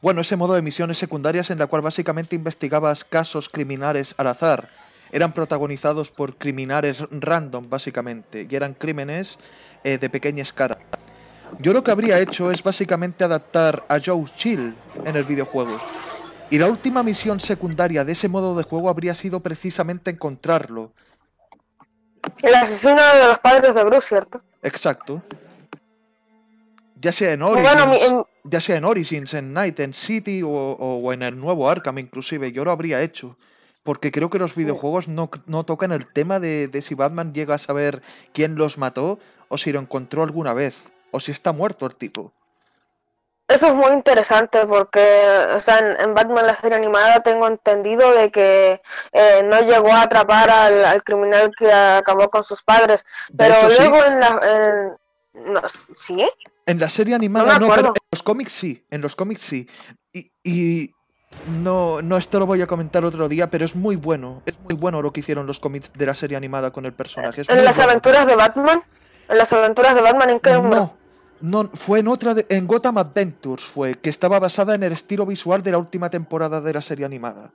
Speaker 1: Bueno, ese modo de misiones secundarias en la cual básicamente investigabas casos criminales al azar. Eran protagonizados por criminales random, básicamente, y eran crímenes eh, de pequeña escala. Yo lo que habría hecho es básicamente adaptar a Joe Chill en el videojuego. Y la última misión secundaria de ese modo de juego habría sido precisamente encontrarlo.
Speaker 3: El asesino de los padres de Bruce, ¿cierto?
Speaker 1: Exacto. Ya sea en
Speaker 3: Bueno,
Speaker 1: Origins,
Speaker 3: em-
Speaker 1: ya sea en Origins, en Night, en City o, o- o en el nuevo Arkham inclusive, yo lo habría hecho. Porque creo que los videojuegos no, no tocan el tema de, de si Batman llega a saber quién los mató o si lo encontró alguna vez. O si está muerto el tipo.
Speaker 3: Eso es muy interesante porque, o sea, en, en Batman la serie animada tengo entendido de que eh, no llegó a atrapar al, al criminal que acabó con sus padres, pero
Speaker 1: hecho, sí.
Speaker 3: luego en la... en- no, ¿Sí?
Speaker 1: En la serie animada no, pero en los cómics sí, en los cómics sí. Y, y no, no, esto lo voy a comentar otro día, pero es muy bueno. Es muy bueno lo que hicieron los cómics de la serie animada con el personaje. es
Speaker 3: ¿En las
Speaker 1: bueno.
Speaker 3: aventuras de Batman? ¿En las aventuras de Batman en qué?
Speaker 1: No, no, fue en otra, de- en Gotham Adventures fue, que estaba basada en el estilo visual de la última temporada de la serie animada.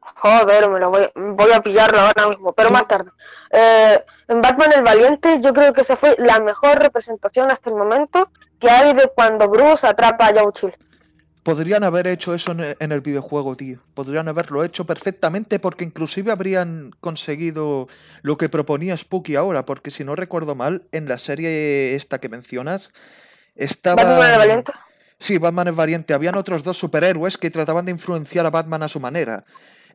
Speaker 3: Joder, me lo voy, voy a pillarlo ahora mismo, pero más tarde. Eh, en Batman el Valiente yo creo que esa fue la mejor representación hasta el momento que hay de cuando Bruce atrapa a Joe Chill.
Speaker 1: Podrían haber hecho eso en, el videojuego, tío. Podrían haberlo hecho perfectamente porque inclusive habrían conseguido lo que proponía Spooky ahora, porque si no recuerdo mal, en la serie esta que mencionas, estaba...
Speaker 3: Batman el Valiente.
Speaker 1: Sí, Batman es valiente. Habían otros dos superhéroes que trataban de influenciar a Batman a su manera.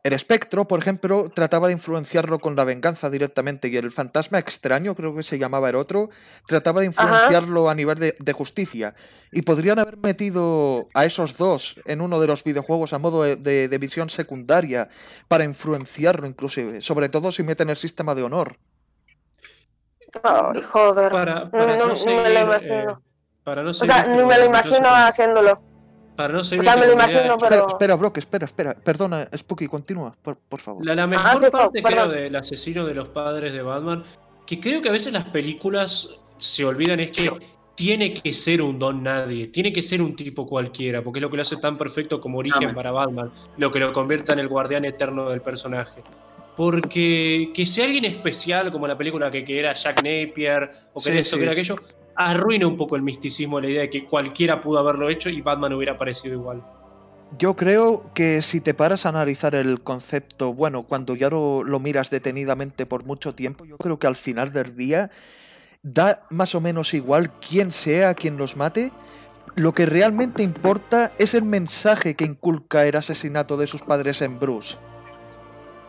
Speaker 1: El espectro, por ejemplo, trataba de influenciarlo con la venganza directamente y el fantasma extraño, creo que se llamaba el otro, trataba de influenciarlo a nivel de, de justicia. Y podrían haber metido a esos dos en uno de los videojuegos a modo de, de- de visión secundaria para influenciarlo inclusive, sobre todo si meten el sistema de honor.
Speaker 3: Ay, joder.
Speaker 2: Para,
Speaker 3: No,
Speaker 2: para
Speaker 3: no-
Speaker 2: no,
Speaker 3: ni
Speaker 2: seguir,
Speaker 3: me lo
Speaker 2: eh,
Speaker 3: imagino.
Speaker 2: para no
Speaker 3: o sea, ni me lo imagino haciéndolo.
Speaker 2: Para no
Speaker 3: O
Speaker 2: seguir
Speaker 3: sea, me lo
Speaker 2: con la idea-
Speaker 3: imagino,
Speaker 1: Espera,
Speaker 3: pero...
Speaker 1: espera, Brock, espera, espera. Perdona, Spooky, continúa, por, por favor.
Speaker 2: La, la
Speaker 3: Ah,
Speaker 2: mejor
Speaker 3: sí,
Speaker 2: parte creo del asesino de los padres de Batman, que creo que a veces las películas se olvidan es que tiene que ser un don nadie, tiene que ser un tipo cualquiera, porque es lo que lo hace tan perfecto como origen
Speaker 7: Amén.
Speaker 2: para Batman, lo que lo convierta en el guardián eterno del personaje. Porque que sea alguien especial, como la película que, que era Jack Napier, o que
Speaker 1: Sí,
Speaker 2: era esto,
Speaker 1: sí.
Speaker 2: que era aquello, arruina un poco el misticismo la idea de que cualquiera pudo haberlo hecho y Batman hubiera parecido igual.
Speaker 1: Yo creo que si te paras a analizar el concepto, bueno, cuando ya lo, lo miras detenidamente por mucho tiempo, yo creo que al final del día da más o menos igual quién sea quien los mate. Lo que realmente importa es el mensaje que inculca el asesinato de sus padres en Bruce.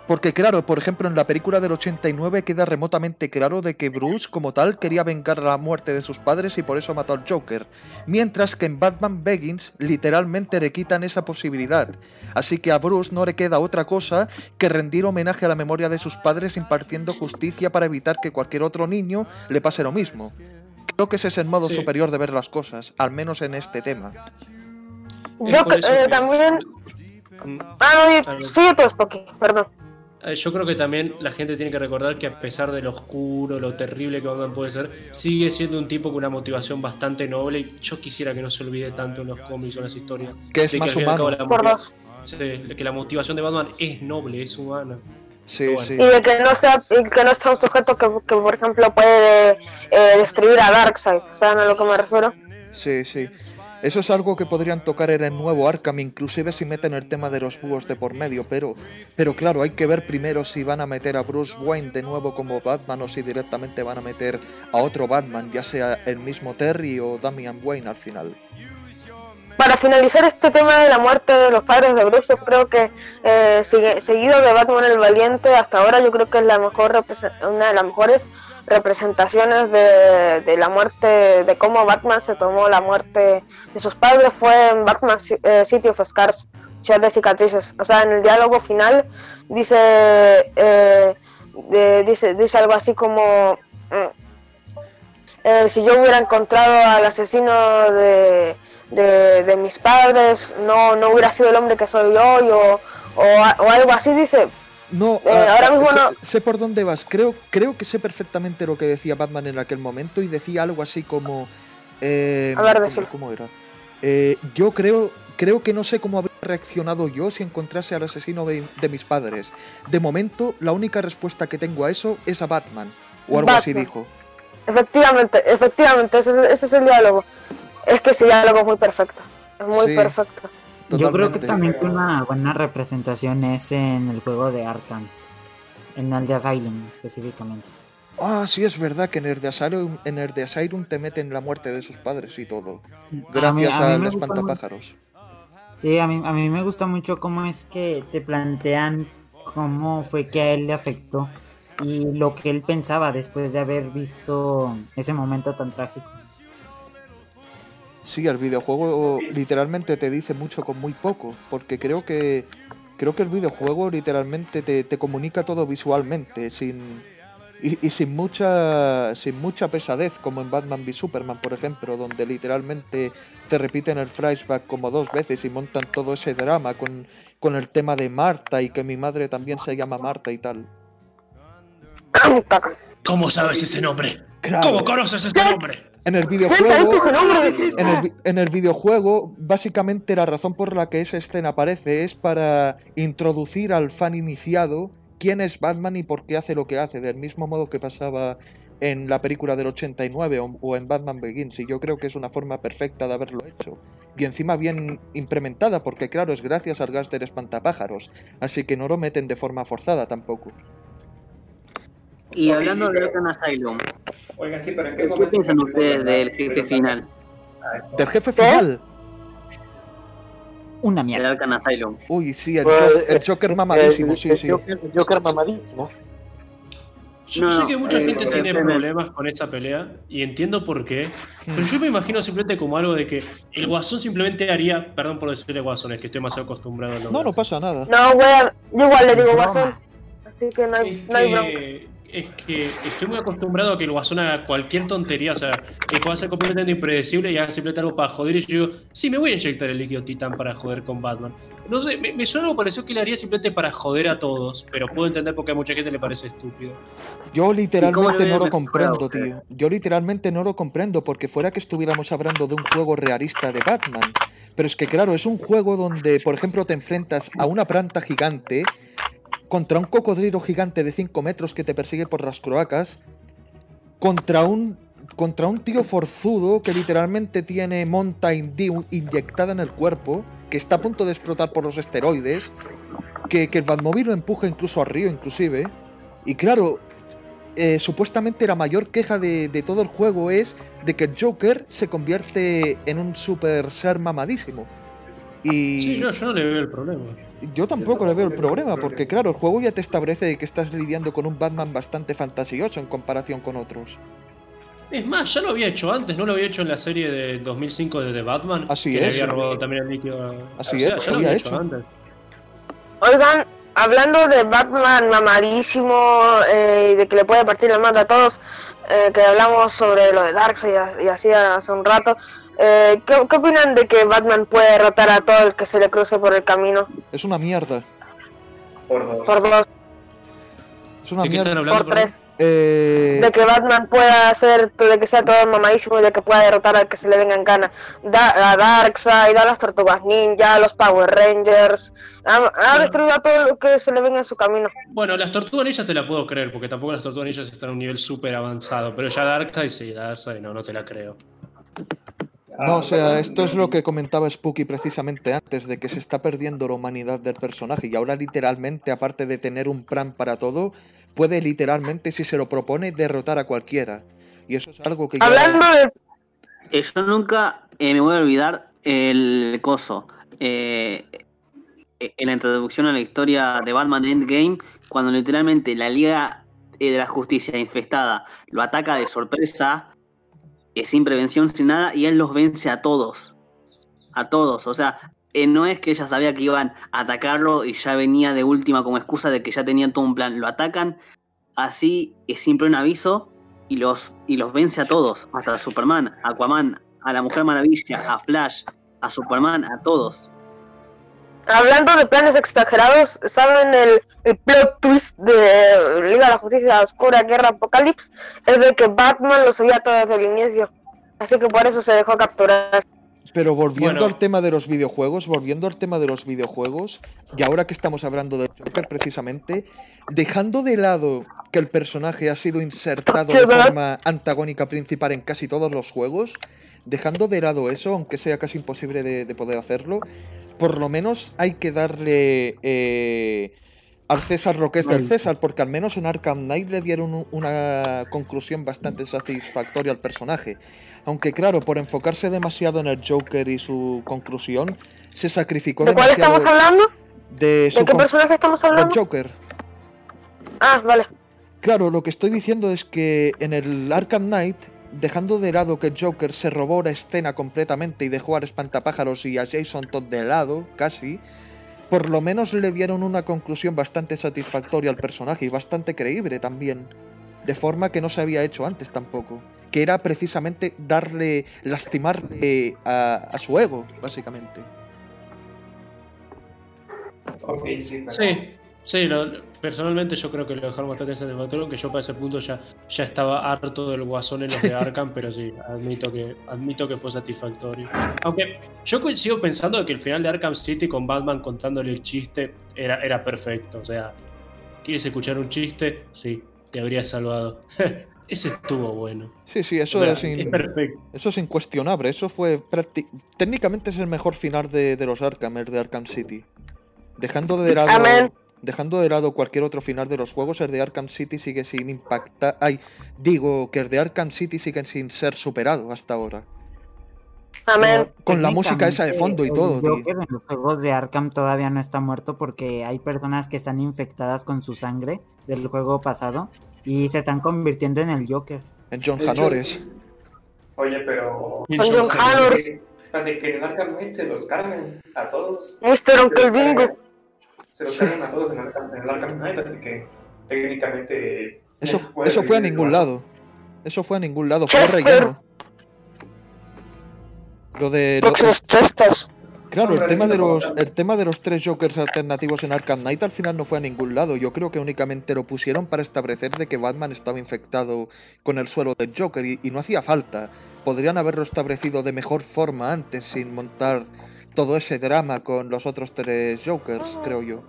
Speaker 1: Porque claro, por ejemplo, en la película del 89 queda remotamente claro de que Bruce como tal quería vengar la muerte de sus padres y por eso mató al Joker. Mientras que en Batman Begins literalmente le quitan esa posibilidad. Así que a Bruce no le queda otra cosa que rendir homenaje a la memoria de sus padres impartiendo justicia para evitar que cualquier otro niño le pase lo mismo. Creo que ese es el modo
Speaker 2: Sí.
Speaker 1: superior de ver las cosas, al menos en este tema.
Speaker 3: Yo eh, también. Ah, no, sigue tú, Spocky, perdón.
Speaker 2: Eh, Yo creo que también la gente tiene que recordar que a pesar de lo oscuro, lo terrible que Batman puede ser, sigue siendo un tipo con una motivación bastante noble y yo quisiera que no se olvide tanto en los cómics o en las historias.
Speaker 1: Que es
Speaker 2: de
Speaker 1: más humano.
Speaker 2: la
Speaker 3: Por
Speaker 2: sí, que la motivación de Batman es noble, es humana.
Speaker 1: Sí,
Speaker 2: Bueno.
Speaker 1: sí.
Speaker 3: Y de que no sea, que no sea un sujeto que, que, por ejemplo, puede eh, destruir a Darkseid. ¿Saben a lo que me refiero?
Speaker 1: Sí, sí. Eso es algo que podrían tocar en el nuevo Arkham, inclusive si meten el tema de los búhos de por medio, pero, pero claro, hay que ver primero si van a meter a Bruce Wayne de nuevo como Batman o si directamente van a meter a otro Batman, ya sea el mismo Terry o Damian Wayne al final.
Speaker 3: Para finalizar este tema de la muerte de los padres de Bruce, yo creo que eh, seguido de Batman el Valiente, hasta ahora yo creo que es la mejor una de las mejores representaciones de, de la muerte, de cómo Batman se tomó la muerte de sus padres fue en Batman eh, City of Scars, Ciudad de Cicatrices. O sea, en el diálogo final dice, eh, de- dice, dice algo así como... mm, eh, si yo hubiera encontrado al asesino de, de, de mis padres, no, no hubiera sido el hombre que soy hoy o, o algo así, dice.
Speaker 1: No,
Speaker 3: Eh,
Speaker 1: ah,
Speaker 3: ahora
Speaker 1: ah,
Speaker 3: mismo
Speaker 1: sé,
Speaker 3: no.
Speaker 1: sé por dónde vas. Creo, creo que sé perfectamente lo que decía Batman en aquel momento y decía algo así como. eh,
Speaker 3: A ver,
Speaker 1: ¿cómo-. ¿Cómo era? Eh, yo creo, creo que no sé cómo habría reaccionado yo si encontrase al asesino de, de mis padres. De momento, la única respuesta que tengo a eso es a Batman. O algo así dijo.
Speaker 3: Efectivamente, efectivamente, ese, es- ese es el diálogo. Es que ese diálogo es muy perfecto. Es muy
Speaker 1: Sí.
Speaker 3: perfecto.
Speaker 6: Yo creo que
Speaker 1: Totalmente.
Speaker 6: también que una buena representación es en el juego de Arkham. En el de Asylum específicamente.
Speaker 1: Ah, sí, es verdad que en el, de Asylum, en el de Asylum te meten la muerte de sus padres y todo.
Speaker 6: A mí-
Speaker 1: Gracias
Speaker 6: a
Speaker 1: al espantapájaros.
Speaker 6: Sí, a mí, a mí me gusta mucho cómo es que te plantean cómo fue que a él le afectó y lo que él pensaba después de haber visto ese momento tan trágico.
Speaker 1: Sí, el videojuego literalmente te dice mucho con muy poco, porque creo que creo que el videojuego literalmente te, te comunica todo visualmente, sin y, y sin mucha sin mucha pesadez, como en Batman v Superman, por ejemplo, donde literalmente te repiten el flashback como dos veces y montan todo ese drama con, con el tema de Marta y que mi madre también se llama Marta y tal.
Speaker 2: ¿Cómo sabes ese nombre?
Speaker 1: Claro,
Speaker 2: ¿Cómo conoces ese nombre?
Speaker 1: En el
Speaker 3: ¿Quién te ha
Speaker 1: videojuego el, en el videojuego, básicamente la razón por la que esa escena aparece es para introducir al fan iniciado quién es Batman y por qué hace lo que hace, del mismo modo que pasaba en la película del 89 o, o en Batman Begins, y yo creo que es una forma perfecta de haberlo hecho. Y encima bien implementada, porque claro, es gracias al gas del espantapájaros, así que no lo meten de forma forzada tampoco.
Speaker 7: Y hablando de Arkham Asylum,
Speaker 5: Oigan, sí, pero ¿en qué
Speaker 7: ¿qué
Speaker 5: momento?
Speaker 7: piensan ustedes del jefe final
Speaker 1: Del jefe final,
Speaker 6: Una mierda.
Speaker 7: Arkham Asylum?
Speaker 1: uy, sí, el,
Speaker 4: Pues,
Speaker 1: Jo- el Joker mamadísimo,
Speaker 4: El-
Speaker 1: sí,
Speaker 4: el
Speaker 1: sí.
Speaker 4: Joker, el Joker mamadísimo.
Speaker 2: Yo
Speaker 7: No,
Speaker 2: sé que mucha
Speaker 7: eh,
Speaker 2: gente
Speaker 7: eh,
Speaker 2: tiene
Speaker 7: eh,
Speaker 2: problemas con esa pelea y entiendo por qué. Pero yo me imagino simplemente como algo de que el Guasón simplemente haría, perdón por decirle Guasón, es que estoy demasiado acostumbrado a
Speaker 1: No, no pasa nada.
Speaker 3: No, yo igual le digo guasón. Así que no hay,
Speaker 2: Es
Speaker 3: no hay bronca.
Speaker 2: Es que estoy muy acostumbrado a que el Guasón haga cualquier tontería, o sea, que pueda ser completamente impredecible y haga simplemente algo para joder. Y yo digo, sí, me voy a inyectar el líquido titán para joder con Batman. No sé, me, me suena o pareció que le haría simplemente para joder a todos, pero puedo entender por qué a mucha gente le parece estúpido.
Speaker 1: Yo literalmente
Speaker 7: lo
Speaker 1: no lo comprendo, tío. Yo literalmente no lo comprendo, porque fuera que estuviéramos hablando de un juego realista de Batman. Pero es que claro, es un juego donde, por ejemplo, te enfrentas a una planta gigante contra un cocodrilo gigante de 5 metros que te persigue por las croacas, contra un contra un tío forzudo que literalmente tiene Mountain Dew inyectada en el cuerpo, que está a punto de explotar por los esteroides, que, el Batmóvil lo empuja incluso a Río, inclusive. Y claro, eh, supuestamente la mayor queja de, de todo el juego es de que el Joker se convierte en un super ser mamadísimo. Y
Speaker 2: Sí, no, yo no le veo el problema.
Speaker 1: Yo tampoco le veo el problema, porque claro, el juego ya te establece que estás lidiando con un Batman bastante fantasioso en comparación con otros.
Speaker 2: Es más, ya lo había hecho antes, ¿no lo había hecho en la serie de 2005 de The Batman?
Speaker 1: Así
Speaker 2: que le
Speaker 1: es.
Speaker 2: había robado también el líquido. a-
Speaker 1: Así
Speaker 2: o sea,
Speaker 1: es,
Speaker 2: ya lo
Speaker 1: había hecho.
Speaker 2: hecho antes.
Speaker 3: Oigan, hablando de Batman mamadísimo eh, y de que le puede partir la madre a todos, eh, que hablamos sobre lo de Darkseid y, y así hace un rato, eh, ¿qué, qué opinan de que Batman puede derrotar a todo el que se le cruce por el camino?
Speaker 1: Es una mierda.
Speaker 5: Por dos.
Speaker 3: Por dos,
Speaker 1: Es una
Speaker 2: ¿De qué están
Speaker 1: mierda.
Speaker 2: hablando?
Speaker 3: por tres.
Speaker 1: Eh,
Speaker 3: De que Batman pueda hacer, de que sea todo mamadísimo y de que pueda derrotar al que se le venga en gana. Da, a Darkseid, a las Tortugas Ninja, a los Power Rangers. Ha, ha destruido a todo lo que se le venga en su camino.
Speaker 2: Bueno, las tortugas ninjas te la puedo creer, porque tampoco las tortugas ninjas están a un nivel súper avanzado. Pero ya Darkseid sí, Darkseid no, no te la creo.
Speaker 1: No, o sea, esto es lo que comentaba Spooky precisamente antes, de que se está perdiendo la humanidad del personaje y ahora literalmente, aparte de tener un plan para todo, puede literalmente, si se lo propone, derrotar a cualquiera. Y eso es algo que.
Speaker 3: Hablando de
Speaker 7: Eh, yo nunca eh, me voy a olvidar el coso. eh, en la introducción a la historia de Batman Endgame, cuando literalmente la Liga de la Justicia infestada lo ataca de sorpresa, eh, sin prevención, sin nada, y él los vence a todos. A todos. O sea, eh, no es que ella sabía que iban a atacarlo y ya venía de última como excusa de que ya tenían todo un plan. Lo atacan así, eh, sin un aviso, y los, y los vence a todos, hasta a Superman, Aquaman, a la Mujer Maravilla, a Flash, a Superman, a todos.
Speaker 3: Hablando de planes exagerados, ¿saben el, el plot twist de Liga de la Justicia Oscura Guerra Apocalipsis? Es de que Batman lo sabía todo desde el inicio. Así que por eso se dejó capturar.
Speaker 1: Pero volviendo
Speaker 2: Bueno.
Speaker 1: al tema de los videojuegos, volviendo al tema de los videojuegos, y ahora que estamos hablando de Joker precisamente, dejando de lado que el personaje ha sido insertado de forma antagónica principal en casi todos los juegos, dejando de lado eso, aunque sea casi imposible de, de poder hacerlo, por lo menos hay que darle eh, al César lo que es del. César, porque al menos en Arkham Knight le dieron un- una conclusión bastante satisfactoria al personaje. Aunque claro, por enfocarse demasiado en el Joker y su conclusión, se sacrificó
Speaker 3: ¿De cuál estamos hablando?
Speaker 1: de su
Speaker 3: ¿De qué personaje estamos
Speaker 1: del
Speaker 3: hablando?
Speaker 1: Joker.
Speaker 3: Ah, vale.
Speaker 1: Claro, lo que estoy diciendo es que en el Arkham Knight, dejando de lado que Joker se robó la escena completamente y dejó al espantapájaros y a Jason Todd de lado, casi, por lo menos le dieron una conclusión bastante satisfactoria al personaje y bastante creíble también. De forma que no se había hecho antes tampoco. Que era precisamente darle, lastimarle a, a su ego, básicamente.
Speaker 5: Ok, sí. pero-
Speaker 2: Sí, sí, lo- personalmente yo creo que lo dejaron bastante satisfactorio, que yo para ese punto ya, ya estaba harto del guasón en los de Arkham, pero sí, admito que, admito que fue satisfactorio. Aunque yo sigo pensando de que el final de Arkham City con Batman contándole el chiste era, era perfecto. O sea, ¿quieres escuchar un chiste? Sí, te habría salvado. Ese estuvo bueno.
Speaker 1: Sí, sí, eso
Speaker 2: O sea,
Speaker 1: es, in-
Speaker 2: es perfecto.
Speaker 1: Eso es incuestionable, eso fue prácti- técnicamente es el mejor final de, de los Arkham, el de Arkham City. Dejando de lado
Speaker 3: Amén.
Speaker 1: Dejando de lado cualquier otro final de los juegos, el de Arkham City sigue sin impactar. Ay, digo que el de Arkham City sigue sin ser superado hasta ahora.
Speaker 3: Amén.
Speaker 1: Con la música esa de fondo y todo,
Speaker 6: El
Speaker 1: tío.
Speaker 6: Joker en los juegos de Arkham todavía no está muerto porque hay personas que están infectadas con su sangre del juego pasado y se están convirtiendo en el Joker.
Speaker 1: En John Hanores.
Speaker 5: Oye, pero.
Speaker 3: Con John.
Speaker 5: De que en Arkham Knight se los cargan a todos.
Speaker 3: Mr. Uncle Bingo.
Speaker 5: Se los cargan a todos en el Arkham Knight, así que técnicamente
Speaker 1: Eso, eso fue a ningún lado. Eso fue a ningún lado, fue
Speaker 3: Chester.
Speaker 1: relleno. Lo de. lo-
Speaker 3: Próximos Chesters.
Speaker 1: claro, el tema, de los, el tema de los tres Jokers alternativos en Arkham Knight al final no fue a ningún lado. Yo creo que únicamente lo pusieron para establecer de que Batman estaba infectado con el suelo del Joker y, y no hacía falta. Podrían haberlo establecido de mejor forma antes sin montar todo ese drama con los otros tres Jokers, creo yo.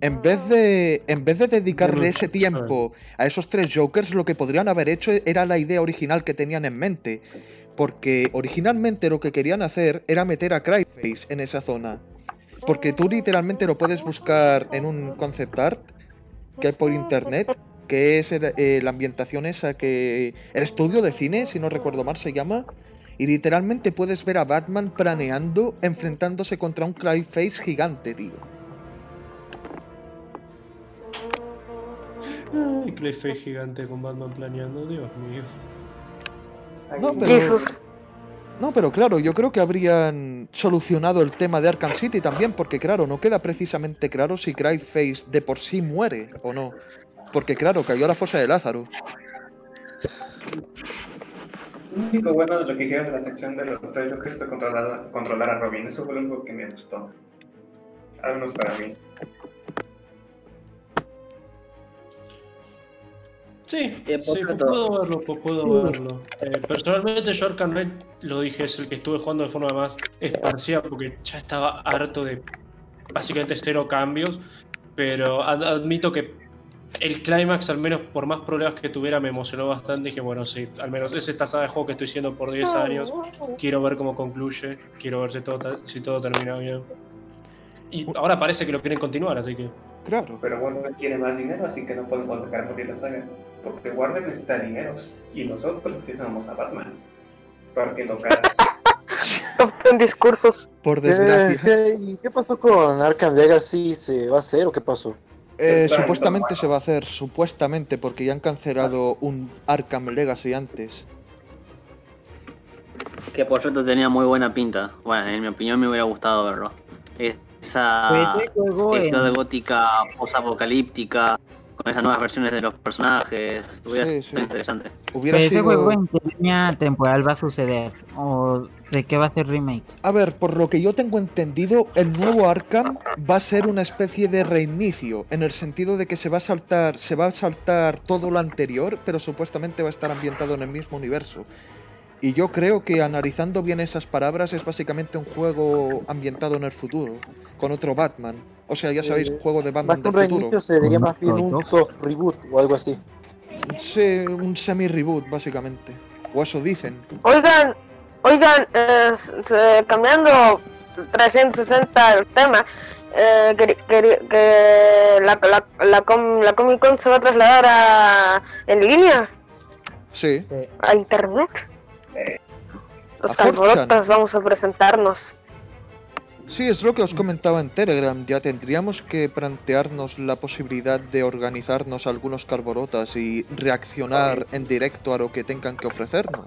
Speaker 1: En vez de, en vez de dedicarle ese tiempo a esos tres Jokers, lo que podrían haber hecho era la idea original que tenían en mente. Porque originalmente lo que querían hacer era meter a Cryface en esa zona. Porque tú literalmente lo puedes buscar en un concept art que hay por internet, que es el- eh, la ambientación esa que... El estudio de cine, si no recuerdo mal, se llama. Y literalmente puedes ver a Batman planeando, enfrentándose contra un Cryface gigante, tío.
Speaker 2: Ay, Clayface gigante con Batman planeando, Dios mío.
Speaker 1: No, pero... No, pero claro, yo creo que habrían solucionado el tema de Arkham City también, porque claro, no queda precisamente claro si Cryface de por sí muere o no. Porque claro, cayó a la fosa de Lázaro.
Speaker 5: Lo único bueno de lo que queda de la sección de los tres Jokers fue controlar, controlar a Robin. Eso fue lo único que me gustó. Al menos para mí.
Speaker 2: Sí,
Speaker 7: Eh,
Speaker 2: sí, puedo verlo, pu- puedo verlo. Eh, personalmente yo Arkham lo dije, es el que estuve jugando de forma más expansiva porque ya estaba harto de básicamente cero cambios, pero ad- admito que el clímax, al menos por más problemas que tuviera, me emocionó bastante. Dije, bueno, sí, al menos es esta saga de juego que estoy haciendo por 10 años. Quiero ver cómo concluye, quiero ver si todo, si todo termina bien. Y ahora parece que lo quieren continuar, así que...
Speaker 1: Claro.
Speaker 5: Pero Warner quiere más dinero, así que no podemos dejar morir la saga. Porque Warner necesita dineros. Y nosotros necesitamos a Batman. Porque tocar.
Speaker 3: Top 10 discursos.
Speaker 1: Por
Speaker 4: ¿Qué,
Speaker 1: desgracia.
Speaker 4: qué- y qué pasó con Arkham Legacy? ¿Se va a hacer o qué pasó?
Speaker 1: Eh, supuestamente se va a hacer, supuestamente, porque ya han cancelado un Arkham Legacy antes.
Speaker 7: Que por cierto tenía muy buena pinta. Bueno, en mi opinión me hubiera gustado verlo. Esa
Speaker 6: Pues en-
Speaker 7: ciudad gótica post-apocalíptica, con esas nuevas versiones de los personajes, hubiera
Speaker 1: Sí,
Speaker 7: sido
Speaker 1: sí.
Speaker 7: interesante.
Speaker 1: Hubiera
Speaker 6: Pero ese
Speaker 1: sido...
Speaker 6: juego en qué línea temporal va a suceder. ¿O de qué va a ser remake?
Speaker 1: A ver, por lo que yo tengo entendido, el nuevo Arkham va a ser una especie de reinicio, en el sentido de que se va a saltar, se va a saltar todo lo anterior, pero supuestamente va a estar ambientado en el mismo universo. Y yo creo que analizando bien esas palabras es básicamente un juego ambientado en el futuro, con otro Batman. O sea, ya sabéis, un juego de Batman del futuro.
Speaker 4: sería
Speaker 6: Con
Speaker 4: más bien un soft reboot o algo así.
Speaker 1: Sí, un semi-reboot, básicamente. O eso dicen.
Speaker 3: Oigan, oigan, eh, cambiando 360 el tema, eh, que, que- que la, la, la, com- la Comic Con se va a trasladar a, en línea,
Speaker 1: Sí.
Speaker 3: a internet. Los
Speaker 1: A 4chan.
Speaker 3: calborotas vamos a presentarnos.
Speaker 1: Sí, es lo que os comentaba en Telegram. Ya tendríamos que plantearnos la posibilidad de organizarnos algunos carborotas y reaccionar en directo a lo que tengan que ofrecernos.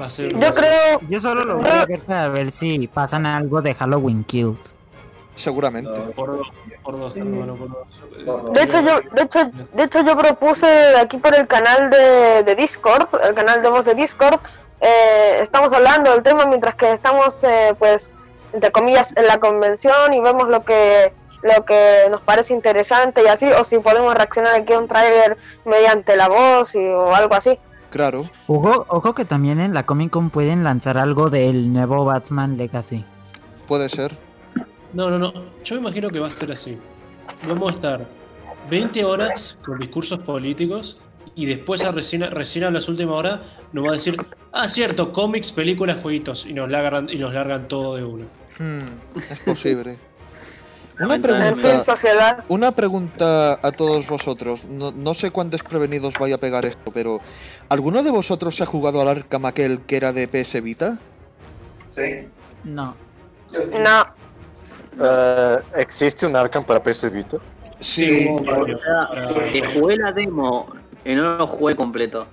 Speaker 2: Va a ser
Speaker 3: Yo creo,
Speaker 6: Yo solo lo voy a ver para ver si pasan algo de Halloween Kills.
Speaker 1: Seguramente.
Speaker 2: Por dos, por dos, hermano, por dos.
Speaker 5: Por dos.
Speaker 3: de hecho yo, de hecho, de hecho yo propuse aquí por el canal de, de Discord, el canal de voz de Discord, eh, estamos hablando del tema mientras que estamos, eh, pues, entre comillas, en la convención y vemos lo que lo que nos parece interesante y así, o si podemos reaccionar aquí a un trailer mediante la voz y, o algo así.
Speaker 1: Claro.
Speaker 6: Ojo, ojo que también en la Comic Con pueden lanzar algo del nuevo Batman Legacy.
Speaker 1: Puede ser.
Speaker 2: No, no, no. Yo me imagino que va a ser así. Vamos a estar 20 horas con discursos políticos y después a recién, recién a las últimas horas nos va a decir, ah, cierto, cómics, películas, jueguitos y nos largan, y nos largan todo de uno.
Speaker 1: Hmm, es posible. Una pregunta, una pregunta a todos vosotros. No, no sé cuán desprevenidos vaya a pegar esto, pero ¿alguno de vosotros se ha jugado al Arkham aquel que era de PS Vita?
Speaker 5: Sí.
Speaker 6: No.
Speaker 5: Yo sí.
Speaker 3: No,
Speaker 4: Eh, ¿Existe un Arkham para PS Vita?
Speaker 1: Sí.
Speaker 2: Para-
Speaker 7: Eh, jugué la demo y no lo jugué completo.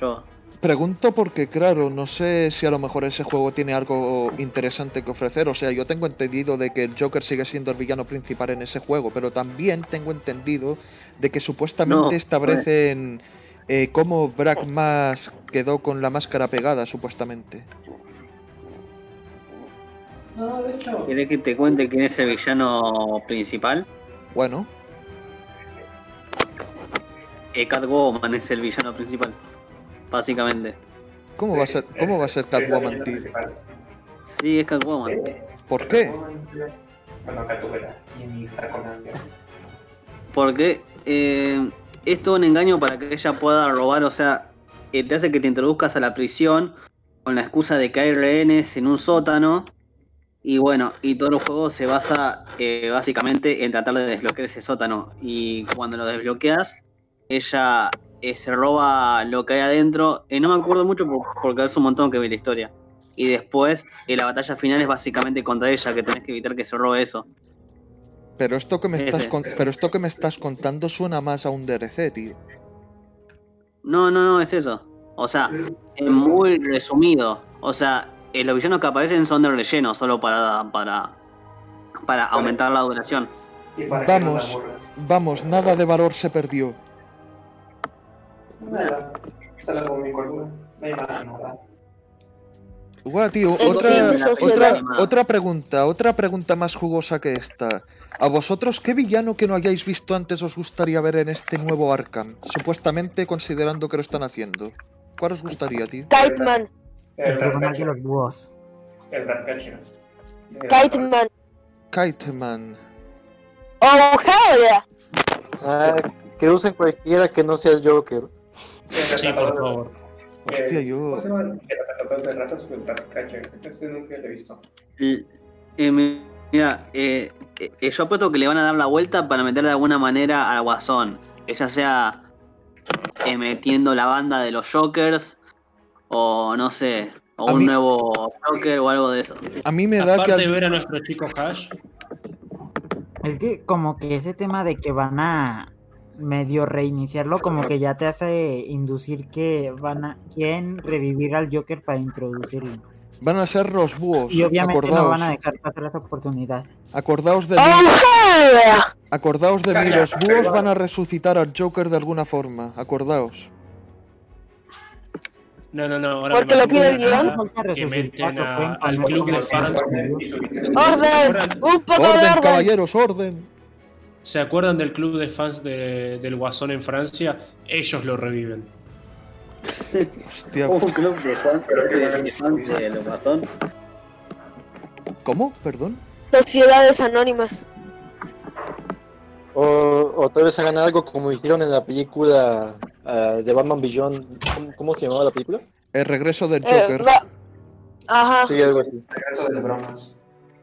Speaker 7: Yo.
Speaker 1: Pregunto porque, claro, no sé si a lo mejor ese juego tiene algo interesante que ofrecer. O sea, yo tengo entendido de que el Joker sigue siendo el villano principal en ese juego, pero también tengo entendido de que supuestamente
Speaker 7: No,
Speaker 1: establecen eh, cómo Brack Mask quedó con la máscara pegada, supuestamente.
Speaker 5: No, de hecho,
Speaker 7: ¿Querés que te cuente quién es el villano principal?
Speaker 1: Bueno,
Speaker 7: Eh, Catwoman es el villano principal. Básicamente.
Speaker 1: ¿cómo va a ser, cómo va a ser Catwoman, tío?
Speaker 7: Sí, es Catwoman.
Speaker 1: ¿Por qué?
Speaker 7: Porque eh, es todo un engaño para que ella pueda robar, o sea, eh, te hace que te introduzcas a la prisión con la excusa de que hay rehenes en un sótano. Y bueno, y todo el juego se basa eh, básicamente en tratar de desbloquear ese sótano. Y cuando lo desbloqueas, ella eh, se roba lo que hay adentro. Eh, no me acuerdo mucho por- porque es un montón que vi la historia. Y después, eh, la batalla final es básicamente contra ella, que tenés que evitar que se robe eso.
Speaker 1: Pero esto que me estás con- pero esto que me estás contando suena más a un DLC, tío.
Speaker 7: No, no, no, es eso. O sea, es muy resumido. O sea, eh, los villanos que aparecen son de relleno, solo para, para, para aumentar la duración.
Speaker 1: Vamos, vamos, nada de valor se perdió.
Speaker 5: Nada, mi cordura. No hay más nada.
Speaker 1: Guau, tío, otra, otra, otra pregunta, otra pregunta más jugosa que esta. ¿A vosotros qué villano que no hayáis visto antes os gustaría ver en este nuevo Arkham? Supuestamente considerando que lo están haciendo. ¿Cuál os gustaría, tío?
Speaker 3: Kiteman,
Speaker 6: El tribunal de los búhos.
Speaker 5: El Ratcatcher.
Speaker 3: Kiteman.
Speaker 1: Kiteman.
Speaker 3: Oh, hell yeah.
Speaker 4: Ah, que usen cualquiera que no sea el Joker.
Speaker 2: Sí, por favor.
Speaker 1: Hostia, yo-
Speaker 5: ¿Cómo se llama? El atrapador de ratas o el Ratcatcher. Este nunca lo he visto.
Speaker 7: Y- mi- mira, eh, eh, eh, yo apuesto que le van a dar la vuelta para meter de alguna manera al Guasón. Que ya sea eh, metiendo la banda de los Jokers, o no sé, o
Speaker 1: A
Speaker 7: un
Speaker 1: mí-
Speaker 7: nuevo Joker o algo de eso.
Speaker 1: A mí me da
Speaker 2: Aparte
Speaker 1: que...
Speaker 2: de ver a nuestro chico Hash,
Speaker 6: Es que como que ese tema de que van a medio reiniciarlo, como que ya te hace inducir que van a quieren revivir al Joker para introducirlo.
Speaker 1: Van a ser los búhos.
Speaker 6: Y obviamente no
Speaker 1: acordaos,
Speaker 6: van a dejar pasar esa oportunidad.
Speaker 1: acordaos de
Speaker 3: Oh,
Speaker 1: mí. Acordaos de mí, los búhos van a resucitar al Joker de alguna forma. Acordaos.
Speaker 2: No, no, no. Ahora
Speaker 3: Porque
Speaker 2: me
Speaker 3: lo pide el
Speaker 6: guion.
Speaker 2: Que meten a- al club de fans.
Speaker 3: Orden, un poco de
Speaker 1: Orden,
Speaker 3: orden.
Speaker 1: caballeros, orden.
Speaker 2: ¿Se acuerdan del club de fans de- del Guasón en Francia? Ellos lo reviven.
Speaker 1: Hostia,
Speaker 7: Un club de fans de, de fans del Guasón.
Speaker 1: ¿cómo? Perdón.
Speaker 3: Sociedades anónimas.
Speaker 4: O, o tal vez hagan algo como hicieron en la película ah, de Batman Beyond. ¿Cómo, cómo se llamaba la película?
Speaker 1: El regreso del
Speaker 3: Eh,
Speaker 1: Joker.
Speaker 3: Ajá.
Speaker 4: Sí, algo así.
Speaker 5: Regreso de bromas.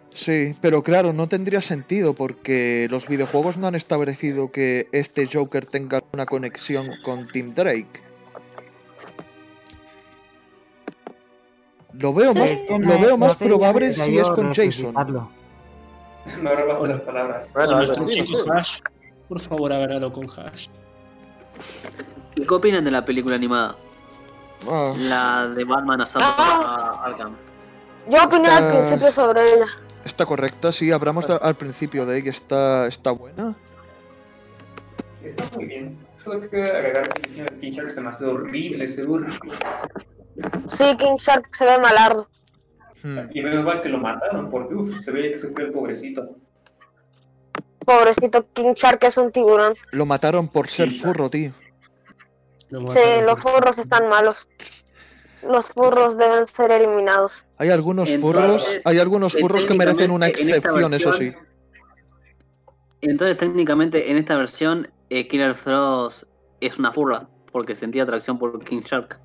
Speaker 1: Sí, pero claro, no tendría sentido porque los videojuegos no han establecido que este Joker tenga una conexión con Tim Drake. Lo veo más, lo veo
Speaker 6: no
Speaker 1: más probable si es con Jason.
Speaker 5: No robaste las palabras.
Speaker 4: Bueno,
Speaker 2: nuestro chico. Hash, por favor, algo con Hash.
Speaker 7: ¿Y qué opinan de la película animada?
Speaker 1: Ah,
Speaker 7: La de Batman Asalto
Speaker 3: Ah.
Speaker 7: a Arkham.
Speaker 3: Yo opiné al principio sobre ella.
Speaker 1: está correcta, sí, hablamos de- al principio de ella. Está, está buena.
Speaker 5: Está muy bien. Solo que agregar que de Pincher se me hace horrible, horrible.
Speaker 3: Sí, King Shark se ve malardo.
Speaker 1: Hmm.
Speaker 5: Y menos mal que lo mataron, porque uff, se veía que sufrió el pobrecito.
Speaker 3: Pobrecito King Shark es un tiburón.
Speaker 1: Lo mataron por ser
Speaker 5: Sí.
Speaker 1: furro, tío.
Speaker 3: Sí, los furros están malos. Los furros deben ser eliminados.
Speaker 1: Hay algunos
Speaker 7: Entonces,
Speaker 1: furros, hay algunos
Speaker 7: eh,
Speaker 1: furros que merecen una excepción, eso sí.
Speaker 7: Entonces, técnicamente, en esta versión, eh, Killer Frost es una furra, porque sentía atracción por King Shark.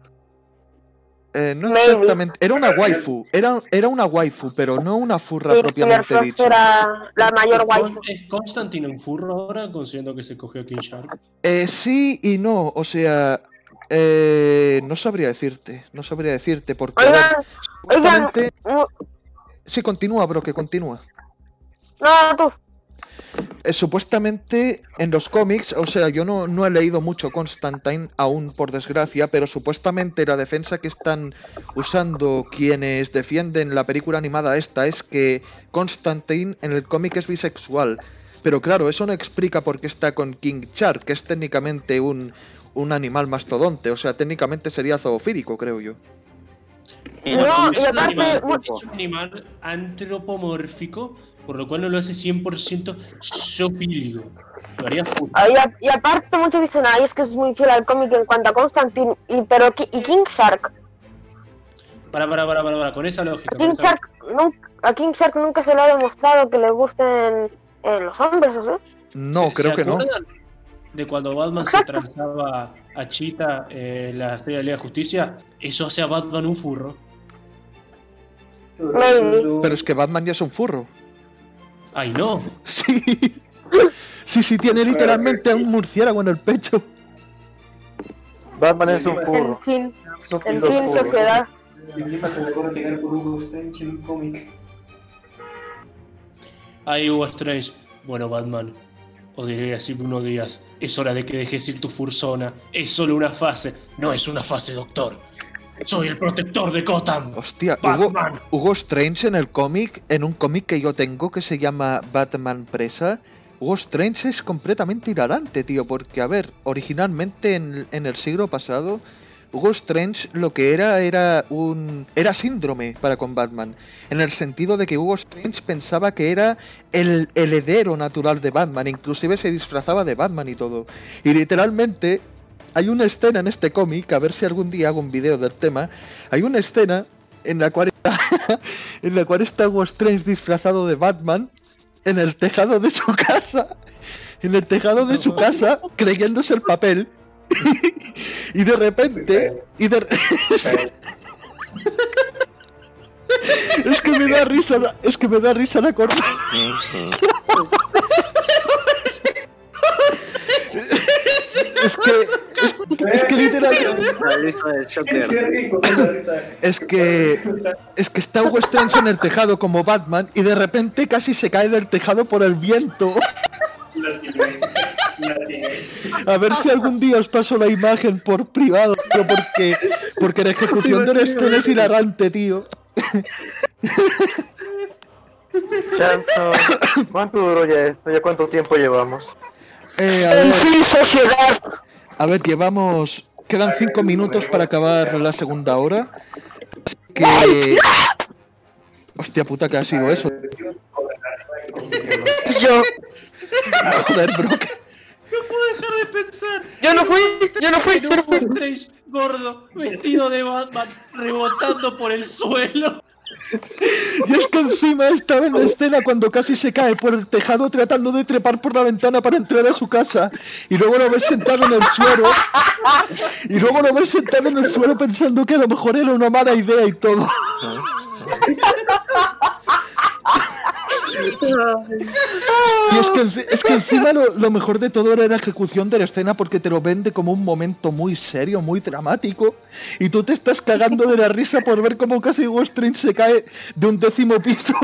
Speaker 1: Eh, no
Speaker 3: Maybe.
Speaker 1: exactamente, era una waifu, era, era una waifu, pero no una furra
Speaker 3: Sí,
Speaker 1: propiamente dicha.
Speaker 3: era la mayor
Speaker 2: ¿Es Con-
Speaker 3: waifu.
Speaker 2: ¿Es Constantine un furro ahora, considerando que se cogió a King Shark?
Speaker 1: Eh, sí y no, o sea, eh, no sabría decirte, no sabría decirte, porque ver,
Speaker 3: Oigan, no,
Speaker 1: Sí, continúa, bro, que continúa.
Speaker 3: no, tú.
Speaker 1: Eh, supuestamente en los cómics, o sea, yo no, no he leído mucho Constantine aún, por desgracia, pero supuestamente la defensa que están usando quienes defienden la película animada esta es que Constantine en el cómic es bisexual. Pero claro, eso no explica por qué está con King Shark, que es técnicamente un, un animal mastodonte, o sea, técnicamente sería zoofílico, creo yo.
Speaker 7: Eh,
Speaker 3: No,
Speaker 7: no,
Speaker 3: y
Speaker 2: es, un animal, es un animal antropomórfico, por lo cual no lo hace 100% zoofílico. Lo haría full.
Speaker 3: Ah, Y, a- y aparte muchos dicen, ay, es que es muy fiel al cómic en cuanto a Constantine, y, pero y King Shark.
Speaker 2: Para, para, para, para, para, con esa lógica.
Speaker 3: A King
Speaker 2: esa
Speaker 3: Shark, nunca, a King Shark nunca se le ha demostrado que le gusten eh, los hombres, ¿o sí?
Speaker 1: No,
Speaker 2: ¿Se-
Speaker 1: creo
Speaker 2: se
Speaker 1: que no.
Speaker 2: De cuando Batman
Speaker 3: Exacto.
Speaker 2: se transaba a Cheetah en la Estrella de la Liga de Justicia, eso hace a Batman un furro.
Speaker 3: Maybe.
Speaker 1: Pero es que Batman ya es un furro.
Speaker 2: Ay, no.
Speaker 1: Sí. Sí, sí, tiene literalmente a un murciélago en el pecho.
Speaker 4: Batman es un
Speaker 3: En
Speaker 4: furro.
Speaker 3: fin, en fin, sociedad.
Speaker 5: En un cómic.
Speaker 2: Ay, Hugo Strange. Bueno, Batman. O diré así unos días. Es hora de que dejes ir tu fursona. Es solo una fase. No es una fase, doctor. Soy el protector de Gotham.
Speaker 1: Hostia, Hugo, Strange en el cómic, en un cómic que yo tengo que se llama Batman Presa, Hugo Strange es completamente hilarante, tío, porque, a ver, originalmente en, en el siglo pasado, Hugo Strange lo que era era un... era síndrome para con Batman, en el sentido de que Hugo Strange pensaba que era el heredero natural de Batman, inclusive se disfrazaba de Batman y todo. Y literalmente hay una escena en este cómic, a ver si algún día hago un vídeo del tema, hay una escena en la cual está, en la cual está Hugo Strange disfrazado de Batman en el tejado de su casa, en el tejado de su casa, creyéndose el papel. y de repente, y de Es que me da risa, la- es que me da risa la corta. Es que es, que
Speaker 7: Joker.
Speaker 1: es que es que está Hugo Strange en el tejado como Batman y de repente casi se cae del tejado por el viento. A ver si algún día os paso la imagen por privado, tío, porque porque la ejecución de escena es hilarante, tío.
Speaker 4: ¿cuánto duró ya esto? ¿Ya cuánto tiempo llevamos?
Speaker 1: Eh, a,
Speaker 3: En
Speaker 1: ver,
Speaker 3: fin, sociedad.
Speaker 1: a ver, llevamos quedan cinco minutos para acabar la segunda hora. Así que hostia puta que ha sido eso.
Speaker 3: Yo,
Speaker 1: Joder, bro.
Speaker 2: No puedo dejar de pensar.
Speaker 3: yo no fui, yo no fui, yo no fui.
Speaker 2: Gordo, vestido de Batman, rebotando por el suelo.
Speaker 1: Y es que encima estaba en la escena cuando casi se cae por el tejado tratando de trepar por la ventana para entrar a su casa. Y luego lo ves sentado en el suelo. Y luego lo ves sentado en el suelo pensando que a lo mejor era una mala idea y todo. Y es que, es que encima lo, lo mejor de todo era la ejecución de la escena porque te lo vende como un momento muy serio, muy dramático. Y tú te estás cagando de la risa por ver cómo casi Strange se cae de un décimo piso.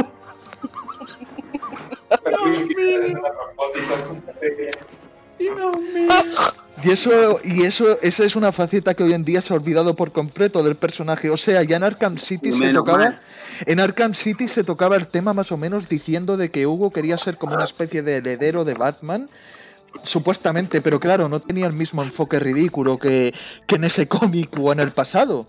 Speaker 1: Y eso, y eso, esa es una faceta que hoy en día se ha olvidado por completo del personaje. O sea, ya en Arkham City se tocaba. En Arkham City se tocaba el tema más o menos diciendo de que Hugo quería ser como una especie de heredero de Batman. Supuestamente, pero claro, no tenía el mismo enfoque ridículo que, que en ese cómic o en el pasado.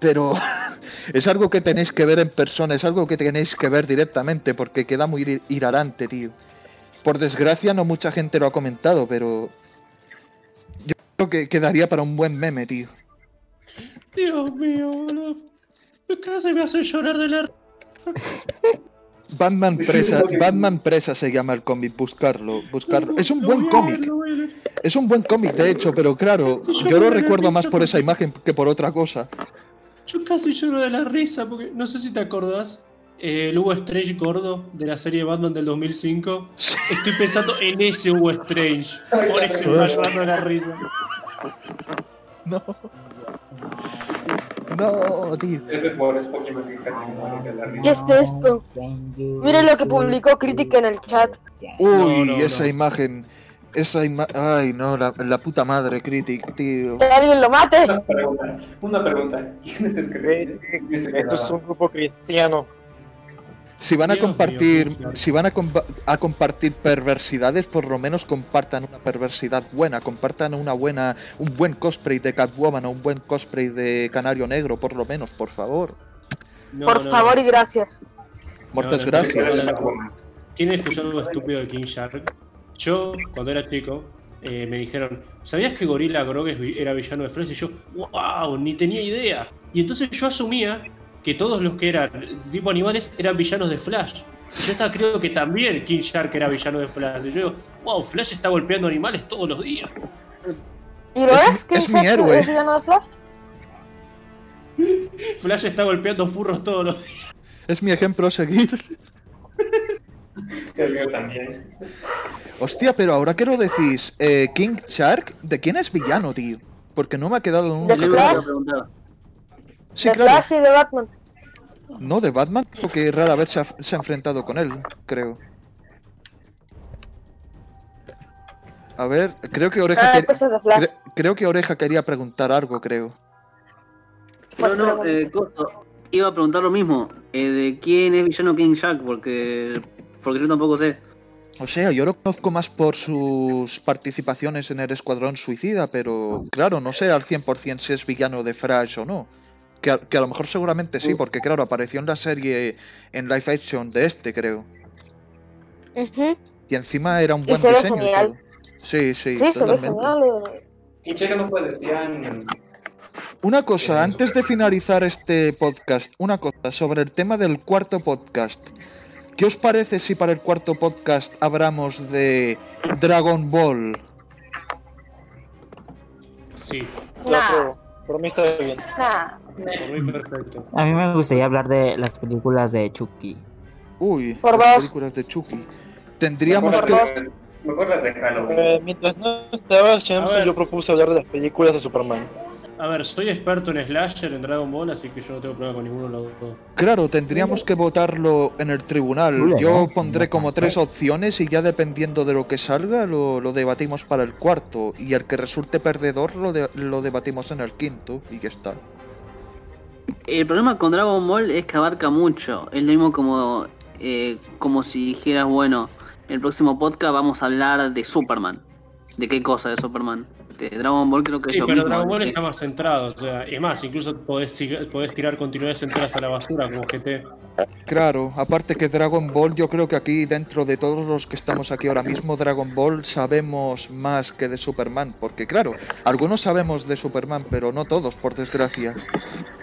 Speaker 1: Pero es algo que tenéis que ver en persona, es algo que tenéis que ver directamente, porque queda muy hi- hilarante, tío. Por desgracia, no mucha gente lo ha comentado, pero yo creo que quedaría para un buen meme, tío.
Speaker 2: Dios mío, boludo. Casi me hace llorar de la.
Speaker 1: Batman Presa, Batman Presa se llama el cómic, buscarlo, buscarlo. Es un buen cómic, es un buen cómic de hecho, pero claro,
Speaker 2: yo
Speaker 1: lo recuerdo más por esa imagen que por otra cosa.
Speaker 2: Yo casi lloro de la risa porque no sé si te acordás. eh, el Hugo Strange gordo de la serie Batman del 2005. Estoy pensando en ese Hugo Strange. Por eso me está llorando de la risa.
Speaker 1: No. No, tío.
Speaker 5: Pokémon que casi
Speaker 3: ¿Qué es esto? Miren lo que publicó Critic en el chat.
Speaker 1: Uy,
Speaker 2: No, no,
Speaker 1: esa
Speaker 2: no.
Speaker 1: imagen. Esa imagen. Ay, no, la, la puta madre, Critic, tío.
Speaker 3: Que alguien lo mate.
Speaker 5: Una pregunta, una pregunta. ¿Quién es el que
Speaker 4: Eh, Esto es un grupo cristiano.
Speaker 1: Si van a
Speaker 2: Dios mío,
Speaker 1: compartir, si van a, compa- a compartir perversidades, por lo menos compartan una perversidad buena, compartan una buena, un buen cosplay de Catwoman o un buen cosplay de Canario Negro, por lo menos, por favor.
Speaker 2: No,
Speaker 3: Por
Speaker 2: no,
Speaker 3: favor
Speaker 2: no.
Speaker 3: y gracias.
Speaker 1: Muchas
Speaker 2: no, no,
Speaker 1: gracias.
Speaker 2: ¿Quién escuchó algo estúpido de King Shark? Yo, cuando era chico, eh, me dijeron, ¿sabías que Gorilla Grog era villano de Flash? Y yo, wow, ni tenía idea. Y entonces yo asumía que todos los que eran tipo animales eran villanos de Flash. Yo estaba creo que también King Shark era villano de Flash. Y yo digo, wow, Flash está golpeando animales todos los días.
Speaker 3: ¿Y lo
Speaker 1: Es-
Speaker 3: es? ¿King
Speaker 1: es mi héroe.
Speaker 3: ¿Es villano de Flash?
Speaker 2: Flash está golpeando furros todos los días.
Speaker 1: Es mi ejemplo a seguir.
Speaker 5: También.
Speaker 1: Hostia, pero ahora que lo decís, eh, King Shark, ¿de quién es villano, tío? Porque no me ha quedado
Speaker 3: De Flash.
Speaker 1: Sí,
Speaker 3: de
Speaker 1: claro.
Speaker 3: Flash y de Batman.
Speaker 1: No, de Batman, porque rara vez se ha, se ha enfrentado con él, creo. A ver, creo que Oreja,
Speaker 3: Ah,
Speaker 1: quer-
Speaker 3: entonces de Flash.
Speaker 1: cre- creo que Oreja quería preguntar algo, creo.
Speaker 3: Pues
Speaker 7: No, no, eh, Costo, iba a preguntar lo mismo. eh, ¿De quién es villano King Shark? Porque, porque yo tampoco sé.
Speaker 1: O sea, yo lo conozco más por sus participaciones en el Escuadrón Suicida, pero claro, no sé al 100% si es villano de Flash o no. Que a, que a lo mejor seguramente sí, porque claro, apareció en la serie en live action de este, creo. Y encima era un buen
Speaker 3: se
Speaker 1: diseño.
Speaker 3: genial.
Speaker 1: todo. Sí, sí,
Speaker 3: Sí, se ve
Speaker 1: totalmente.
Speaker 5: decían.
Speaker 1: Una cosa, antes de finalizar este podcast, una cosa sobre el tema del cuarto podcast. ¿Qué os parece si para el cuarto podcast hablamos de Dragon Ball?
Speaker 2: Sí,
Speaker 3: Nah,
Speaker 4: creo. Por mí está bien.
Speaker 3: nah.
Speaker 2: por mí perfecto.
Speaker 6: A mí me gustaría hablar de las películas de Chucky.
Speaker 1: Uy,
Speaker 3: Por
Speaker 1: las
Speaker 3: dos.
Speaker 1: películas de Chucky. Tendríamos
Speaker 3: Por
Speaker 1: que...
Speaker 3: dos.
Speaker 5: Mejor las de Halloween.
Speaker 4: Eh, mientras no estaba Shamson,
Speaker 2: ver.
Speaker 4: yo propuse hablar de las películas de Superman.
Speaker 2: A ver, soy experto en Slasher, en Dragon Ball, así que yo no tengo problema con ninguno de los dos.
Speaker 1: Claro, tendríamos que votarlo en el tribunal. Yo pondré como tres opciones y ya dependiendo de lo que salga lo, lo debatimos para el cuarto. Y el que resulte perdedor lo, de- lo debatimos en el quinto y ya está.
Speaker 7: El problema con Dragon Ball es que abarca mucho. Es lo mismo como, eh, como si dijeras, bueno, en el próximo podcast vamos a hablar de Superman. ¿De qué cosa de Superman? De Dragon Ball creo que
Speaker 2: Sí,
Speaker 7: es lo
Speaker 2: pero
Speaker 7: mismo.
Speaker 2: Dragon Ball
Speaker 7: Eh,
Speaker 2: está más centrado, o sea, es más, incluso podés, podés tirar continuidades enteras a la basura como GT.
Speaker 1: Claro, aparte que Dragon Ball, yo creo que aquí dentro de todos los que estamos aquí ahora mismo, Dragon Ball sabemos más que de Superman, porque claro, algunos sabemos de Superman, pero no todos, por desgracia.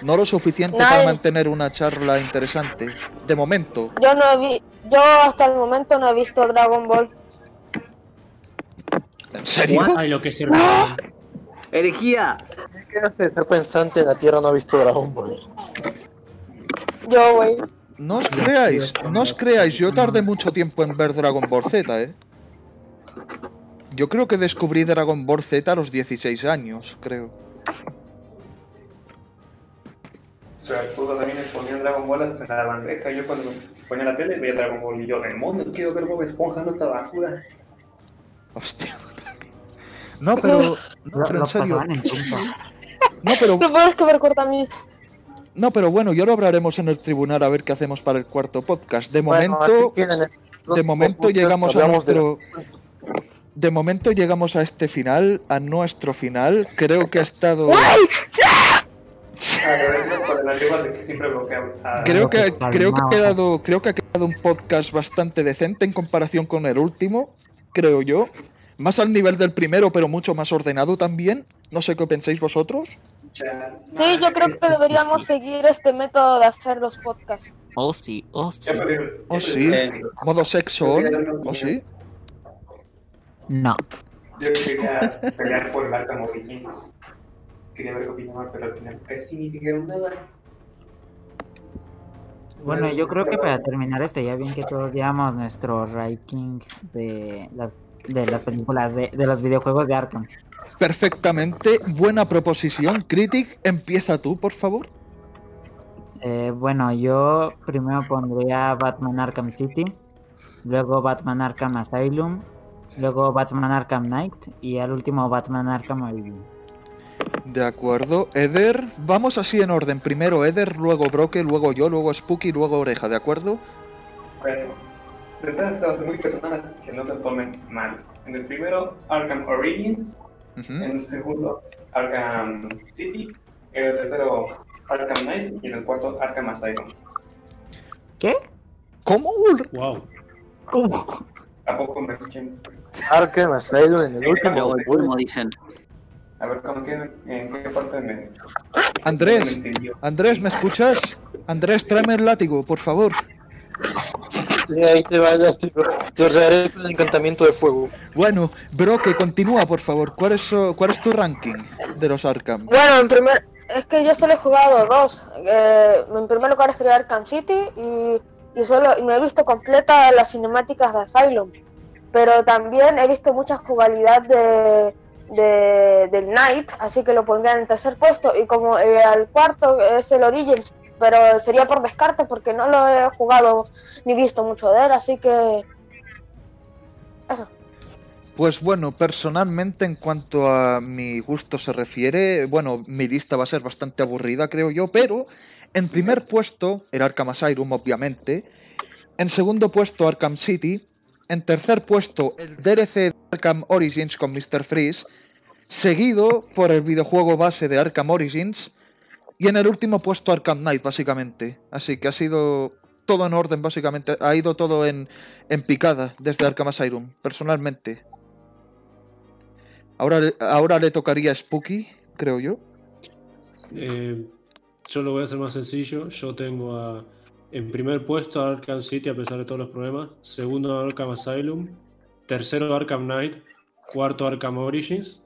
Speaker 1: No lo suficiente para mantener una charla interesante. De momento.
Speaker 3: Yo no vi, yo hasta el momento no he visto Dragon Ball.
Speaker 1: ¿En serio?
Speaker 2: Ay, lo que se
Speaker 7: ¡Herejía!
Speaker 4: ¿Qué hace ser pensante en la Tierra no ha visto Dragon Ball?
Speaker 3: Yo, güey.
Speaker 1: No os creáis, no os creáis, yo tardé mucho tiempo en ver Dragon Ball Z, ¿eh? Yo creo que descubrí Dragon Ball Z a los 16 años, creo.
Speaker 5: O sea, todos también les ponían Dragon Ball hasta en la bandeja. Yo cuando ponía la tele veía Dragon Ball y yo, demonios, quiero ver Bob Esponja, no esta basura.
Speaker 1: Hostia. No, pero, no, pero en serio, no, pero,
Speaker 3: Lo peor es que me recuerda a mí.
Speaker 1: no, pero bueno, ya lo hablaremos en el tribunal a ver qué hacemos para el cuarto podcast. De
Speaker 4: Bueno,
Speaker 1: momento, de momento llegamos a nuestro, de momento llegamos a este final, a nuestro final. Creo que ha estado, creo que, creo que ha quedado, creo que ha quedado un podcast bastante decente en comparación con el último, creo yo. Más al nivel del primero, pero mucho más ordenado también. No sé qué pensáis vosotros.
Speaker 5: ya.
Speaker 3: Sí, yo creo que deberíamos seguir este método de hacer los podcasts.
Speaker 6: Oh, sí, oh, sí.
Speaker 5: Ya
Speaker 1: Oh,
Speaker 5: ya
Speaker 1: sí. Modo sexo on, ¿o sí?
Speaker 6: No.
Speaker 5: Yo quería pelear por. Quería ver qué pero al final casi ni dijeron nada.
Speaker 6: Bueno, yo creo que para terminar estaría bien que todos veamos nuestro ranking de, la- de las películas de, de los videojuegos de Arkham.
Speaker 1: Perfectamente, buena proposición. Critic, empieza tú, por favor.
Speaker 6: Eh, bueno, yo primero pondría Batman Arkham City, luego Batman Arkham Asylum, luego Batman Arkham Knight y al último Batman Arkham Origins.
Speaker 1: De acuerdo. Eder, vamos así en orden. Primero Eder, luego Broke, luego yo, luego Spooky, luego Oreja, ¿de acuerdo?
Speaker 5: Bueno, de todas estas muy personales que no se tomen mal. En el primero, Arkham Origins. En el segundo, Arkham City. En el tercero, Arkham Knight. Y en el cuarto, Arkham Asylum.
Speaker 6: ¿Qué?
Speaker 1: ¿Cómo?
Speaker 2: Wow.
Speaker 6: ¿Cómo?
Speaker 5: Tampoco me escuchen.
Speaker 4: Arkham Asylum en el último.
Speaker 7: El último dicen.
Speaker 5: A ver, ¿con qué, ¿en qué parte me.?
Speaker 1: Andrés? Andrés, ¿me escuchas? Andrés, tráeme el látigo, por favor.
Speaker 4: Ahí te va. Te ahorraré con el encantamiento de fuego.
Speaker 1: Bueno, Broke, continúa, por favor. ¿Cuál es, ¿Cuál es tu ranking de los Arkham?
Speaker 3: Bueno, en primer, es que yo solo he jugado dos. Eh, en primer lugar estaría Arkham City y, y solo y no he visto completa las cinemáticas de Asylum. Pero también he visto mucha jugabilidad de, de, del Knight, así que lo pondría en el tercer puesto. Y como eh, al cuarto es el Origins, pero sería por descarte porque no lo he jugado ni visto mucho de él, así que... Eso.
Speaker 1: Pues bueno, personalmente en cuanto a mi gusto se refiere, bueno, mi lista va a ser bastante aburrida, creo yo, pero en primer puesto el Arkham Asylum, obviamente. En segundo puesto Arkham City. En tercer puesto el DLC de Arkham Origins con Mr. Freeze. Seguido por el videojuego base de Arkham Origins. Y en el último puesto Arkham Knight, básicamente. Así que ha sido todo en orden, básicamente. Ha ido todo en, en picada desde Arkham Asylum, personalmente. Ahora, ahora le tocaría Spooky, creo yo.
Speaker 2: Eh, yo lo voy a hacer más sencillo. Yo tengo a, en primer puesto a Arkham City a pesar de todos los problemas. Segundo Arkham Asylum. Tercero Arkham Knight. Cuarto Arkham Origins.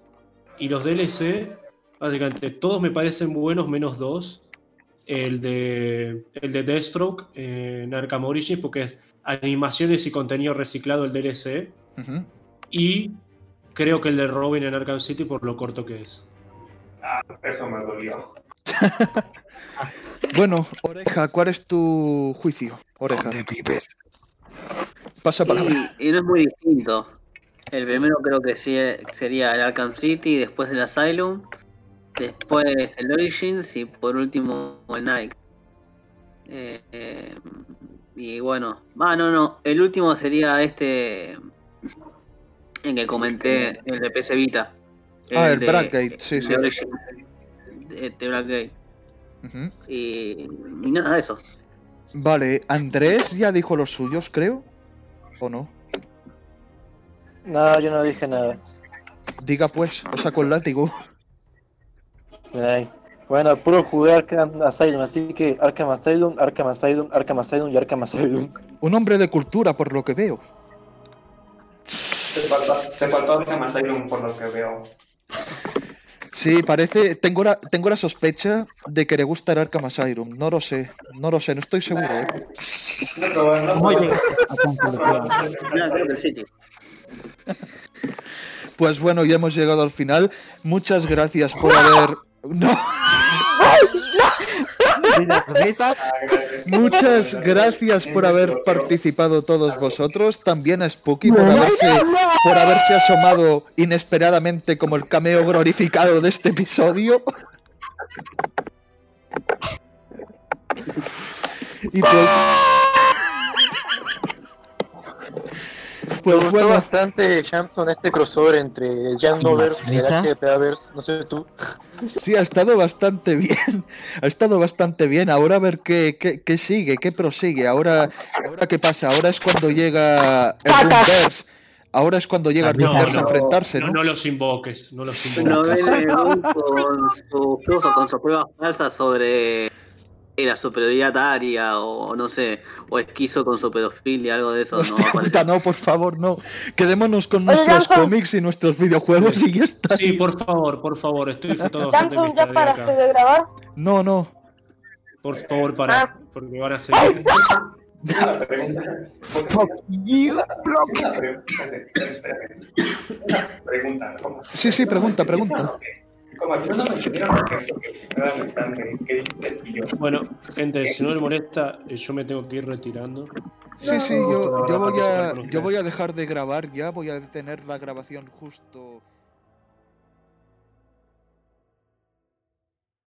Speaker 2: Y los DLC, básicamente todos me parecen buenos menos dos. El de, el de Deathstroke eh, en Arkham Origins porque es animaciones y contenido reciclado el DLC. Y creo que el de Robin en Arkham City por lo corto que es.
Speaker 5: Eso me dolió.
Speaker 1: Bueno, Oreja, ¿cuál es tu juicio? Oreja. Pasa palabra.
Speaker 7: Y, y no es muy distinto. El primero creo que sí sería el Arkham City, después el Asylum, después el Origins y por último el Nike. Eh, eh, y bueno, ah, no, no, el último sería este en que comenté, el de PC Vita.
Speaker 1: Ah, el
Speaker 7: de-
Speaker 1: Blackgate, sí,
Speaker 7: de
Speaker 1: sí.
Speaker 7: Origins, de, de Blackgate. Y, y nada de eso.
Speaker 1: Vale, Andrés ya dijo los suyos, creo. ¿O no?
Speaker 4: No, yo no dije nada.
Speaker 1: Diga pues, o saco el látigo.
Speaker 4: Ay. Bueno, puro jugué Arkham Asylum, así que Arkham Asylum, Arkham Asylum, Arkham Asylum y Arkham Asylum.
Speaker 1: Un hombre de cultura, por lo que veo.
Speaker 5: Se faltó, se faltó Arkham Asylum por lo que veo.
Speaker 1: Sí, parece. Tengo la, tengo la sospecha de que le gusta el Arkham Asylum. No lo sé, no lo sé, no estoy seguro. ¿eh? Pues bueno, ya hemos llegado al final. Muchas gracias por haber. No, muchas gracias por haber participado todos vosotros. También a Spooky por haberse, por haberse asomado inesperadamente como el cameo glorificado de este episodio. Y pues.
Speaker 4: Me
Speaker 1: Pues
Speaker 4: gustó
Speaker 1: bueno,
Speaker 4: bastante, Shamson, este crossover entre el Jan
Speaker 6: ¿Y
Speaker 4: Novers y el? HPAverse, no sé tú.
Speaker 1: sí, ha estado bastante bien. Ha estado bastante bien. Ahora a ver qué, qué, qué sigue, qué prosigue. Ahora, ahora qué pasa. Ahora es cuando llega el
Speaker 3: Pacas.
Speaker 1: Doomverse. Ahora es cuando llega el
Speaker 6: No,
Speaker 1: Doomverse a
Speaker 2: no,
Speaker 1: enfrentarse,
Speaker 2: No,
Speaker 1: ¿no?
Speaker 2: no los invoques, no los invoques.
Speaker 7: con su con sus pruebas falsas sobre la superioridad aria o no sé, o esquizo con su pedofilia, algo de eso. No
Speaker 1: Hostia puta, no, por favor, no. Quedémonos con
Speaker 3: Oye,
Speaker 1: nuestros
Speaker 3: Johnson.
Speaker 1: cómics y nuestros videojuegos y ya está.
Speaker 2: Sí, por favor, por favor, estoy mi
Speaker 3: Samsung, ¿ya paraste de grabar?
Speaker 1: No, no.
Speaker 2: Por favor, para,
Speaker 3: Ah.
Speaker 2: porque van a seguir.
Speaker 5: Una pregunta. Una pregunta. Una pregunta. ¿cómo?
Speaker 1: Sí, sí, pregunta, pregunta.
Speaker 5: Como no me entendieron que.
Speaker 2: Bueno, gente, si no le molesta, eh, yo me tengo que ir retirando.
Speaker 1: Sí, sí, yo, yo voy a yo voy a dejar de grabar ya, voy a detener la grabación justo